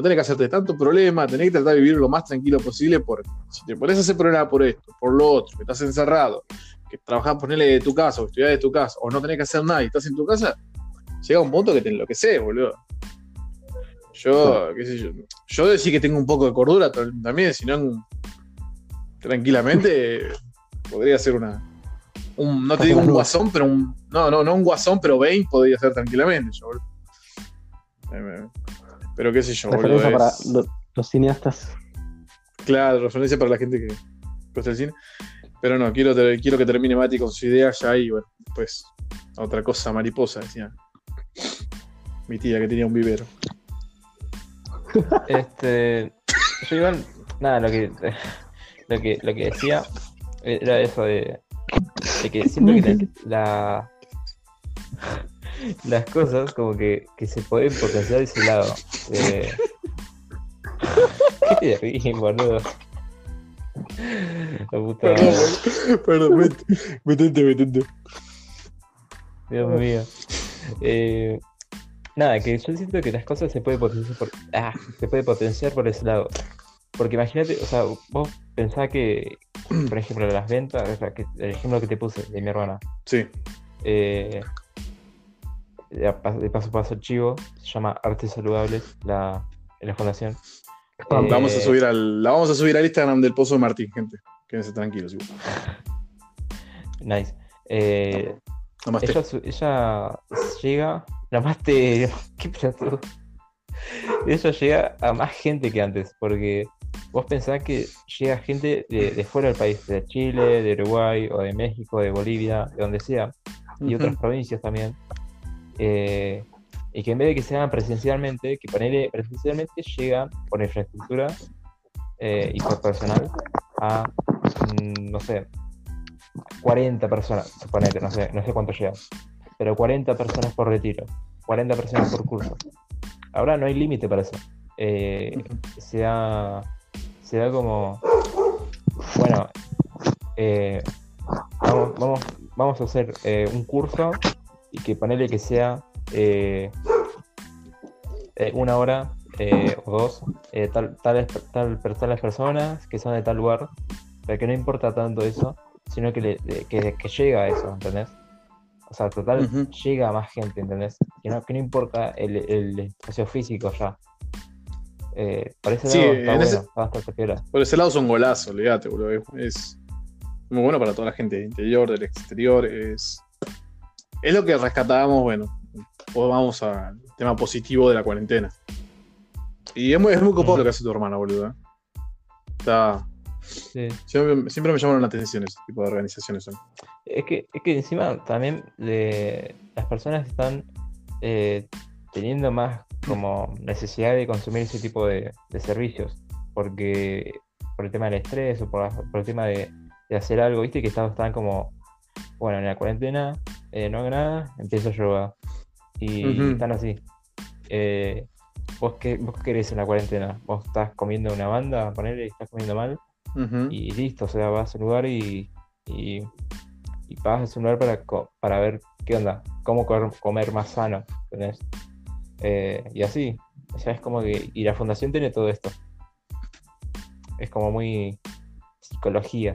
No tenés que hacerte tanto problema, tenés que tratar de vivir lo más tranquilo posible, porque si te pones a hacer problema por esto, por lo otro, que estás encerrado, que trabajás, ponele de tu casa, o estudiás de tu casa, o no tenés que hacer nada y estás en tu casa, llega un punto que te enloqueces, boludo. Yo, qué sé yo, yo decir que tengo un poco de cordura también, si no, tranquilamente podría ser una. Un, no te digo un (laughs) guasón, pero un. No, no, no un guasón, pero Bane podría ser tranquilamente, yo, boludo. Pero qué sé yo, boludo. referencia para es- lo- los cineastas. Claro, referencia para la gente que gusta el cine. Pero no, quiero, quiero que termine Mati con su idea ya y bueno, pues otra cosa mariposa, decía. Mi tía que tenía un vivero. (laughs) Este, yo igual, nada, lo que, lo que, lo que decía era eso de, de que siento que la, las cosas como que, que se pueden potenciar de ese lado. de- (laughs) ¿Qué te ríes, boludo? La puta Perdón, met- metente, metente. Dios mío. Eh, nada, que yo siento que las cosas se pueden potenciar por, ah, se puede potenciar por ese lado. Porque imagínate, o sea, vos pensás que, por ejemplo, las ventas, o sea, que, el ejemplo que te puse de mi hermana, Sí, eh, de pa- de paso a paso chivo, se llama Artes Saludables, la, la fundación. Vamos, Eh, la vamos a subir al, la vamos a subir al Instagram del Pozo de Martín, gente. Quédense tranquilos. igual. (laughs) Nice. Eh, ella, ella llega, nada más te... (laughs) ¿Qué pelotudo? Ella llega a más gente que antes, porque vos pensás que llega gente de, de fuera del país, de Chile, de Uruguay, o de México, de Bolivia, de donde sea, y otras provincias también, eh, y que en vez de que se hagan presencialmente, que ponele presencialmente llegan por infraestructura eh, y por personal a, mm, no sé, 40 personas, suponete, no sé, no sé cuánto llegan, pero 40 personas por retiro, 40 personas por curso. Ahora no hay límite para eso. Eh, se, da, se da como, bueno, eh, vamos, vamos, vamos a hacer un curso y que ponele que sea eh, eh, una hora eh, o dos, tal, tales, tal, tales personas que son de tal lugar, pero que no importa tanto eso, sino que, le, que, que llega a eso, ¿entendés? O sea, total, llega a más gente, ¿entendés? Que no, que no importa el, el espacio físico ya. Eh, por ese Sí, lado está en bueno, ese- está bastante piola. Por ese lado son golazos, olvídate, boludo. Es- Es muy bueno para toda la gente del interior, del exterior. Es, es lo que rescatábamos, bueno. pues Vamos al tema positivo de la cuarentena. Y es muy, es muy copado lo que hace tu hermana, boludo. ¿eh? Está. Sí. Siempre, siempre me llamaron la atención ese tipo de organizaciones. ¿eh? Es que, es que encima también de, las personas están eh, teniendo más como necesidad de consumir ese tipo de, de servicios. Porque por el tema del estrés o por, por el tema de, de hacer algo, viste que están como, bueno, en la cuarentena, eh, no hago nada, empiezo yoga. Y están así. Eh, ¿vos, qué, ¿Vos qué querés en la cuarentena? ¿Vos estás comiendo una banda, ponerle, estás comiendo mal? Y listo, o sea, vas a un lugar y, y, y pagas a un lugar para, para ver qué onda, cómo comer, comer más sano, ¿entendés? Eh, y así, o sea, es como que, y la fundación tiene todo esto. Es como muy psicología,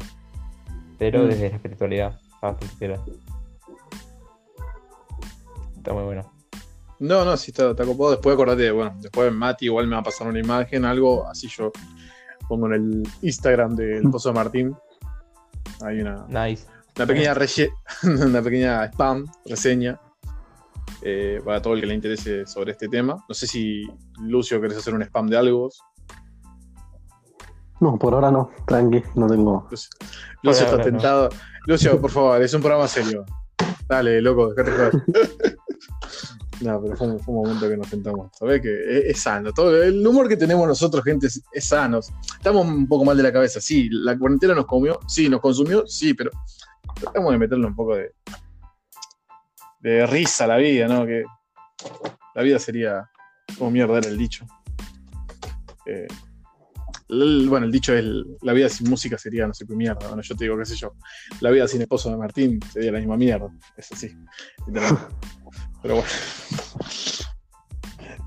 pero Mm. desde la espiritualidad, bastante. Está muy bueno. No, no, sí está, está copado. Después acordate, bueno, después Mati igual me va a pasar una imagen, algo así yo pongo en el Instagram del Pozo de Martín. Hay una, Nice. una pequeña relle- (laughs) una pequeña spam, reseña. eh, para todo el que le interese sobre este tema. No sé si Lucio querés hacer un spam de algo. No, por ahora no, tranqui, no tengo. Lucio, Lucio está no. tentado. Lucio, por favor, es un programa serio. Dale, loco, joder. (laughs) No, pero fue un, momento que nos tentamos. Sabés que es, sano. Todo el humor que tenemos nosotros, gente, es, es sano. Estamos un poco mal de la cabeza. Sí, la cuarentena nos comió, sí, nos consumió, sí, pero tratamos de meterle un poco de, de risa a la vida, ¿no? Que la vida sería como mierda era el dicho. Eh, bueno, el dicho es la vida sin música sería no sé qué mierda. Bueno, yo te digo, qué sé yo. La vida sin esposo de Martín sería la misma mierda. Es así. (laughs) Pero bueno.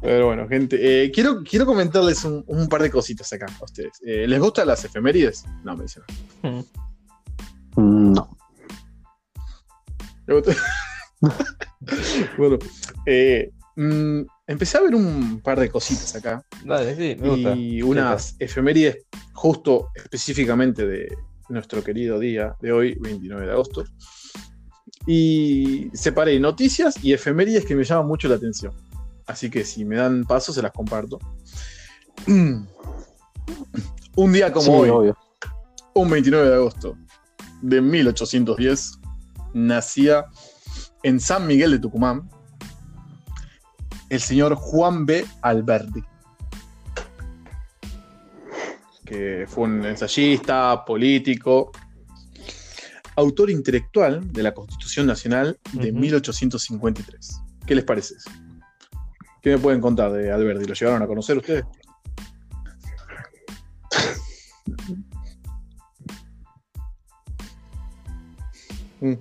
Pero bueno, gente. eh, quiero, quiero comentarles un, un par de cositas acá a ustedes. Eh, ¿Les gustan las efemérides? No, me dicen. Mm, No. ¿Le gusta? (laughs) bueno, eh, mm, empecé a ver un par de cositas acá. Dale, sí, me gusta. y unas efemérides justo específicamente de nuestro querido día de hoy, 29 de agosto. Y separé noticias y efemérides que me llaman mucho la atención. Así que si me dan paso, se las comparto. (clears throat) Un día como sí, hoy, obvio. un 29 de agosto de 1810, nacía en San Miguel de Tucumán el señor Juan B. Alberdi, que fue un ensayista, político, autor intelectual de la Constitución Nacional de Ujú. 1853. ¿Qué les parece eso? ¿Qué me pueden contar de Alberdi? ¿Lo llegaron a conocer ustedes? Mm.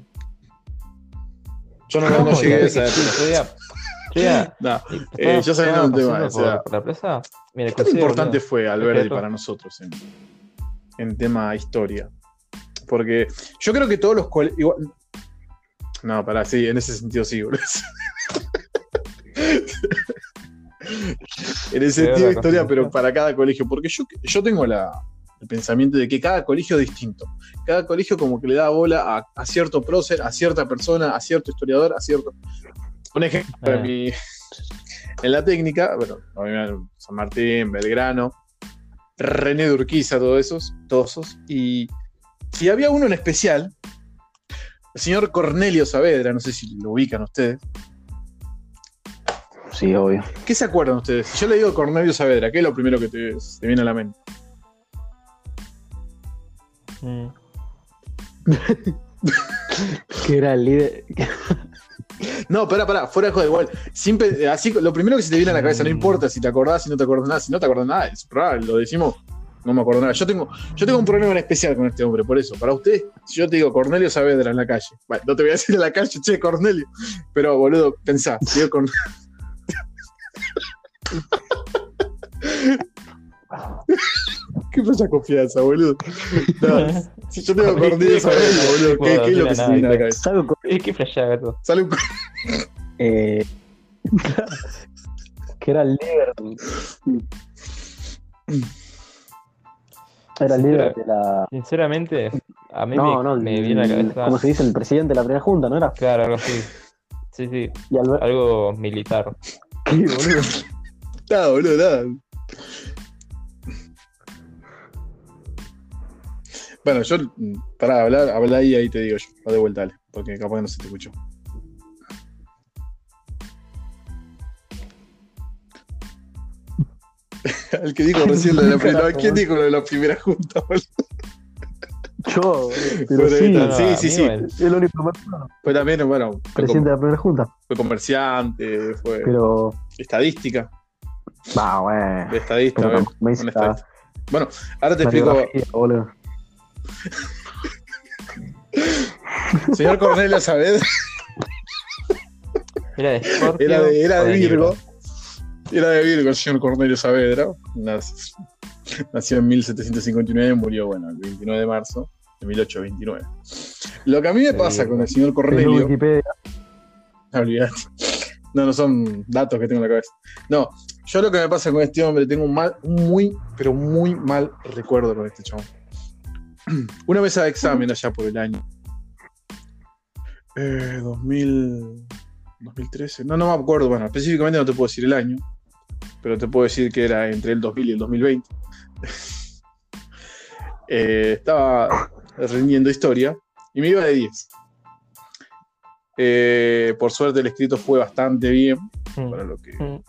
Yo no, no, no llegué a Ya esa época. ya- ya- No, y Eh, estaba un tema, paseando o sea, por, por la plaza. Mira, ¿Qué tan importante boludo. fue Alberdi Respeto. para nosotros en, en tema historia? Porque yo creo que todos los colegios. Igual... No, para sí, en ese sentido sí, boludo. (laughs) en ese Creo sentido la historia, pero para cada colegio. Porque yo, yo tengo la, el pensamiento de que cada colegio es distinto. Cada colegio como que le da bola a, a cierto prócer, a cierta persona, a cierto historiador, a cierto. Un ejemplo, en, mi- en la técnica, bueno, San Martín, Belgrano, René de Urquiza, todos esos, todos esos. Y si había uno en especial, el señor Cornelio Saavedra, no sé si lo ubican ustedes. Sí, obvio. ¿Qué se acuerdan ustedes? Si yo le digo Cornelio Saavedra, ¿qué es lo primero que te, te viene a la mente? Mm. (laughs) Que era el líder. No, pará, pará, fuera de joda, igual. Siempre, así, lo primero que se te viene a la cabeza, no Mm. importa si te acordás, si no te acordás nada, si no te acordás nada, es probable, lo decimos, no me acuerdo nada. Yo tengo, yo tengo un problema en especial con este hombre, por eso. Para usted, si yo te digo Cornelio Saavedra en la calle, bueno, no te voy a decir en la calle, che, Cornelio, pero boludo, pensá, si digo Cornelio. (laughs) ¿Qué pasa confianza, boludo? No, si yo tengo (laughs) Cornelio Saavedra, boludo, ¿qué, qué es lo que se viene a la cabeza? ¿Sabes con- Es que flashea, gato. Sale un (laughs) eh, que era el líder. Era el líder de la. Sinceramente, a mí no, me, no, me viene a la cabeza. Como se dice, el presidente de la primera junta, ¿no era? Claro, algo así. Sí, sí. ¿Y Algo militar. (laughs) ¿Qué, boludo? nada, boludo, nada. Bueno, yo. Mm, Para hablar, habla ahí, ahí te digo yo. Va de vuelta, dale. Porque capaz que no se te escuchó. (laughs) El que dijo recién lo de la primera. ¿Quién dijo lo de la primera junta? boludo? Yo, (laughs) pero Bueno, sí. No, sí, sí, sí. Aníbal. el único marciano, Fue también, bueno, presidente de la primera junta. fue comerciante, fue Pero, estadística. va, bueno. De estadista, tampoco me la- estadista. Bueno, ahora te explico. (laughs) Señor Cornelio Saavedra Era de Scorpio. era de, era de. Virgo. Era de Virgo el señor Cornelio Saavedra. Nac- Nació en 1759 y murió, bueno, el 29 de marzo de 1829. Lo que a mí me De pasa con el señor Cornelio. Wikipedia. Olvídate. No, no son datos que tengo en la cabeza. No, yo lo que me pasa con este hombre, tengo un mal, un muy, pero muy mal recuerdo con este chabón. (clears throat) Una vez a examen allá por el año. Eh, 2000, 2013. No, no me acuerdo. Bueno, específicamente no te puedo decir el año. Pero te puedo decir que era entre el 2000 y el 2020. (laughs) Eh, estaba rindiendo historia y me iba de 10. Eh, por suerte el escrito fue bastante bien Mm. para lo que Mm.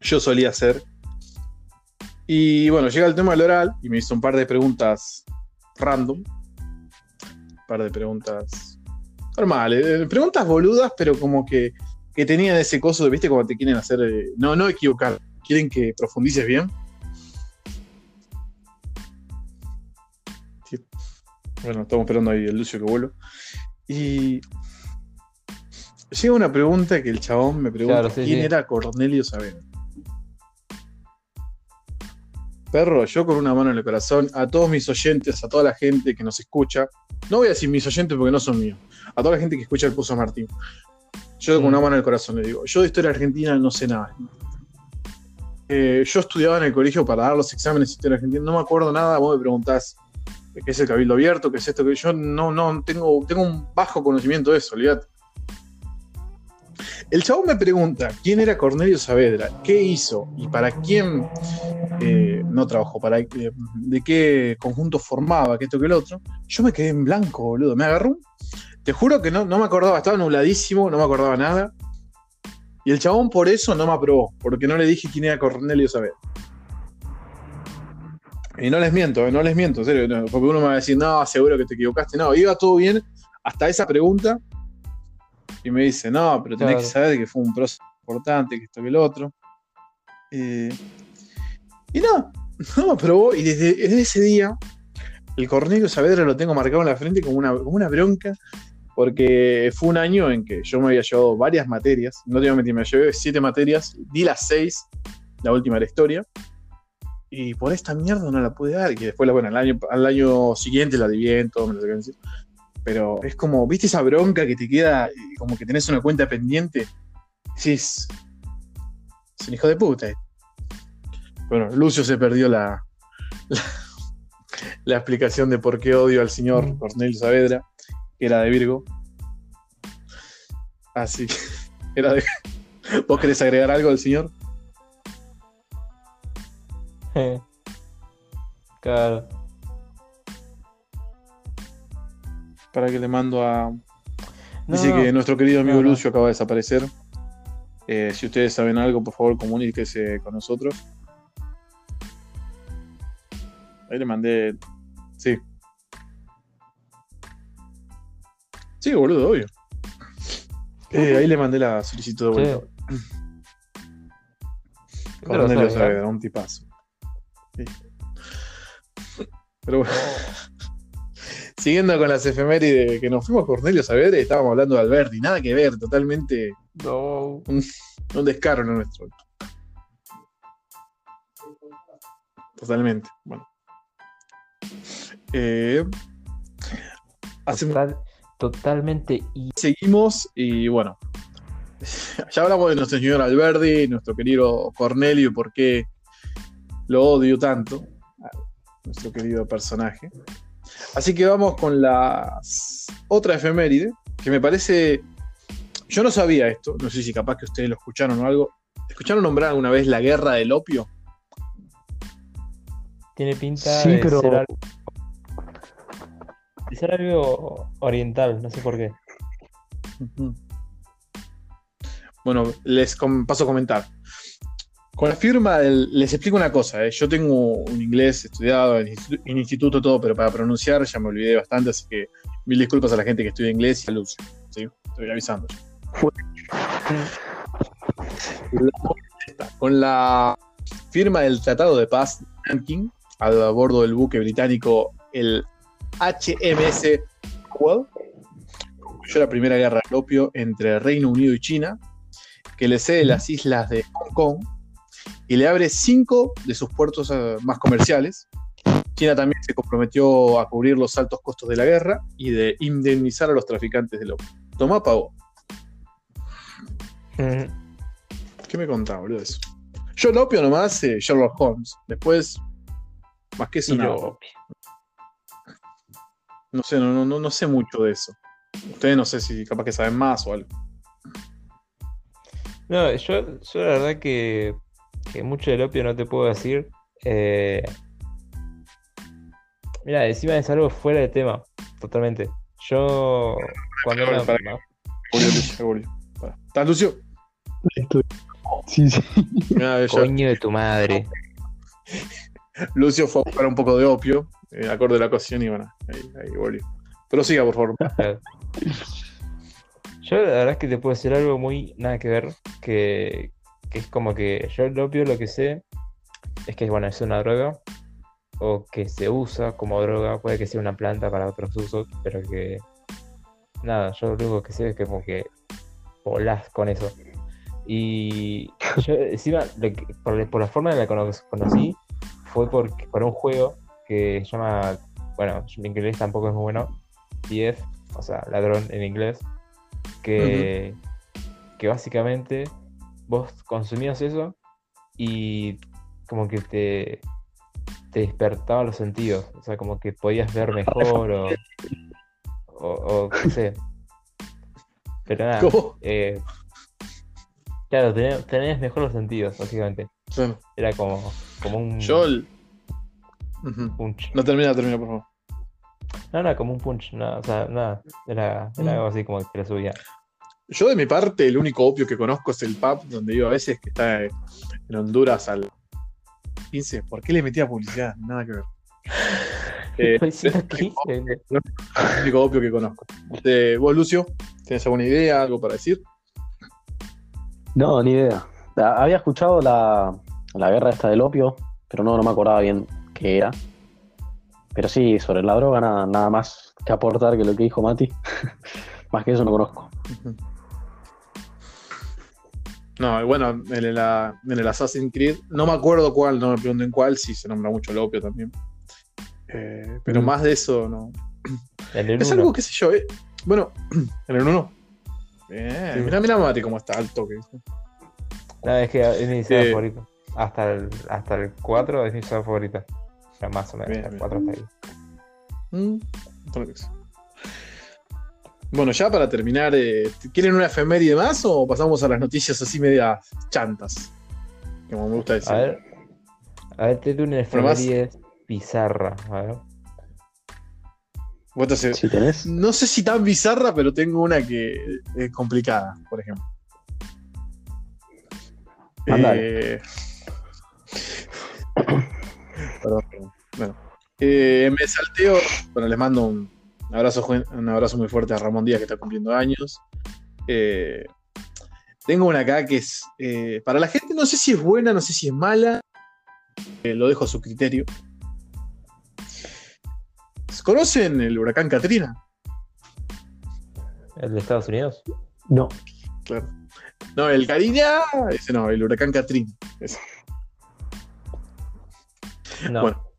yo solía hacer. Y bueno, llega el tema del oral y me hizo un par de preguntas random. Un par de preguntas normales. eh, Preguntas boludas, pero como que, que tenían ese coso viste, como te quieren hacer. eh, no, no equivocar. Quieren que profundices bien. Sí. Bueno, estamos esperando ahí el Lucio que vuelva. Y llega una pregunta que el chabón me pregunta Claro, sí, quién sí. era Cornelio Saavedra. Perro, yo con una mano en el corazón, a todos mis oyentes, a toda la gente que nos escucha, no voy a decir mis oyentes porque no son míos, a toda la gente que escucha el Puso Martín, yo con Mm. una mano en el corazón le digo, yo de historia argentina no sé nada. Eh, yo estudiaba en el colegio para dar los exámenes de historia argentina, no me acuerdo nada, vos me preguntás qué es el cabildo abierto, qué es esto, que yo no, no tengo, tengo un bajo conocimiento de eso, olvídate. El chabón me pregunta quién era Cornelio Saavedra, qué hizo y para quién eh, no trabajó, para, eh, de qué conjunto formaba, que esto que el otro. Yo me quedé en blanco, boludo. Me agarró. un- Te juro que no, no me acordaba, estaba nubladísimo, no me acordaba nada. Y el chabón por eso no me aprobó, porque no le dije quién era Cornelio Saavedra. Y no les miento, eh, no les miento, en serio, no, porque uno me va a decir, no, seguro que te equivocaste. No, iba todo bien hasta esa pregunta. Y me dice, no, pero tenés Claro. que saber que fue un proceso importante, que esto que el otro. Eh, y no, (laughs) no me aprobó. Y desde, desde ese día, el Cornelio Saavedra lo tengo marcado en la frente como una, como una bronca. Porque fue un año en que yo me había llevado varias materias. No te voy a mentir, me llevé siete materias. Di las seis. La última era historia. Y por esta mierda no la pude dar. Que después, bueno, al año, al año siguiente la di bien, todo me lo encima. Pero es como, ¿viste esa bronca que te queda? eh, Como que tenés una cuenta pendiente. Sí, es, un hijo de puta. eh. Bueno, Lucio se perdió la, (laughs) la, la explicación de por qué odio al señor Mm. Cornelio Saavedra, era de Virgo. Así que (laughs) era de. ¿Vos querés agregar algo del señor? (laughs) claro. Para que le mando a. Dice no, que nuestro querido amigo no. Lucio acaba de desaparecer. Eh, si ustedes saben algo, por favor, comuníquese con nosotros. Ahí le mandé. Sí. Sí, boludo, obvio. Eh, ahí le mandé la solicitud de vuelta. Cornelio sabe, Saavedra, un tipazo. Sí. Pero bueno. Siguiendo con las efemérides que nos fuimos Cornelio Saavedra y estábamos hablando de Alberti, nada que ver, totalmente No. un descaro lo nuestro. Totalmente. Bueno. Eh, hacemos- Total- totalmente. Y seguimos y bueno. (laughs) Ya hablamos de nuestro señor Alberti, nuestro querido Cornelio, y por qué lo odio tanto. Nuestro querido personaje. Así que vamos con las otra efeméride, que me parece. Yo no sabía esto, no sé si capaz que ustedes lo escucharon o algo. ¿Escucharon nombrar alguna vez la guerra del opio? tiene pinta Sí, de pero- ser algo. Pensar algo oriental, no sé por qué. Bueno, les paso a comentar. Con la firma les explico una cosa, ¿eh? yo tengo un inglés estudiado en, institu- en instituto todo, pero para pronunciar ya me olvidé bastante, así que mil disculpas a la gente que estudia inglés y a Lucio, ¿sí? Estoy avisando. Con la firma del Tratado de Paz de Nanking, a bordo del buque británico el HMS concluyó la primera guerra del opio entre Reino Unido y China, que le cede las islas de Hong Kong y le abre cinco de sus puertos eh, más comerciales. China también se comprometió a cubrir los altos costos de la guerra y de indemnizar a los traficantes del opio. Tomá, pagó. Mm, ¿Qué me contaba, boludo? Eso? Yo el opio nomás, eh, Sherlock Holmes. Después, más que eso, no, no sé, no, no, no sé mucho de eso. Ustedes no sé si capaz que saben más o algo. No, yo, yo la verdad que, que mucho del opio no te puedo decir. Eh, mira, encima es algo fuera de tema, totalmente. Yo, cuando Para, era para. Pará. ¿Estás, Lucio? Estoy- Sí, sí. Mirá, Coño de tu madre. Lucio fue a buscar un poco de opio, eh, acorde a la ocasión, y bueno, ahí, ahí volvió. Pero siga, por favor. (laughs) Yo la verdad es que te puedo decir algo muy nada que ver, que, que es como que yo el opio lo que sé es que bueno, es una droga, o que se usa como droga, puede que sea una planta para otros usos, pero que nada, yo lo único que sé es que como que volás con eso. Y yo encima, lo por, por la forma en la que cono- conocí, fue por, por un juego que se llama, bueno, mi inglés tampoco es muy bueno, TF, o sea, ladrón en inglés, que, que básicamente vos consumías eso y como que te, te despertaba los sentidos, o sea, como que podías ver mejor o, o, o qué sé. Pero nada, ¿Cómo? eh, claro, tenías, mejor los sentidos, básicamente. Era como, como un yo. el- Punch. No termina, termina, por favor. No, no, como un punch, no, o sea, nada, era, era algo así como que lo subía. Yo, de mi parte, el único opio que conozco es el pub, donde iba a veces, que está en Honduras al 15. ¿Por qué le metía publicidad? Nada que ver. (laughs) Eh, Pues, es el único opio que conozco. Usted, vos, Lucio, ¿tienes alguna idea, algo para decir? No, ni idea. Ah, Había escuchado la, la guerra esta del opio, pero no, no me acordaba bien era. Pero sí, sobre la droga nada, nada más que aportar que lo que dijo Mati. (laughs) más que eso no conozco. No, bueno, en el, en el Assassin's Creed, no me acuerdo cuál, no me pregunten cuál, sí se nombra mucho el opio también. Eh, pero Mm. más de eso, no. (clears throat) El Es uno. algo, qué sé yo, eh. Bueno, (clears throat) en el 1. Bien, Sí. mira, mira Mati cómo está alto que No, es que es mi Eh, favorita. Hasta el, hasta el 4 es mi favorita. Sea, más o menos, Bien, bien. 4 está ahí. Mm, bueno, ya para terminar, eh, ¿quieren una efeméride más o pasamos a las noticias así medias chantas? Como me gusta decir. A ver, a ver, te doy una más- efeméride bizarra. A ver. Vos tenés. No sé si tan bizarra, pero tengo una que es complicada, por ejemplo. Eh. Bueno, eh, me salteo. Bueno, les mando un abrazo, un abrazo muy fuerte a Ramón Díaz, que está cumpliendo años. Eh, tengo una acá que es. eh, para la gente, no sé si es buena, no sé si es mala. eh, lo dejo a su criterio. ¿Conocen el huracán Katrina? ¿El de Estados Unidos? No. Claro. No, el Karina, ese no, el huracán Katrina. ese. No. Bueno,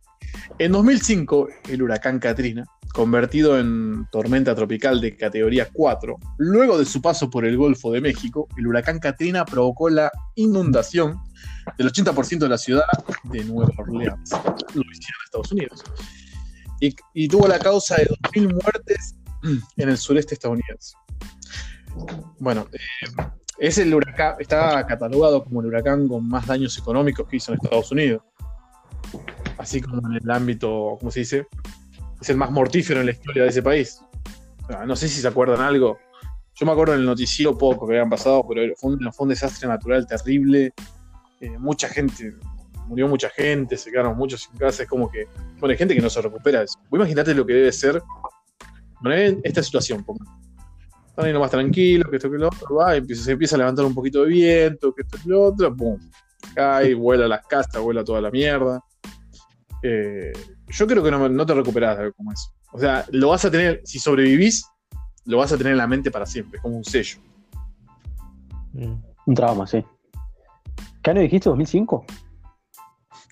en 2005, el huracán Katrina, convertido en tormenta tropical de categoría 4, luego de su paso por el Golfo de México, el huracán Katrina provocó la inundación del 80% de la ciudad de Nueva Orleans, Luisiana, Estados Unidos, y, y tuvo la causa de 2.000 muertes en el sureste estadounidense. Bueno, eh, es el huracán, está catalogado como el huracán con más daños económicos que hizo en Estados Unidos así como en el ámbito, ¿cómo se dice? es el más mortífero en la historia de ese país. No sé si se acuerdan algo. Yo me acuerdo en el noticiero poco que habían pasado, pero fue un, desastre natural terrible. Eh, mucha gente, murió mucha gente, se quedaron muchos sin casa. Es como que, bueno, hay gente que no se recupera imaginate lo que debe ser esta situación. Están ahí más tranquilos, que esto que lo otro, va, empieza- se empieza a levantar un poquito de viento, que esto que lo otro, pum, cae, vuela las casas, vuela toda la mierda. Eh, yo creo que no, no te recuperás de algo como eso. O sea, lo vas a tener, si sobrevivís, lo vas a tener en la mente para siempre, es como un sello. Mm. Un trauma, sí. ¿Qué año dijiste? ¿2005?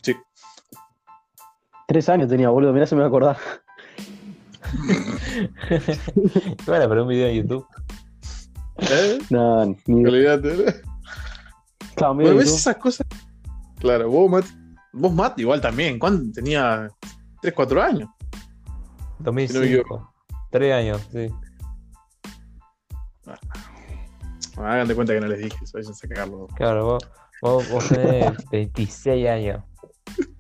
Sí. Tres años tenía, boludo. Mirá, se me va a acordar. (laughs) Bueno, pero un video en YouTube. ¿Eh? No, ni Olvídate. Claro, Bueno, ¿ves esas cosas? Claro, vos, Matt, vos, Matt, igual también. ¿Cuándo? Tenía 3, 4 años. 2005. Tres años, sí. Bueno, hagan de cuenta que no les dije, váyanse a cagarlo. Claro, vos, vos, vos tenés (laughs) 26 años.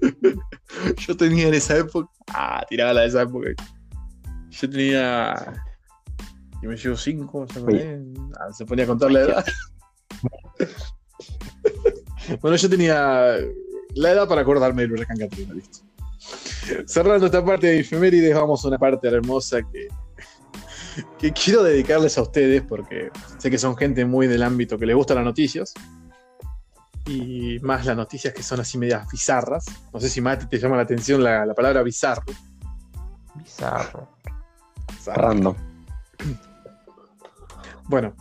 (laughs) Yo tenía en esa época. Ah, tiraba la de esa época. Yo tenía. Yo me llevo 5, ah, se ponía a contar la edad. (laughs) bueno, yo tenía la edad para acordarme del huracán Katrina, listo. Cerrando esta parte de efemérides, vamos a una parte hermosa que, que quiero dedicarles a ustedes porque sé que son gente muy del ámbito que les gustan las noticias. Y más las noticias que son así medias bizarras. No sé si Mati te llama la atención la, la palabra bizarro. Bizarro. Bizarro. Random. Bueno,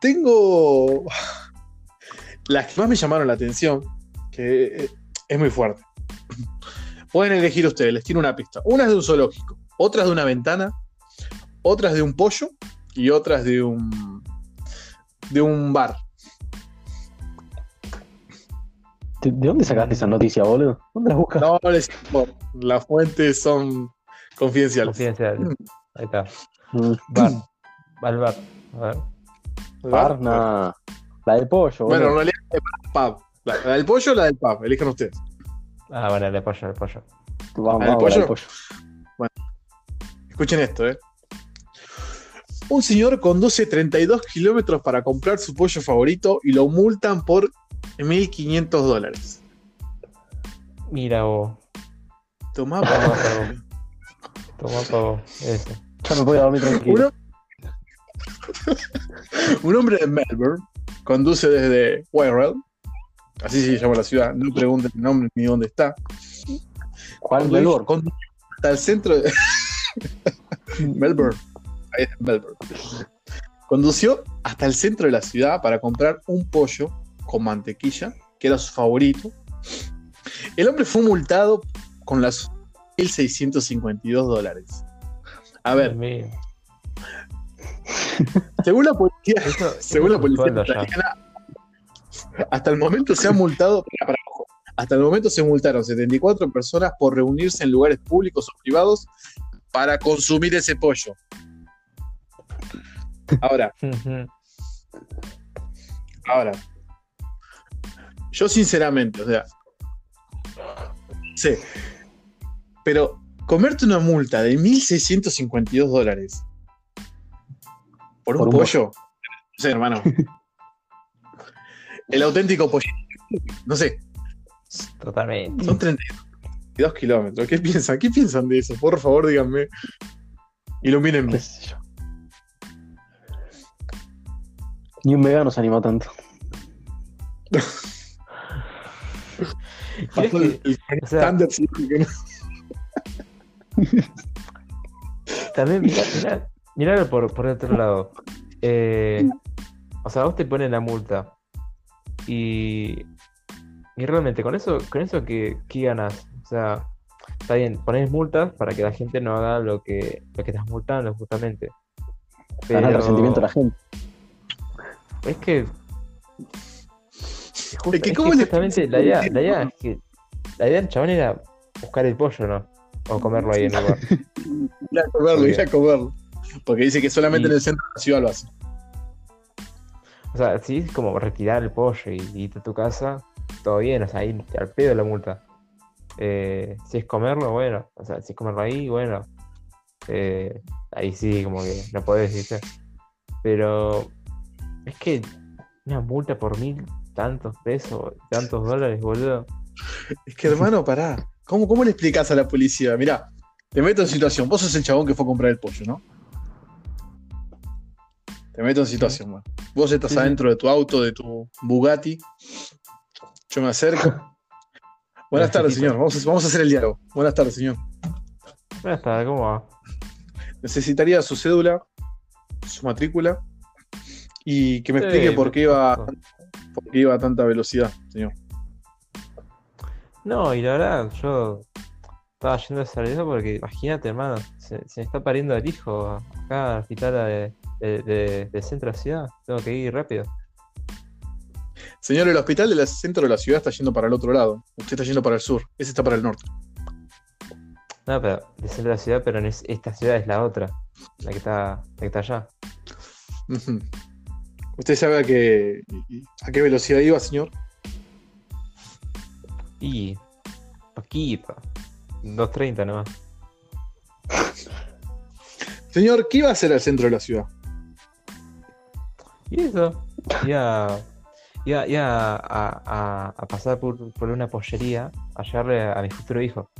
tengo las que más me llamaron la atención, que eh, es muy fuerte. Pueden elegir ustedes, les tiro una pista. Una es de un zoológico, otra es de una ventana, otra es de un pollo y otra es de un de un bar. ¿De, de dónde sacaste esa noticia, boludo? ¿Dónde la buscas? No, les importa, las fuentes son confidenciales. Confidencial. Ahí está. Mm, Bar. Va al bar. A ver. Bar, nah. La del pollo, Bueno, en realidad es pub. La, la del pollo o la del pub, elijan ustedes. Ah, bueno, el pollo, el pollo. Vamos, ¿La del vamos, la del pollo? pollo. Escuchen esto, ¿eh? Un señor conduce 32 kilómetros para comprar su pollo favorito y lo multan por 1.500 dólares. Mira vos. Tomá, Toma pa. pa' vos. Toma pa' vos. Eso. Ya me puedo dormir tranquilo. Uno- (laughs) un hombre de Melbourne conduce desde Wirral, así se llama la ciudad, no pregunten el nombre ni dónde está. ¿Cuál Melbourne? hasta el centro de (laughs) Melbourne. Ahí está, Melbourne. Condució hasta el centro de la ciudad para comprar un pollo con mantequilla, que era su favorito. El hombre fue multado con las 1.652 dólares. A ver, según la policía, según la es policía italiana, hasta el momento se han (laughs) multado, para, para, ojo, hasta el momento se multaron 74 personas por reunirse en lugares públicos o privados para consumir ese pollo. Ahora, (laughs) ahora, yo sinceramente, o sea, sé, pero comerte una multa de 1.652 dólares por un Por un pollo, sé, hermano. (laughs) El auténtico pollo, no sé, Totalmente. son 32 kilómetros. ¿Qué piensan? ¿Qué piensan de eso? Por favor, díganme. Ilumínenme. Ni un vegano se animó tanto. ¿Crees Pasó que- el, el o sea- estándar, sí, que no- También, mirá, mirá, mirá por, por el otro lado. Eh, o sea, vos te ponen la multa. Y, y realmente, con eso, con eso ¿qué, qué ganas? O sea, está bien, pones multas para que la gente no haga lo que, lo que estás multando, justamente. Ganar el resentimiento de la gente. Es que. Es que es ¿cómo que le- justamente la idea, la idea es que. La idea del chabón era buscar el pollo, ¿no? O comerlo ahí en el lugar. (laughs) Ir a comerlo, ir a comerlo. Porque dice que solamente Y- en el centro de la ciudad lo hace. O sea, sí es como retirar el pollo y irte a tu casa, todo bien, o sea, ahí al pedo la multa. Eh, si es comerlo, bueno. O sea, si es comerlo ahí, bueno. Eh, ahí sí, como que no podés decir. Pero es que una multa por mil tantos pesos, tantos dólares, boludo. Es que, hermano, pará. ¿Cómo, cómo le explicas a la policía? Mirá, te meto en situación. Vos sos el chabón que fue a comprar el pollo, ¿no? Te meto en situación, bueno. Vos estás Sí, sí. adentro de tu auto, de tu Bugatti. Yo me acerco. (laughs) Buenas tardes, señor. Vamos a, vamos a hacer el diálogo. Buenas tardes, señor. Ya está, ¿cómo va? Necesitaría su cédula, su matrícula y que me Sí, explique por qué iba, por qué iba a tanta velocidad, señor. No, y la verdad, yo estaba yendo a eso porque imagínate, hermano, se, se me está pariendo el hijo acá al hospital de, de, de- centro de la ciudad. Tengo que ir rápido. Señor, el hospital del centro de la ciudad está yendo para el otro lado. Usted está yendo para el sur. Ese está para el norte. No, pero del centro de la ciudad, pero es, esta ciudad es la otra, la que está, la que está allá. ¿Usted sabe a qué, a qué velocidad iba, señor? Y poquito, 230 nomás. Señor, ¿qué iba a hacer al centro de la ciudad? Y eso, iba, iba, iba a, a- a pasar por, por una pollería a llevarle a, mi futuro hijo.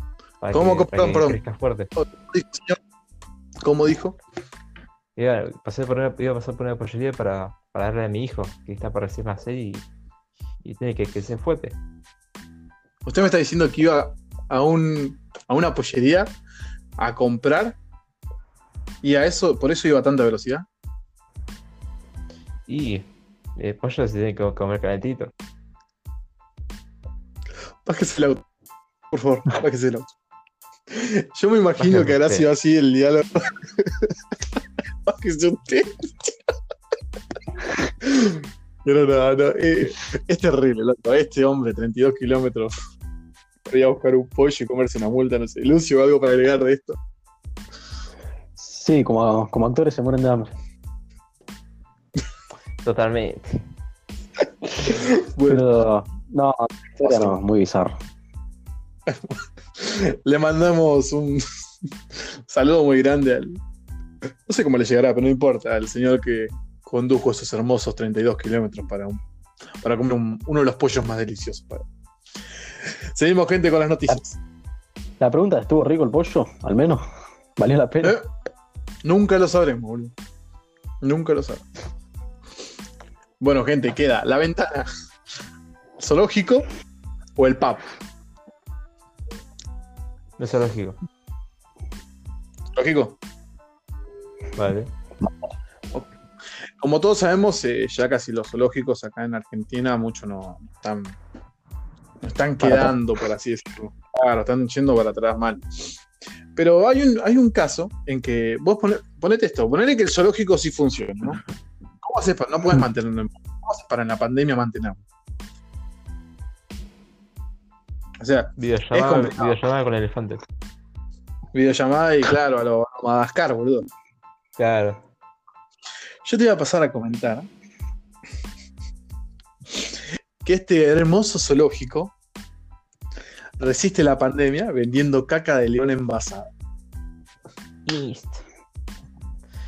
Para ¿Cómo? que, para Perdón, que perdón. fuerte. Señor. ¿Cómo dijo? Iba, pasé por una, iba a pasar por una pollería para, para darle a mi hijo, que está para recién nacer y, y tiene que crecer fuerte. Usted me está diciendo que iba a, un, a una pollería a comprar y a eso, por eso iba a tanta velocidad. Y el pollo se tiene que comer calentito. Bájese el auto. Por favor, bájese el auto. Yo me imagino Bájese que habrá sido así el diálogo. (laughs) bájese usted. Pero no, no, eh, es terrible, loco. Este hombre, 32 kilómetros, ir a buscar un pollo y comerse una multa, no sé. Lucio, algo para agregar de esto. Sí, como, como actores se mueren de hambre. Totalmente. (laughs) Bueno, Pero no, no, muy bizarro. (laughs) le mandamos un (laughs) saludo muy grande al. No sé cómo le llegará, pero no importa, al señor que condujo esos hermosos 32 kilómetros para, un- para comer un- uno de los pollos más deliciosos. para- Seguimos, gente, con las noticias. La pregunta, ¿estuvo rico el pollo? Al menos. ¿Valió la pena? ¿Eh? Nunca lo sabremos, boludo. Nunca lo sabremos. Bueno, gente, queda la ventana. ¿Zoológico o el pub? No es lógico. ¿Lógico? Vale. Como todos sabemos, eh, ya casi los zoológicos acá en Argentina mucho no están, no están quedando, por así decirlo. Claro, están yendo para atrás mal. Pero hay un, hay un caso en que vos pone- ponete esto, ponele que el zoológico sí funciona, ¿no? ¿Cómo no puedes mantenerlo en ¿Cómo haces para en la pandemia mantenerlo? O sea, Videollamada, videollamada con elefantes. videollamada y claro, a lo, a Madagascar, boludo. Claro. Yo te iba a pasar a comentar que este hermoso zoológico resiste la pandemia vendiendo caca de león envasada. Listo.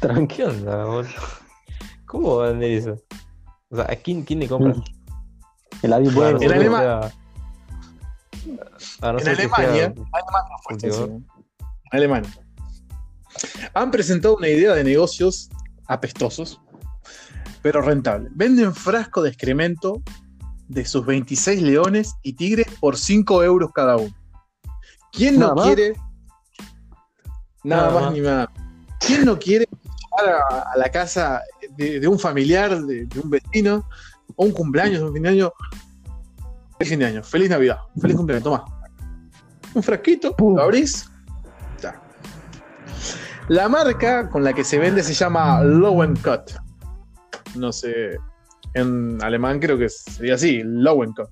Tranqui. ¿Qué onda, boludo? ¿Cómo va a vender eso? O sea, ¿a quién, quién le compra? El Adi Bueno, en no sé que Alema- sea- a no en Alemania, Alemania en Alemania. Han presentado una idea de negocios apestosos, pero rentable. Venden frasco de excremento de sus 26 leones y tigres por 5 euros cada uno. ¿Quién no quiere? Nada, Nada más, más. ni nada. ¿Quién no quiere llegar a, a la casa de, de un familiar, de, de un vecino, o un cumpleaños, un fin de año? Feliz fin de año, feliz Navidad, feliz cumpleaños, toma. Un frasquito, lo abrís. ya. La marca con la que se vende se llama Lowencut. No sé, en alemán creo que sería así, Lowencut.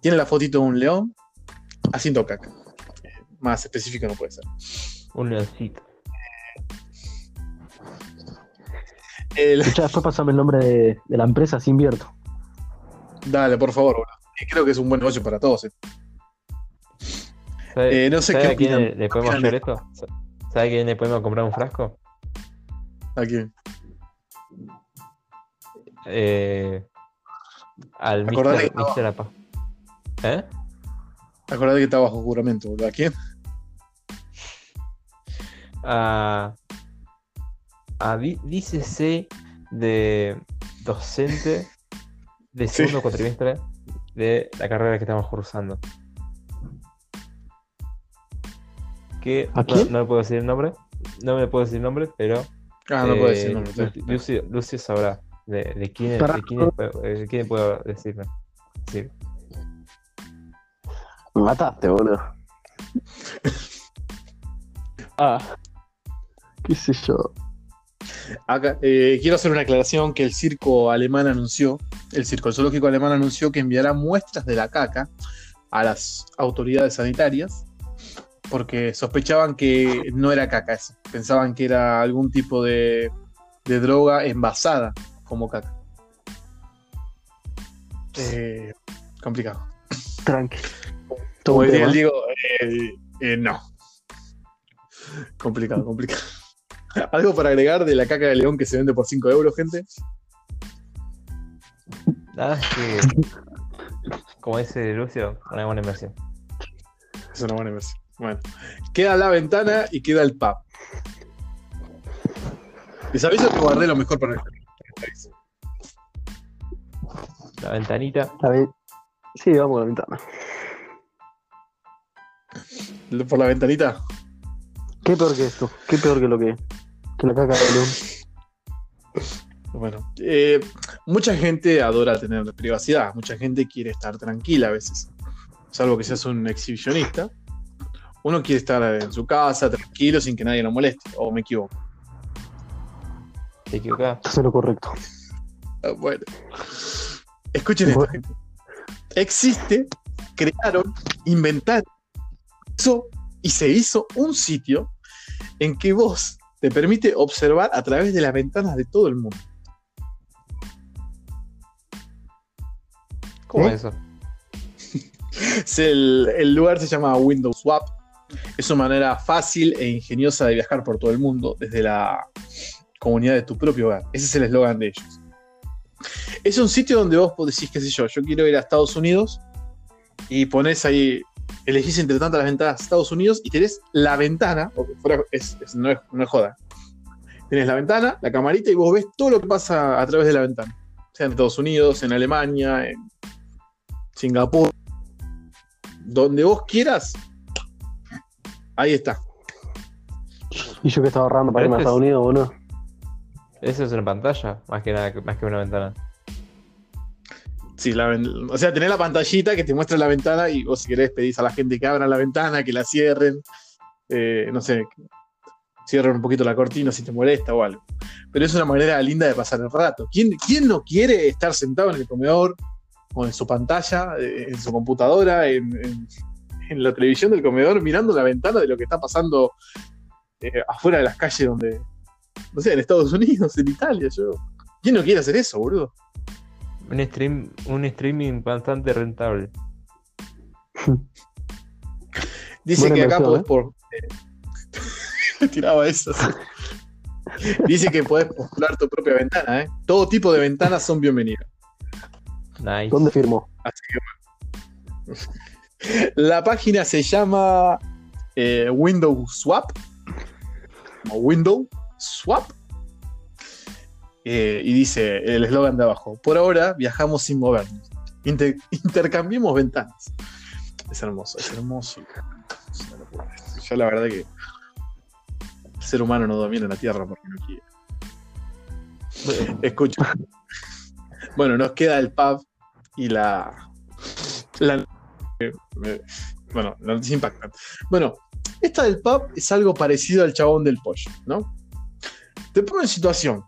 Tiene la fotito de un león haciendo caca. Eh, Más específico no puede ser. Un leoncito. El- después pasame el nombre de, de la empresa, si invierto. Dale, por favor, boludo. Eh, Creo que es un buen negocio para todos. eh. ¿Sabe, Eh, no sé qué a quién opinan. le, podemos Opinan hacer esto? ¿Sabe a quién le podemos comprar un frasco? ¿A quién? Eh, al Acordate Mr. Mr. Apa. ¿Eh? Acordate que está bajo juramento, boludo. ¿A quién? A, dícese de docente de Sí. segundo cuatrimestre de la carrera que estamos cursando. Que ¿A no, quién? no le puedo decir el nombre, no me puedo decir el nombre, pero Ah, no puedo decir eh, nombre. Lu- Lucio, Lucio sabrá de, de quién, Pará. de quién, puedo- de quién puedo decirme. Sí. Me mataste, boludo. (laughs) ah. ¿Qué sé yo? Acá, eh, quiero hacer una aclaración que el circo alemán anunció, el circo zoológico alemán anunció que enviará muestras de la caca a las autoridades sanitarias porque sospechaban que no era caca eso, pensaban que era algún tipo de, de droga envasada como caca. Eh, complicado. Tranqui. Todo Como un diría tema. el Diego, eh, eh, no. Complicado, complicado. (laughs) ¿Algo para agregar de la caca de león que se vende por 5 euros, gente? Nada más que, como dice Lucio, una buena inversión. Es una buena inversión. Bueno, queda la ventana y queda el pub. Les aviso que guardé lo mejor para el país. La ventanita, A ver. Sí, vamos a la ventana. Por la ventanita. ¿Qué peor que esto? ¿Qué peor que lo que, que la caca de león? Bueno, eh, mucha gente adora tener privacidad, mucha gente quiere estar tranquila a veces, salvo que seas un exhibicionista. Uno quiere estar en su casa, tranquilo, sin que nadie lo moleste, o me equivoco. te equivocás. Eso es lo correcto. Ah, Bueno, escuchen esto, gente. Existe, crearon, inventaron, hizo y se hizo un sitio en que vos te permite observar a través de las ventanas de todo el mundo. ¿Cómo ¿Eh? es eso? (laughs) Es el, el lugar se llama Windows Swap. Es una manera fácil e ingeniosa de viajar por todo el mundo desde la comunidad de tu propio hogar. Ese es el eslogan de ellos. Es un sitio donde vos decís, qué sé yo, yo quiero ir a Estados Unidos y pones ahí, elegís entre tantas las ventanas Estados Unidos y tenés la ventana, porque fuera, es, es- no, es, no es joda. Tenés la ventana, la camarita y vos ves todo lo que pasa a través de la ventana. Sea en Estados Unidos, en Alemania, en Singapur, donde vos quieras, ahí está. Y yo que estaba ahorrando para irme a Estados Unidos, boludo. Eso es una pantalla, más que nada, más que una ventana. Sí, la o sea, tenés la pantallita que te muestra la ventana y vos si querés pedís a la gente que abra la ventana, que la cierren, eh, no sé, cierren un poquito la cortina si te molesta o algo. Pero es una manera linda de pasar el rato. ¿Quién, quién no quiere estar sentado en el comedor o en su pantalla, eh, en su computadora, en la televisión del comedor, mirando la ventana de lo que está pasando eh, afuera de las calles donde, no sé, en Estados Unidos, en Italia? Yo, ¿Quién no quiere hacer eso, boludo? Un, stream, un streaming bastante rentable. (laughs) Dice Buena que acá podés por. (laughs) eh, tiraba eso. sí. (laughs) Dice que podés postular tu propia ventana, ¿eh? Todo tipo de ventanas son bienvenidas. Nice. ¿Dónde firmó? Así que bueno. La página se llama eh, Window Swap. O Window Swap. Eh, y dice el eslogan de abajo: Por ahora viajamos sin movernos. Inter- intercambiemos ventanas. Es hermoso, es hermoso. Es una locura. Yo la verdad que el ser humano no domina la Tierra porque no quiere. Escucha. Bueno, nos queda el pub y la. la- eh, bueno, la noticia impactante. Bueno, esta del pub es algo parecido al chabón del pollo, ¿no? Te pongo en situación.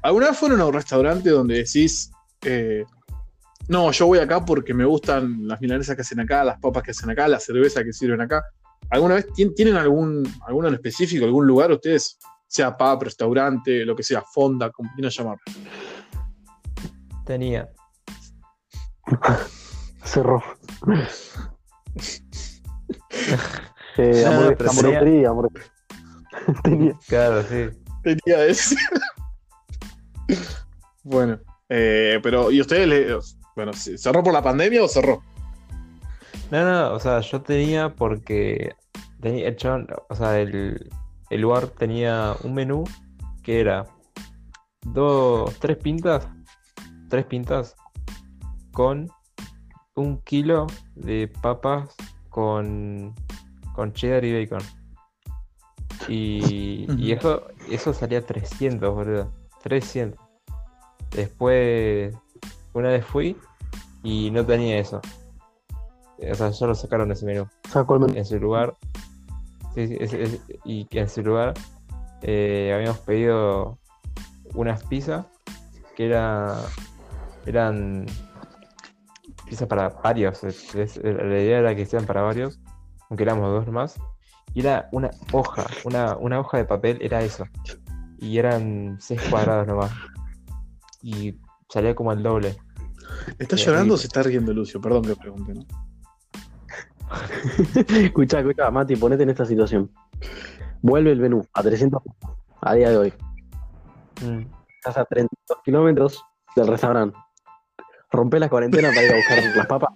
¿Alguna vez fueron a un restaurante donde decís, eh, no, yo voy acá porque me gustan las milanesas que hacen acá, las papas que hacen acá, la cerveza que sirven acá? ¿Alguna vez tien- tienen algún, alguno en específico, algún lugar ustedes? Sea pub, restaurante, lo que sea, fonda, como quieran llamarlo. Tenía. (laughs) Cerró. (laughs) Eh, No, no, hamburguesería. (laughs) Tenía. Claro, sí. Tenía ese. Bueno, eh, pero ¿y ustedes le, bueno, ¿se- cerró por la pandemia o cerró? No, no, o sea, yo tenía porque tenía el chabón, o sea, el, el lugar tenía un menú que era dos, tres pintas, tres pintas con un kilo de papas con, con cheddar y bacon. Y, y eso, eso salía 300, boludo. 300. Después, una vez fui y no tenía eso. O sea, ya lo sacaron de ese menú. Sacó el menú. En su lugar. Sí, sí, es- es- y que en su lugar eh, habíamos pedido unas pizzas que era, eran pizzas para varios. es- la idea era que sean para varios, aunque éramos dos nomás. Y era una hoja, una, una hoja de papel, era eso. Y eran seis cuadrados nomás. Y salía como el doble. ¿Está Sí, llorando o se está riendo Lucio? Perdón que pregunte, ¿no? (laughs) Escuchá, escuchá, Mati, ponete en esta situación. Vuelve el menú a 300 pesos a día de hoy. Mm. Estás a 32 kilómetros del restaurante. Rompe la cuarentena para ir a buscar las papas.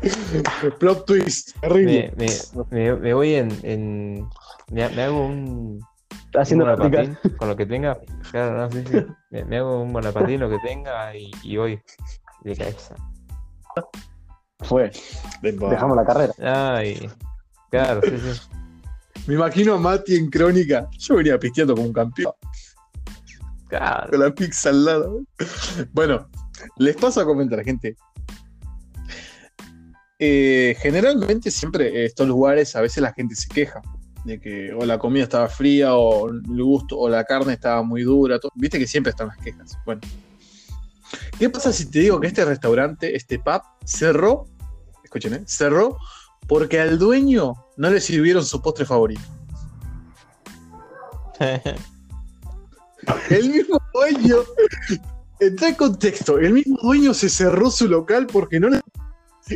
(laughs) Plot twist, terrible. Me, me, me, me voy en. en me, me hago un, Estás haciendo un la práctica. monopatín con lo que tenga. Claro, no, sí, sí. Me, me hago un monopatín, lo que tenga y, y voy de cabeza. Fue. Dejamos la carrera. Ay, claro, sí, sí. Me imagino a Mati en crónica. Yo venía pisteando como un campeón Claro. con la pizza al lado. Bueno, les paso a comentar, gente. Eh, generalmente siempre estos lugares a veces la gente se queja de que o la comida estaba fría o el gusto o la carne estaba muy dura. todo. Viste que siempre están las quejas. Bueno, ¿qué pasa si te digo que este restaurante, este pub, cerró? Escuchen, ¿eh? cerró porque al dueño no le sirvieron su postre favorito. (laughs) El mismo dueño. Entra en contexto. El mismo dueño se cerró su local porque no le.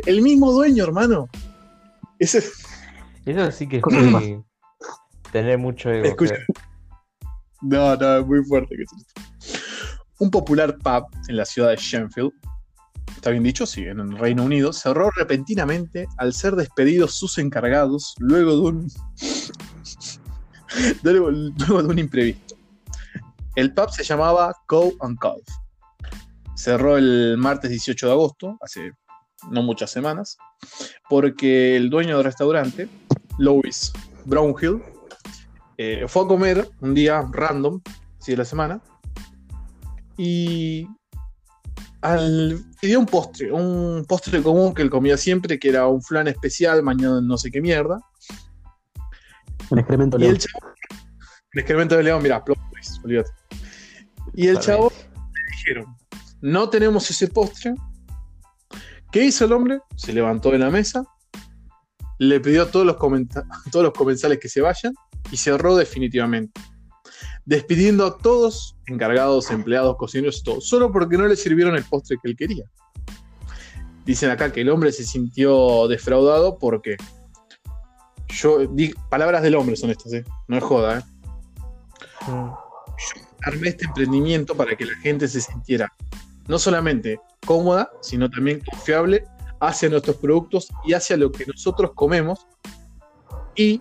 El mismo dueño, hermano. Ese, Eso sí que es (clears throat) muy- tener mucho ego. Escucha. no, no, es muy fuerte. Un popular pub en la ciudad de Sheffield, está bien dicho, sí, en el Reino Unido, cerró repentinamente al ser despedidos sus encargados luego de un. (laughs) luego, luego de un imprevisto. El pub se llamaba Cow and Calf. Cerró el martes 18 de agosto, hace no muchas semanas, porque el dueño del restaurante, Louis Brownhill, eh, fue a comer un día random, sí, de la semana, y al, pidió un postre, un postre común que él comía siempre, que era un flan especial, mañana no sé qué mierda. El excremento Y león. chavo, el excremento de león, mirá, plot twist, olvídate. Y el chavo le dijeron, no tenemos ese postre. ¿Qué hizo el hombre? Se levantó de la mesa, le pidió a todos los, todos los comensales que se vayan y cerró definitivamente. Despidiendo a todos, encargados, empleados, cocineros todo, solo porque no le sirvieron el postre que él quería. Dicen acá que el hombre se sintió defraudado porque yo di palabras del hombre son estas, ¿eh? no es joda, ¿eh? Mm. armé este emprendimiento para que la gente se sintiera no solamente cómoda, sino también confiable hacia nuestros productos y hacia lo que nosotros comemos. Y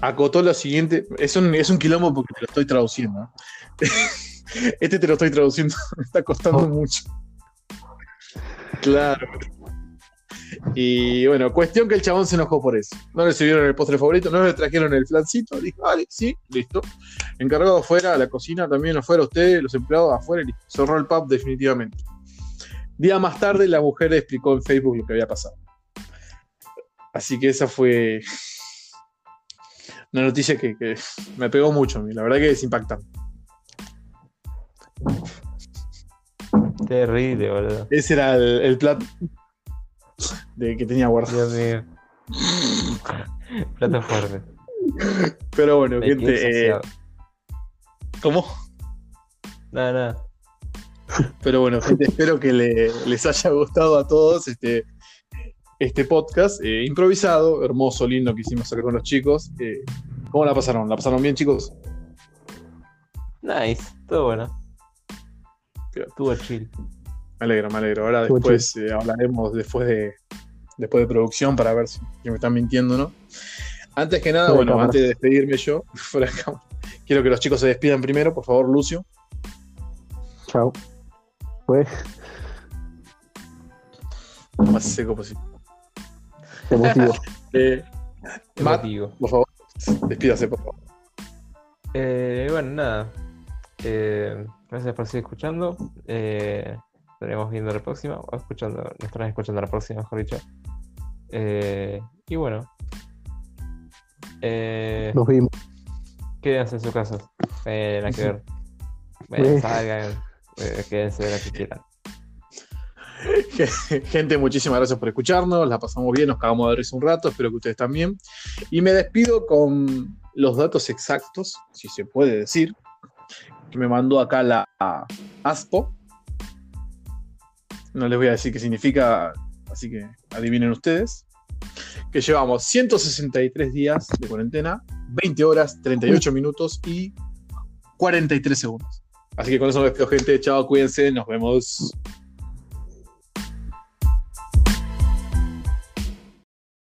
acotó lo siguiente, es un, es un quilombo porque te lo estoy traduciendo. ¿eh? (laughs) Este te lo estoy traduciendo, me (laughs) está costando Oh. mucho. Claro. Y bueno, cuestión que el chabón se enojó por eso. No le sirvieron el postre favorito, no le trajeron el flancito. Dijo, vale, sí, listo. Encargado afuera, la cocina también afuera, ustedes, los empleados afuera, y listo. cerró el pub definitivamente. Día más tarde, la mujer explicó en Facebook lo que había pasado. Así que esa fue una noticia que, que me pegó mucho. La verdad que es impactante. Terrible, boludo. Ese era el, el plato de que tenía guardado. Dios mío. Plato fuerte. Pero bueno, Me gente, eh. ¿cómo? No, no. Pero bueno, gente, espero que le- les haya gustado a todos. Este, este podcast eh, improvisado, hermoso, lindo que hicimos acá con los chicos. Eh, ¿Cómo la pasaron? ¿La pasaron bien, chicos? Nice, todo bueno. Estuvo chill. Me alegro, me alegro. Ahora Estuvo después eh, hablaremos después de, después de producción para ver si que me están mintiendo o no. Antes que nada, bueno, cámara. antes de despedirme yo, (laughs) quiero que los chicos se despidan primero, por favor, Lucio. Chao. Pues, Lo más seco posible. Emotivo. (laughs) Eh, Matt, Emotivo. por favor, despídase, por favor. Eh, bueno, nada. Eh, gracias por seguir escuchando. Eh, estaremos viendo la próxima, o escuchando, nos estarán escuchando la próxima, mejor dicho. Eh, y bueno. Eh, Nos vimos. quédense en su casa. Eh, nada que (laughs) ver. Bueno, Eh. salgan, eh, quédense de lo que quieran. (laughs) Gente, muchísimas gracias por escucharnos. La pasamos bien, nos cagamos de risa un rato. Espero que ustedes también. Y me despido con los datos exactos, si se puede decir, que me mandó acá la ASPO. No les voy a decir qué significa, así que adivinen ustedes. Que llevamos 163 días de cuarentena, 20 horas, 38 minutos y 43 segundos. Así que con eso me despido, gente. Chao, cuídense, nos vemos.